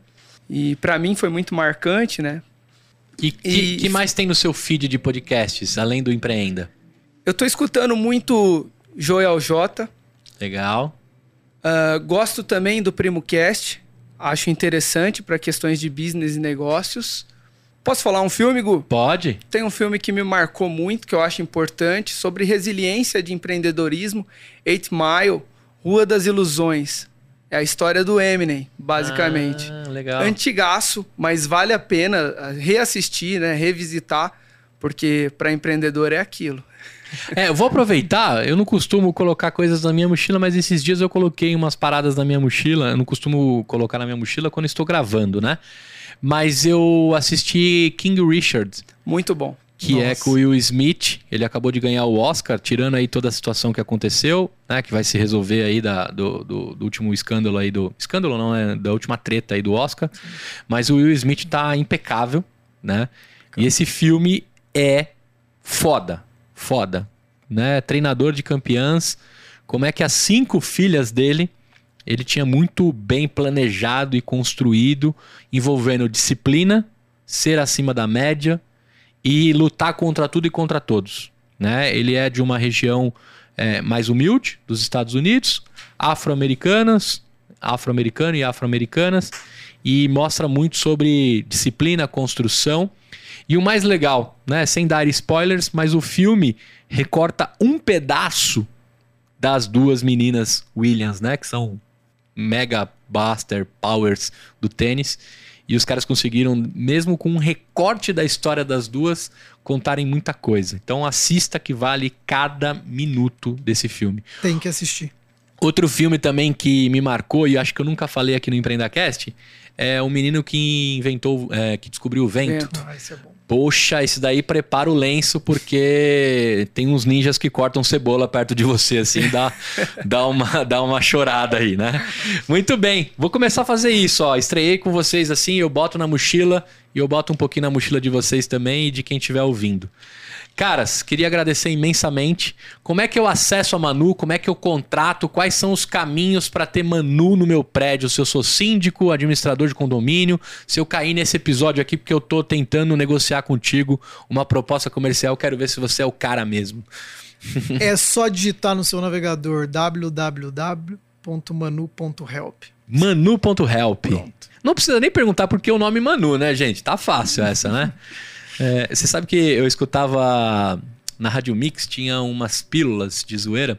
E para mim foi muito marcante, né? E que, e que mais tem no seu feed de podcasts, além do Empreenda? Eu tô escutando muito Joel J. Legal. Uh, gosto também do Primo Cast. Acho interessante para questões de business e negócios. Posso falar um filme, Gu? Pode. Tem um filme que me marcou muito, que eu acho importante, sobre resiliência de empreendedorismo, Eight Mile, Rua das Ilusões. É a história do Eminem, basicamente. Ah, legal. Antigaço, mas vale a pena reassistir, né, revisitar, porque para empreendedor é aquilo. É, eu vou aproveitar, eu não costumo colocar coisas na minha mochila, mas esses dias eu coloquei umas paradas na minha mochila. Eu não costumo colocar na minha mochila quando estou gravando, né? Mas eu assisti King Richard. Muito bom. Que é Nossa. é com o Will Smith. Ele acabou de ganhar o Oscar, tirando aí toda a situação que aconteceu, né? Que vai se resolver aí da, do, do, do último escândalo aí do. Escândalo não, é da última treta aí do Oscar. Mas o Will Smith tá impecável, né? E esse filme é foda. Foda. Né? Treinador de campeãs. Como é que as cinco filhas dele ele tinha muito bem planejado e construído, envolvendo disciplina, ser acima da média e lutar contra tudo e contra todos. Né? Ele é de uma região é, mais humilde dos Estados Unidos, afro-americanas, afro-americano e afro-americanas, e mostra muito sobre disciplina, construção. E o mais legal, né, sem dar spoilers, mas o filme recorta um pedaço das duas meninas Williams, né, que são mega Buster Powers do tênis. E os caras conseguiram, mesmo com um recorte da história das duas, contarem muita coisa. Então assista que vale cada minuto desse filme. Tem que assistir. Outro filme também que me marcou, e acho que eu nunca falei aqui no EmpreendaCast, é o menino que inventou, é, que descobriu o vento. vento. Ah, é Poxa, esse daí prepara o lenço porque tem uns ninjas que cortam cebola perto de você, assim, dá, dá, uma, dá uma chorada aí, né? Muito bem, vou começar a fazer isso, ó. Estreiei com vocês assim, eu boto na mochila e eu boto um pouquinho na mochila de vocês também e de quem estiver ouvindo. Caras, queria agradecer imensamente. Como é que eu acesso a Manu? Como é que eu contrato? Quais são os caminhos para ter Manu no meu prédio? Se eu sou síndico, administrador de condomínio, se eu cair nesse episódio aqui porque eu tô tentando negociar contigo uma proposta comercial, quero ver se você é o cara mesmo. é só digitar no seu navegador www.manu.help. Manu.help. Não precisa nem perguntar por que o nome Manu, né, gente? Tá fácil essa, né? É, você sabe que eu escutava na Rádio Mix, tinha umas pílulas de zoeira.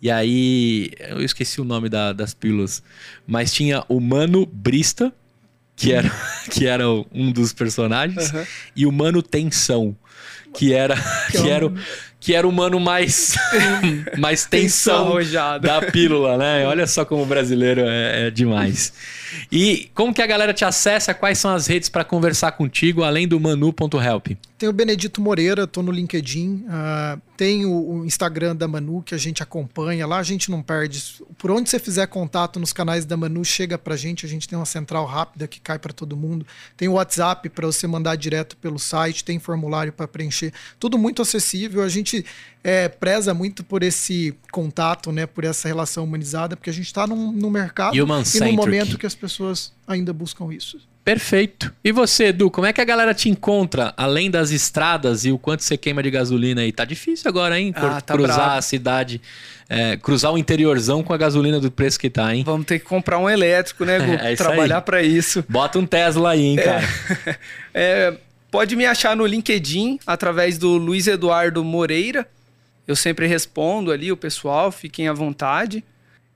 E aí, eu esqueci o nome da, das pílulas, mas tinha o Mano Brista, que era, que era um dos personagens, uhum. e o Mano Tensão, que era, que, é era o, que era o mano mais, mais tensão da pílula, né? Olha só como o brasileiro é, é, demais. E como que a galera te acessa? Quais são as redes para conversar contigo, além do manu.help? Tem o Benedito Moreira, tô no LinkedIn. Uh, tem o, o, Instagram da Manu, que a gente acompanha. Lá a gente não perde. Por onde você fizer contato nos canais da Manu, chega pra gente. A gente tem uma central rápida que cai para todo mundo. Tem o WhatsApp para você mandar direto pelo site. Tem formulário para preencher. Tudo muito acessível. A gente é, preza muito por esse contato, né, por essa relação humanizada, porque a gente está no mercado e no momento que as pessoas ainda buscam isso. Perfeito. E você, Edu, como é que a galera te encontra, além das estradas e o quanto você queima de gasolina aí? Tá difícil agora, hein? Ah, tá cruzar bravo. a cidade, é, cruzar o interiorzão com a gasolina do preço que tá, hein? Vamos ter que comprar um elétrico, né, Gu? É, é Trabalhar para isso. Bota um Tesla aí, hein, cara? É, pode me achar no LinkedIn, através do Luiz Eduardo Moreira. Eu sempre respondo ali o pessoal, fiquem à vontade.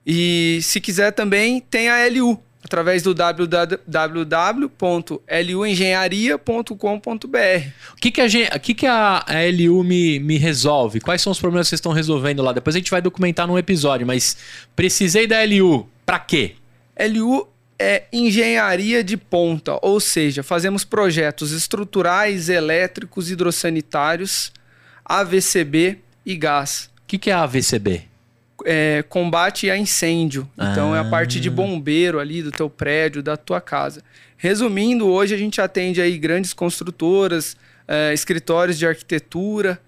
E se quiser também, tem a LU, através do www.luengenharia.com.br. O que, que, a, que, que a, a LU me, me resolve? Quais são os problemas que vocês estão resolvendo lá? Depois a gente vai documentar num episódio, mas precisei da LU. Para quê? LU é engenharia de ponta, ou seja, fazemos projetos estruturais, elétricos, hidrossanitários, AVCB e gás. O que, que é AVCB? é, combate a incêndio. Então ah. é a parte de ah. bombeiro ali do teu prédio, da tua casa. Resumindo, hoje a gente atende aí grandes construtoras, é, escritórios de arquitetura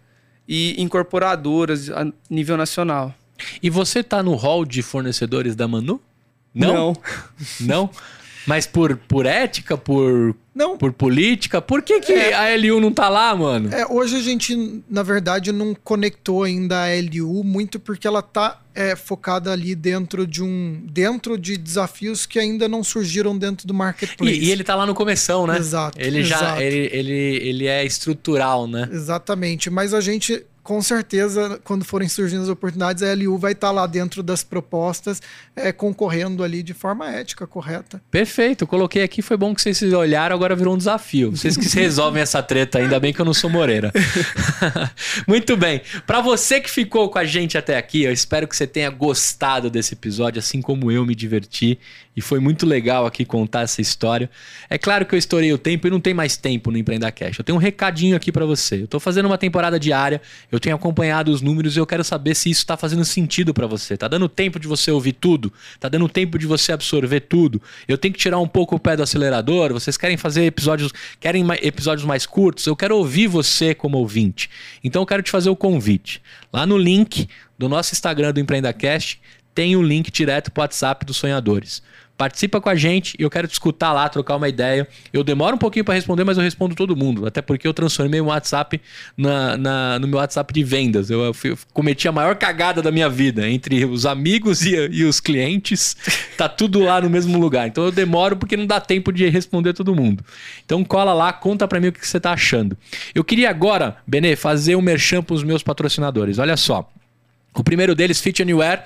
e incorporadoras a nível nacional. E você está no hall de fornecedores da Manu? Não. Não? Não? Mas por, por ética, por, não. por política, por que, que é. a LU não tá lá, mano? É, hoje a gente, na verdade, não conectou ainda a LU muito porque ela tá é, focada ali dentro de um. dentro de desafios que ainda não surgiram dentro do marketplace. E, e ele tá lá no começão, né? Exato. Ele exato. já. Ele, ele, ele é estrutural, né? Exatamente. Mas a gente com certeza, quando forem surgindo as oportunidades, a LU vai estar lá dentro das propostas, é, concorrendo ali de forma ética, correta. Perfeito, coloquei aqui, foi bom que vocês olharam, agora virou um desafio. Vocês que resolvem essa treta, ainda bem que eu não sou Moreira. Muito bem. Para você que ficou com a gente até aqui, eu espero que você tenha gostado desse episódio, assim como eu me diverti e foi muito legal aqui contar essa história. É claro que eu estourei o tempo e não tem mais tempo no Empreenda Cash. Eu tenho um recadinho aqui para você. Eu estou fazendo uma temporada diária, eu tenho acompanhado os números e eu quero saber se isso está fazendo sentido para você. Tá dando tempo de você ouvir tudo? Tá dando tempo de você absorver tudo? Eu tenho que tirar um pouco o pé do acelerador? Vocês querem fazer episódios, querem episódios mais curtos? Eu quero ouvir você como ouvinte. Então eu quero te fazer o convite. Lá no link do nosso Instagram do Empreenda Cash tem o um link direto para o WhatsApp dos sonhadores. Participa com a gente, eu quero te escutar lá, trocar uma ideia. Eu demoro um pouquinho para responder, mas eu respondo todo mundo. Até porque eu transformei o WhatsApp na, na, no meu WhatsApp de vendas. Eu, eu, eu, cometi a maior cagada da minha vida. Entre os amigos e, e os clientes, tá tudo lá no mesmo lugar. Então eu demoro porque não dá tempo de responder todo mundo. Então cola lá, conta para mim o que você tá achando. Eu queria agora, Benê, fazer um merchan pros meus patrocinadores. Olha só. O primeiro deles, Fit Anywhere,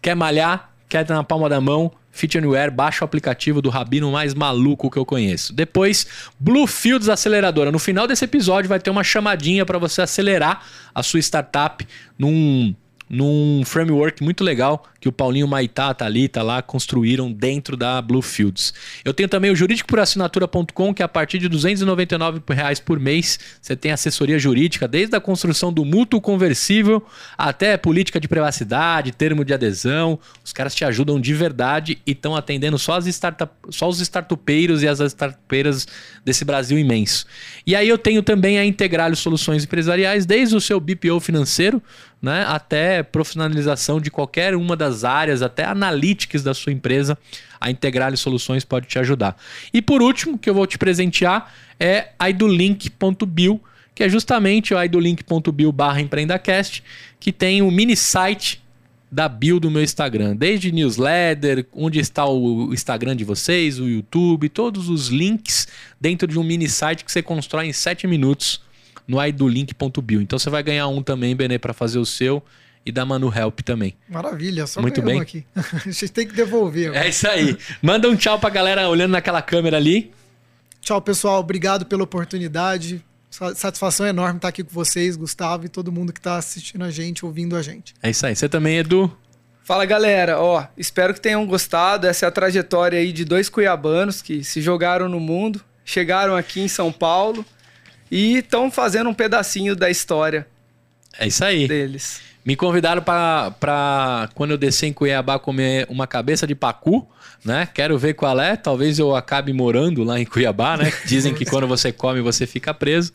quer malhar, quer ter na palma da mão Fit Anywhere, baixa o aplicativo do Rabino mais maluco que eu conheço. Depois, Bluefields Aceleradora. No final desse episódio vai ter uma chamadinha para você acelerar a sua startup num num framework muito legal que o Paulinho Maitá, a Thalita lá construíram dentro da Bluefields. Eu tenho também o jurídicoporassinatura.com, que a partir de 299 reais por mês você tem assessoria jurídica, desde a construção do mútuo conversível até política de privacidade, termo de adesão. Os caras te ajudam de verdade e estão atendendo só, as startup, só os startupeiros e as startupeiras desse Brasil imenso. E aí eu tenho também a Integralho Soluções Empresariais, desde o seu BPO financeiro, né, até profissionalização de qualquer uma das áreas, até analytics da sua empresa, a Integrale Soluções pode te ajudar. E por último, que eu vou te presentear é idolink.bio, que é justamente o idolink.bio barra empreendacast, que tem um mini site da bio do meu Instagram, desde newsletter, onde está o Instagram de vocês, o YouTube, todos os links dentro de um mini site que você constrói em 7 minutos no idolink.bio. Então você vai ganhar um também, Benê, para fazer o seu e da Manu Help também. Maravilha, só Muito bem. aqui. A gente tem que devolver. Agora. É isso aí. Manda um tchau pra galera olhando naquela câmera ali. Tchau, pessoal. Obrigado pela oportunidade. Satisfação enorme estar aqui com vocês, Gustavo, e todo mundo que está assistindo a gente, ouvindo a gente. É isso aí. Você também, Edu? Fala galera, ó, espero que tenham gostado. Essa é a trajetória aí de dois cuiabanos que se jogaram no mundo, chegaram aqui em São Paulo e estão fazendo um pedacinho da história. É isso aí. Deles. Me convidaram para quando eu descer em Cuiabá comer uma cabeça de pacu, né? Quero ver qual é. Talvez eu acabe morando lá em Cuiabá, né? Dizem que quando você come você fica preso.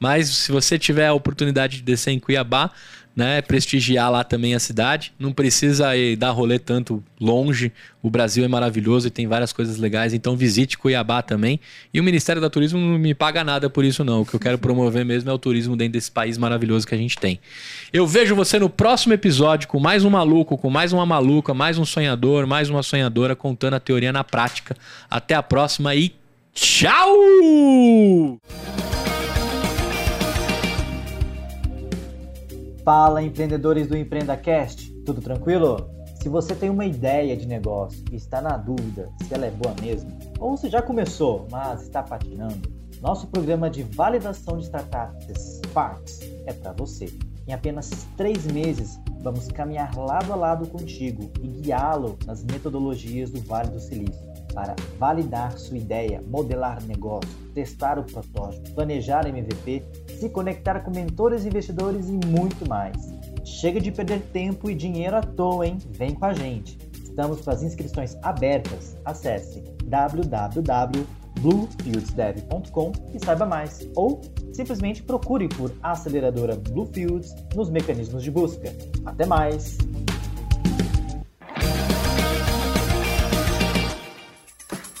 Mas se você tiver a oportunidade de descer em Cuiabá, né, prestigiar lá também a cidade. Não precisa dar rolê tanto longe. O Brasil é maravilhoso e tem várias coisas legais, então visite Cuiabá também. E o Ministério da Turismo não me paga nada por isso não. O que eu quero promover mesmo é o turismo dentro desse país maravilhoso que a gente tem. Eu vejo você no próximo episódio com mais um maluco, com mais uma maluca, mais um sonhador, mais uma sonhadora contando a teoria na prática. Até a próxima e tchau! Fala empreendedores do EmpreendaCast, tudo tranquilo? Se você tem uma ideia de negócio e está na dúvida se ela é boa mesmo, ou se já começou, mas está patinando, nosso programa de validação de startups Sparks é para você. Em apenas três meses, vamos caminhar lado a lado contigo e guiá-lo nas metodologias do Vale do Silício para validar sua ideia, modelar negócio, testar o protótipo, planejar MVP, se conectar com mentores, investidores e muito mais. Chega de perder tempo e dinheiro à toa, hein? Vem com a gente. Estamos com as inscrições abertas. Acesse www.bluefieldsdev.com e saiba mais. Ou simplesmente procure por aceleradora Bluefields nos mecanismos de busca. Até mais!